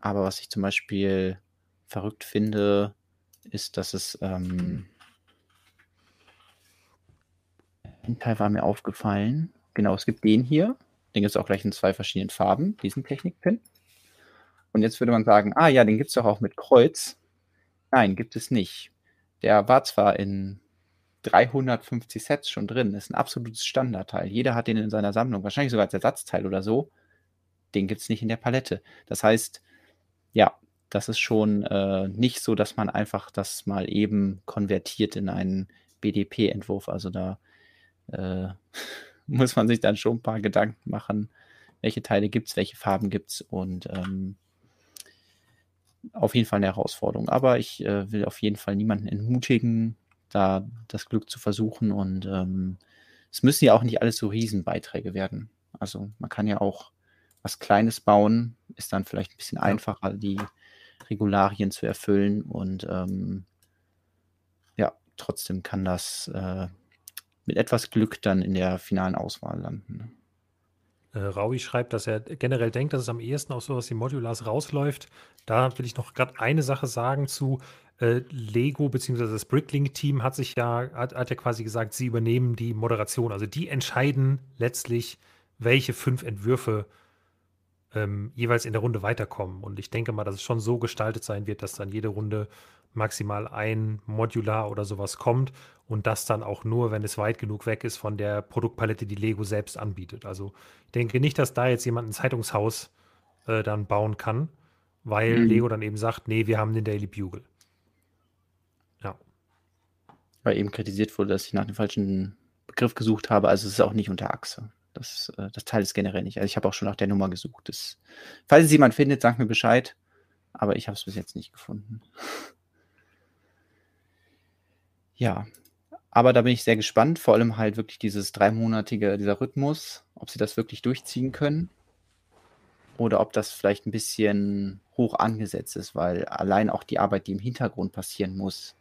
Aber was ich zum Beispiel verrückt finde, ist, dass es ähm, ein Teil war mir aufgefallen. Genau, es gibt den hier. Den gibt es auch gleich in zwei verschiedenen Farben, diesen Technikpin. Und jetzt würde man sagen, ah ja, den gibt es doch auch mit Kreuz. Nein, gibt es nicht. Der war zwar in 350 Sets schon drin, ist ein absolutes Standardteil. Jeder hat den in seiner Sammlung, wahrscheinlich sogar als Ersatzteil oder so. Den gibt es nicht in der Palette. Das heißt, ja, das ist schon äh, nicht so, dass man einfach das mal eben konvertiert in einen BDP-Entwurf. Also da äh, muss man sich dann schon ein paar Gedanken machen, welche Teile gibt es, welche Farben gibt es und ähm, auf jeden Fall eine Herausforderung. Aber ich äh, will auf jeden Fall niemanden entmutigen, da das Glück zu versuchen und ähm, es müssen ja auch nicht alles so Riesenbeiträge werden. Also man kann ja auch was Kleines bauen, ist dann vielleicht ein bisschen ja. einfacher, die Regularien zu erfüllen und ähm, ja, trotzdem kann das äh, mit etwas Glück dann in der finalen Auswahl landen. Äh, Raui schreibt, dass er generell denkt, dass es am ehesten aus sowas wie Modulars rausläuft. Da will ich noch gerade eine Sache sagen zu äh, Lego bzw. das Bricklink-Team hat sich ja, hat, hat ja quasi gesagt, sie übernehmen die Moderation. Also die entscheiden letztlich, welche fünf Entwürfe ähm, jeweils in der Runde weiterkommen. Und ich denke mal, dass es schon so gestaltet sein wird, dass dann jede Runde maximal ein Modular oder sowas kommt und das dann auch nur, wenn es weit genug weg ist von der Produktpalette, die Lego selbst anbietet. Also ich denke nicht, dass da jetzt jemand ein Zeitungshaus äh, dann bauen kann, weil mhm. Lego dann eben sagt, nee, wir haben den Daily Bugle. Ja. Weil eben kritisiert wurde, dass ich nach dem falschen Begriff gesucht habe, also es ist auch nicht unter Achse. Das, äh, das Teil ist generell nicht. Also ich habe auch schon nach der Nummer gesucht. Das, falls es jemand findet, sagt mir Bescheid. Aber ich habe es bis jetzt nicht gefunden. Ja, aber da bin ich sehr gespannt, vor allem halt wirklich dieses dreimonatige, dieser Rhythmus, ob sie das wirklich durchziehen können oder ob das vielleicht ein bisschen hoch angesetzt ist, weil allein auch die Arbeit, die im Hintergrund passieren muss,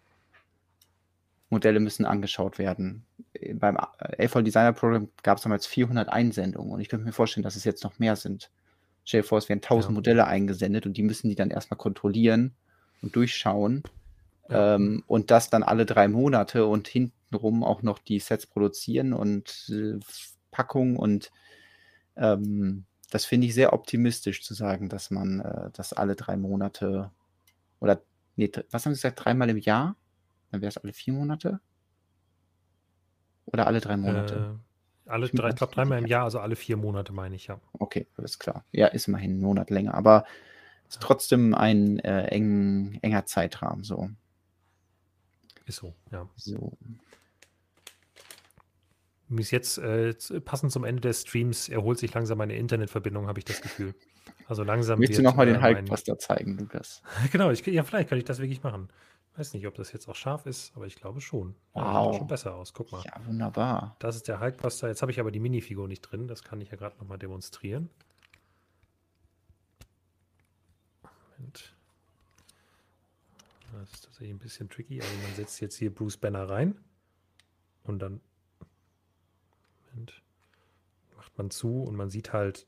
Modelle müssen angeschaut werden. Beim AFOL Designer Program gab es damals 400 Einsendungen und ich könnte mir vorstellen, dass es jetzt noch mehr sind. Stell dir vor, es werden 1000 ja. Modelle eingesendet und die müssen die dann erstmal kontrollieren und durchschauen ähm, und das dann alle drei Monate und hintenrum auch noch die Sets produzieren und äh, Packung und ähm, das finde ich sehr optimistisch zu sagen, dass man äh, das alle drei Monate oder nee, was haben Sie gesagt, dreimal im Jahr? Dann wäre es alle vier Monate? Oder alle drei Monate? Äh, alle drei, ich glaube dreimal im Jahr, also alle vier Monate meine ich, ja. Okay, alles klar. Ja, ist immerhin ein Monat länger, aber ist trotzdem ein äh, eng, enger Zeitrahmen so. Ist so, ja. So. Bis jetzt, äh, passend zum Ende des Streams, erholt sich langsam meine Internetverbindung, habe ich das Gefühl. Also langsam. Willst du nochmal den äh, Hulkbuster zeigen, Lukas? genau, ich, ja, vielleicht kann ich das wirklich machen. Weiß nicht, ob das jetzt auch scharf ist, aber ich glaube schon. Wow. Ja, sieht schon besser aus. Guck mal. Ja, wunderbar. Das ist der Hulkbuster. Jetzt habe ich aber die Minifigur nicht drin. Das kann ich ja gerade nochmal demonstrieren. Moment. Das ist tatsächlich ein bisschen tricky. Also man setzt jetzt hier Bruce Banner rein und dann Moment, macht man zu und man sieht halt.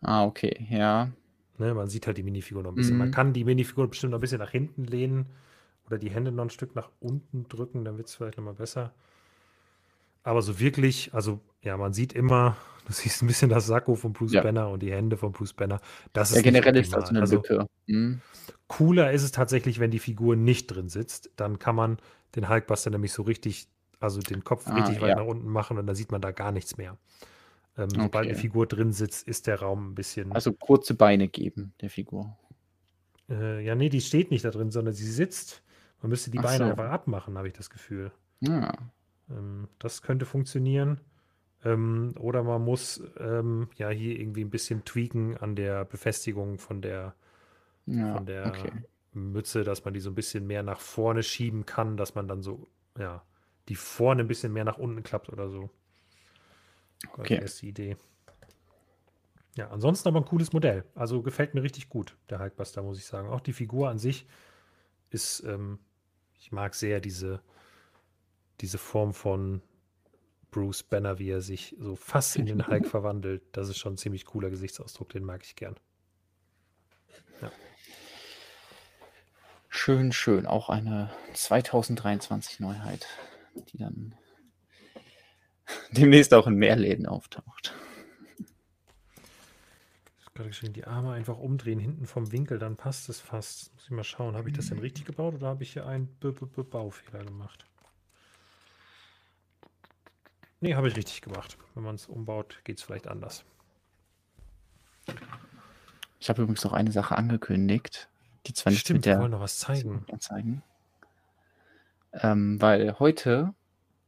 Ah, okay, ja. Ne, man sieht halt die Minifigur noch ein bisschen. Mhm. Man kann die Minifigur bestimmt noch ein bisschen nach hinten lehnen oder die Hände noch ein Stück nach unten drücken, dann wird es vielleicht nochmal besser. Aber so wirklich, also ja, man sieht immer, du siehst ein bisschen das Sakko von Bruce ja. Banner und die Hände von Bruce Banner. Das ja, generell ist das eine also, Lücke. Mhm. Cooler ist es tatsächlich, wenn die Figur nicht drin sitzt. Dann kann man den Hulkbuster nämlich so richtig, also den Kopf ah, richtig weit ja. nach unten machen und dann sieht man da gar nichts mehr. Ähm, okay. Sobald eine Figur drin sitzt, ist der Raum ein bisschen. Also kurze Beine geben, der Figur. Äh, ja, nee, die steht nicht da drin, sondern sie sitzt. Man müsste die Ach Beine so. einfach abmachen, habe ich das Gefühl. Ja. Ähm, das könnte funktionieren. Ähm, oder man muss ähm, ja hier irgendwie ein bisschen tweaken an der Befestigung von der, Ja, von der okay. Mütze, dass man die so ein bisschen mehr nach vorne schieben kann, dass man dann so, ja, die vorne ein bisschen mehr nach unten klappt oder so. War die Okay. erste Idee. Ja, ansonsten aber ein cooles Modell. Also gefällt mir richtig gut, der Hulkbuster, muss ich sagen. Auch die Figur an sich ist, ähm, ich mag sehr diese, diese Form von Bruce Banner, wie er sich so fast in den Hulk verwandelt. Das ist schon ein ziemlich cooler Gesichtsausdruck, den mag ich gern. Schön, schön. Auch eine 2023 Neuheit, die dann demnächst auch in mehr Läden auftaucht. Gerade geschrieben, die Arme einfach umdrehen, hinten vom Winkel, dann passt es fast. Muss ich mal schauen, habe ich das denn richtig gebaut oder habe ich hier einen B -B -B Baufehler gemacht? Nee, habe ich richtig gemacht. Wenn man es umbaut, geht es vielleicht anders. Ich habe übrigens noch eine Sache angekündigt, die zwar nicht Stimmt, mit wir der wollen noch was zeigen. zeigen. Ähm, weil heute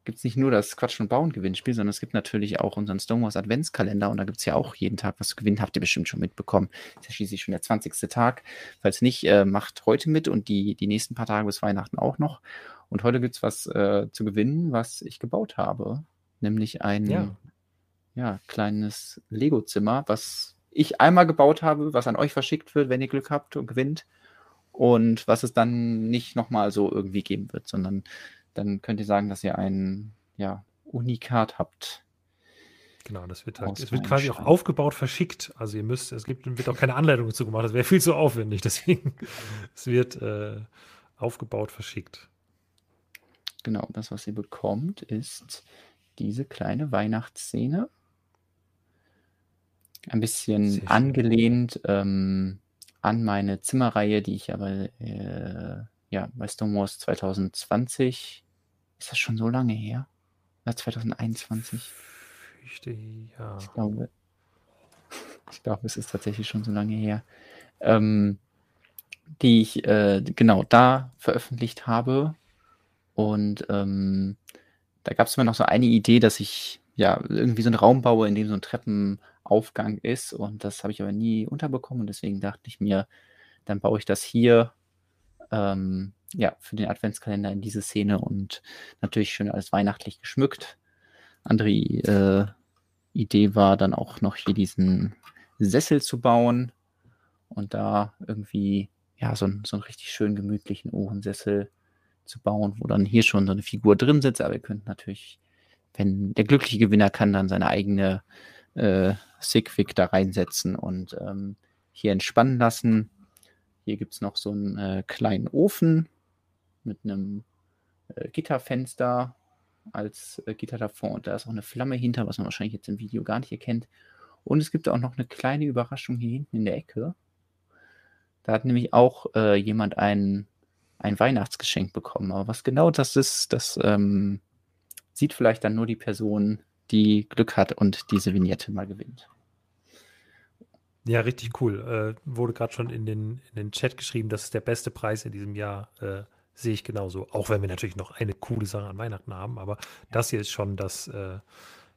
gibt es nicht nur das Quatsch und Bauen Gewinnspiel, sondern es gibt natürlich auch unseren Stonewalls Adventskalender und da gibt es ja auch jeden Tag was zu gewinnen. Habt ihr bestimmt schon mitbekommen. Ist ja schließlich schon der 20. Tag. Falls nicht, äh, macht heute mit und die, die nächsten paar Tage bis Weihnachten auch noch. Und heute gibt es was äh, zu gewinnen, was ich gebaut habe. Nämlich ein Ja. ja, kleines Lego-Zimmer, was ich einmal gebaut habe, was an euch verschickt wird, wenn ihr Glück habt und gewinnt. Und was es dann nicht nochmal so irgendwie geben wird, sondern dann könnt ihr sagen, dass ihr ein ja, Unikat habt. Genau, das wird halt, es wird quasi auch aufgebaut, verschickt. Also ihr müsst, es gibt, wird auch keine Anleitung dazu gemacht. Das wäre viel zu aufwendig. Deswegen, es wird äh, aufgebaut, verschickt. Genau, das, was ihr bekommt, ist diese kleine Weihnachtsszene. Ein bisschen angelehnt ähm, an meine Zimmerreihe, die ich aber äh, ja, bei Stonewalls 2020, ist das schon so lange her? Oder 2021? Fürchte, ja. Ich glaube, ich glaube, es ist tatsächlich schon so lange her. Ähm, die ich äh, genau da veröffentlicht habe. Und ähm, da gab es mir noch so eine Idee, dass ich ja irgendwie so einen Raum baue, in dem so ein Treppenaufgang ist. Und das habe ich aber nie unterbekommen. Und deswegen dachte ich mir, dann baue ich das hier ähm, ja, für den Adventskalender in diese Szene und natürlich schön alles weihnachtlich geschmückt. Andere äh, Idee war dann auch noch hier diesen Sessel zu bauen und da irgendwie ja so, einen- so einen richtig schön gemütlichen Ohrensessel zu bauen, wo dann hier schon so eine Figur drin sitzt, aber ihr könnt natürlich, wenn der glückliche Gewinner kann, dann seine eigene äh, Sigwig da reinsetzen und ähm, hier entspannen lassen. Hier gibt es noch so einen äh, kleinen Ofen mit einem äh, Gitterfenster als äh, Gitter davor und da ist auch eine Flamme hinter, was man wahrscheinlich jetzt im Video gar nicht erkennt. Und es gibt auch noch eine kleine Überraschung hier hinten in der Ecke. Da hat nämlich auch äh, jemand ein, ein Weihnachtsgeschenk bekommen. Aber was genau das ist, das ähm, sieht vielleicht dann nur die Person, die Glück hat und diese Vignette mal gewinnt. Ja, richtig cool. Äh, wurde gerade schon in den, in den Chat geschrieben, das ist der beste Preis in diesem Jahr. Äh, sehe ich genauso. Auch wenn wir natürlich noch eine coole Sache an Weihnachten haben, aber das hier ist schon das, äh,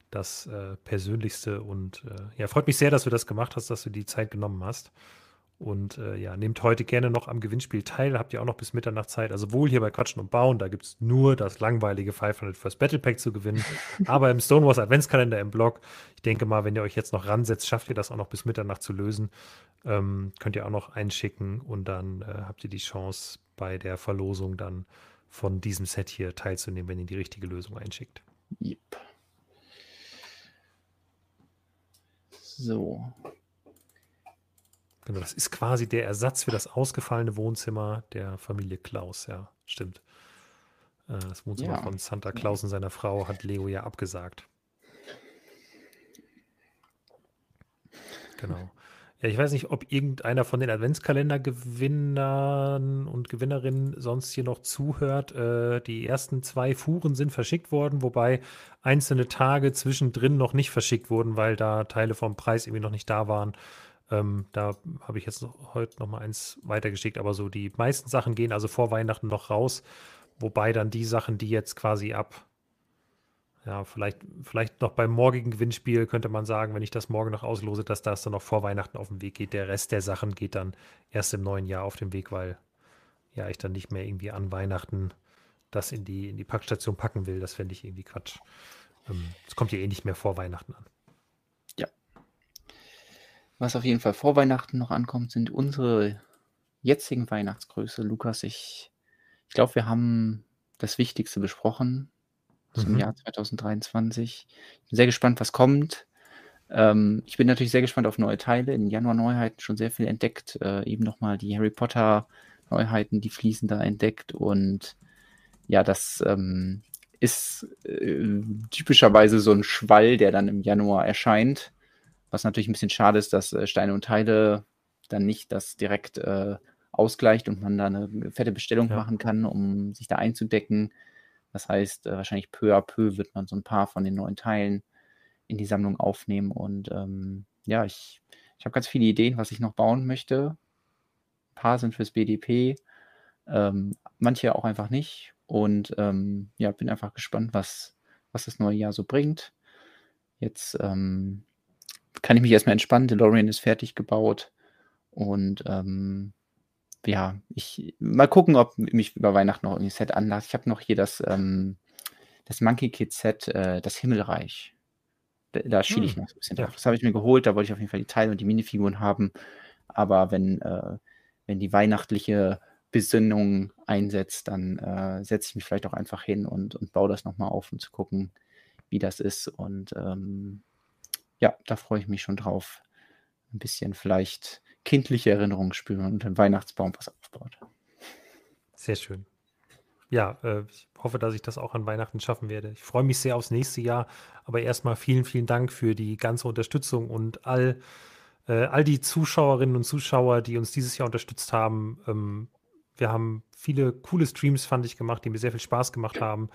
das äh, Persönlichste und äh, ja, freut mich sehr, dass du das gemacht hast, dass du die Zeit genommen hast. Und äh, ja, nehmt heute gerne noch am Gewinnspiel teil. Habt ihr auch noch bis Mitternacht Zeit. Also wohl hier bei Quatschen und Bauen, da gibt es nur das langweilige 500 First Battle Pack zu gewinnen. Aber im Stonewalls Adventskalender im Blog, ich denke mal, wenn ihr euch jetzt noch ransetzt, schafft ihr das auch noch bis Mitternacht zu lösen. Ähm, könnt ihr auch noch einschicken und dann äh, habt ihr die Chance, bei der Verlosung dann von diesem Set hier teilzunehmen, wenn ihr die richtige Lösung einschickt. Yep. So, Genau, das ist quasi der Ersatz für das ausgefallene Wohnzimmer der Familie Klaus, ja, stimmt. Äh, Das Wohnzimmer Ja. von Santa Claus und seiner Frau hat Leo ja abgesagt. Genau. Ja, ich weiß nicht, ob irgendeiner von den Adventskalender-Gewinnern und Gewinnerinnen sonst hier noch zuhört. Äh, die ersten zwei Fuhren sind verschickt worden, wobei einzelne Tage zwischendrin noch nicht verschickt wurden, weil da Teile vom Preis irgendwie noch nicht da waren. Ähm, da habe ich jetzt heute noch mal eins weitergeschickt, aber so die meisten Sachen gehen also vor Weihnachten noch raus, wobei dann die Sachen, die jetzt quasi ab Ja, vielleicht, vielleicht noch beim morgigen Gewinnspiel könnte man sagen, wenn ich das morgen noch auslose, dass das dann noch vor Weihnachten auf den Weg geht. Der Rest der Sachen geht dann erst im neuen Jahr auf den Weg, weil ja ich dann nicht mehr irgendwie an Weihnachten das in die, in die Packstation packen will. Das fände ich irgendwie Quatsch. Es ähm, kommt ja eh nicht mehr vor Weihnachten an. Was auf jeden Fall vor Weihnachten noch ankommt, sind unsere jetzigen Weihnachtsgröße. Lukas, ich, ich glaube, wir haben das Wichtigste besprochen zum mhm. Jahr 2023. Ich bin sehr gespannt, was kommt. Ähm, ich bin natürlich sehr gespannt auf neue Teile. In Januar Neuheiten schon sehr viel entdeckt. Äh, eben nochmal die Harry Potter Neuheiten, die fließen da entdeckt. Und ja, das ähm, ist äh, typischerweise so ein Schwall, der dann im Januar erscheint. Was natürlich ein bisschen schade ist, dass äh, Steine und Teile dann nicht das direkt äh, ausgleicht und man da eine fette Bestellung ja. machen kann, um sich da einzudecken. Das heißt, äh, wahrscheinlich peu à peu wird man so ein paar von den neuen Teilen in die Sammlung aufnehmen. Und ähm, ja, ich, ich habe ganz viele Ideen, was ich noch bauen möchte. Ein paar sind fürs BDP, ähm, manche auch einfach nicht. Und ähm, ja, bin einfach gespannt, was, was das neue Jahr so bringt. Jetzt ähm, kann ich mich erstmal entspannen. DeLorean ist fertig gebaut. Und ähm, ja, ich mal gucken, ob mich über Weihnachten noch irgendwie Set anlasst. Ich habe noch hier das, ähm, das Monkey Kid Set, äh, das Himmelreich. Da, da schiele ich hm, noch so ein bisschen drauf. Das habe ich mir geholt, da wollte ich auf jeden Fall die Teile und die Minifiguren haben. Aber wenn, äh, wenn die weihnachtliche Besinnung einsetzt, dann äh, setze ich mich vielleicht auch einfach hin und, und baue das nochmal auf, um zu gucken, wie das ist. Und ähm, ja, da freue ich mich schon drauf. Ein bisschen vielleicht kindliche Erinnerungen spüren und den Weihnachtsbaum was aufbaut. Sehr schön. Ja, äh, ich hoffe, dass ich das auch an Weihnachten schaffen werde. Ich freue mich sehr aufs nächste Jahr. Aber erstmal vielen, vielen Dank für die ganze Unterstützung und all, äh, all die Zuschauerinnen und Zuschauer, die uns dieses Jahr unterstützt haben. Ähm, wir haben viele coole Streams, fand ich, gemacht, die mir sehr viel Spaß gemacht haben.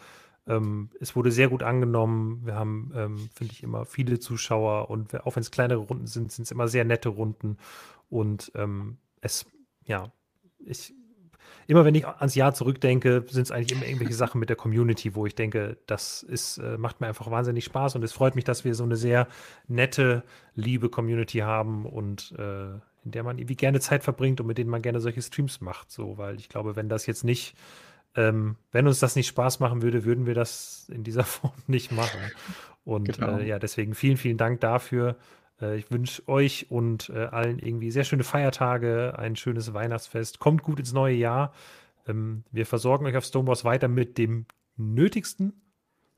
Ähm, es wurde sehr gut angenommen. Wir haben, ähm, finde ich, immer viele Zuschauer und auch wenn es kleinere Runden sind, sind es immer sehr nette Runden. Und ähm, es, ja, ich, immer wenn ich ans Jahr zurückdenke, sind es eigentlich immer irgendwelche Sachen mit der Community, wo ich denke, das ist, äh, macht mir einfach wahnsinnig Spaß und es freut mich, dass wir so eine sehr nette, liebe Community haben und äh, in der man irgendwie gerne Zeit verbringt und mit denen man gerne solche Streams macht. So, weil ich glaube, wenn das jetzt nicht ähm, wenn uns das nicht Spaß machen würde, würden wir das in dieser Form nicht machen. Und genau. äh, ja, deswegen vielen, vielen Dank dafür. Äh, ich wünsche euch und äh, allen irgendwie sehr schöne Feiertage, ein schönes Weihnachtsfest. Kommt gut ins neue Jahr. Ähm, wir versorgen euch auf Stonewalls weiter mit dem Nötigsten,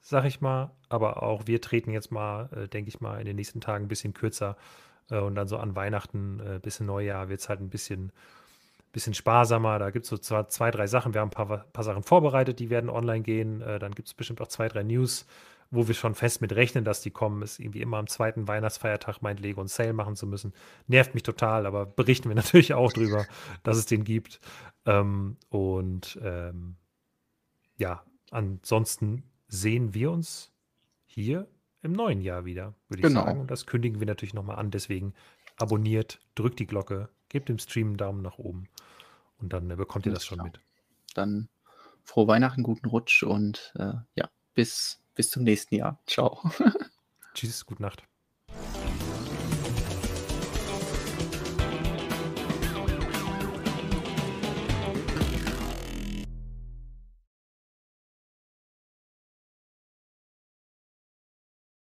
sag ich mal. Aber auch wir treten jetzt mal, äh, denke ich mal, in den nächsten Tagen ein bisschen kürzer. Äh, und dann so an Weihnachten äh, bis Neujahr wird es halt ein bisschen bisschen sparsamer. Da gibt es so zwar zwei, drei Sachen. Wir haben ein paar, paar Sachen vorbereitet, die werden online gehen. Äh, dann gibt es bestimmt auch zwei, drei News, wo wir schon fest mit rechnen, dass die kommen. Ist irgendwie immer am zweiten Weihnachtsfeiertag meint Lego und Sale machen zu müssen. Nervt mich total, aber berichten wir natürlich auch drüber, dass es den gibt. Ähm, und ähm, ja, ansonsten sehen wir uns hier im neuen Jahr wieder, würde ich genau. sagen. Und das kündigen wir natürlich nochmal an. Deswegen abonniert, drückt die Glocke, gebt dem Stream einen Daumen nach oben und dann äh, bekommt ihr das schon mit. Dann frohe Weihnachten, guten Rutsch und äh, ja, bis, bis zum nächsten Jahr. Ciao. Tschüss, gute Nacht.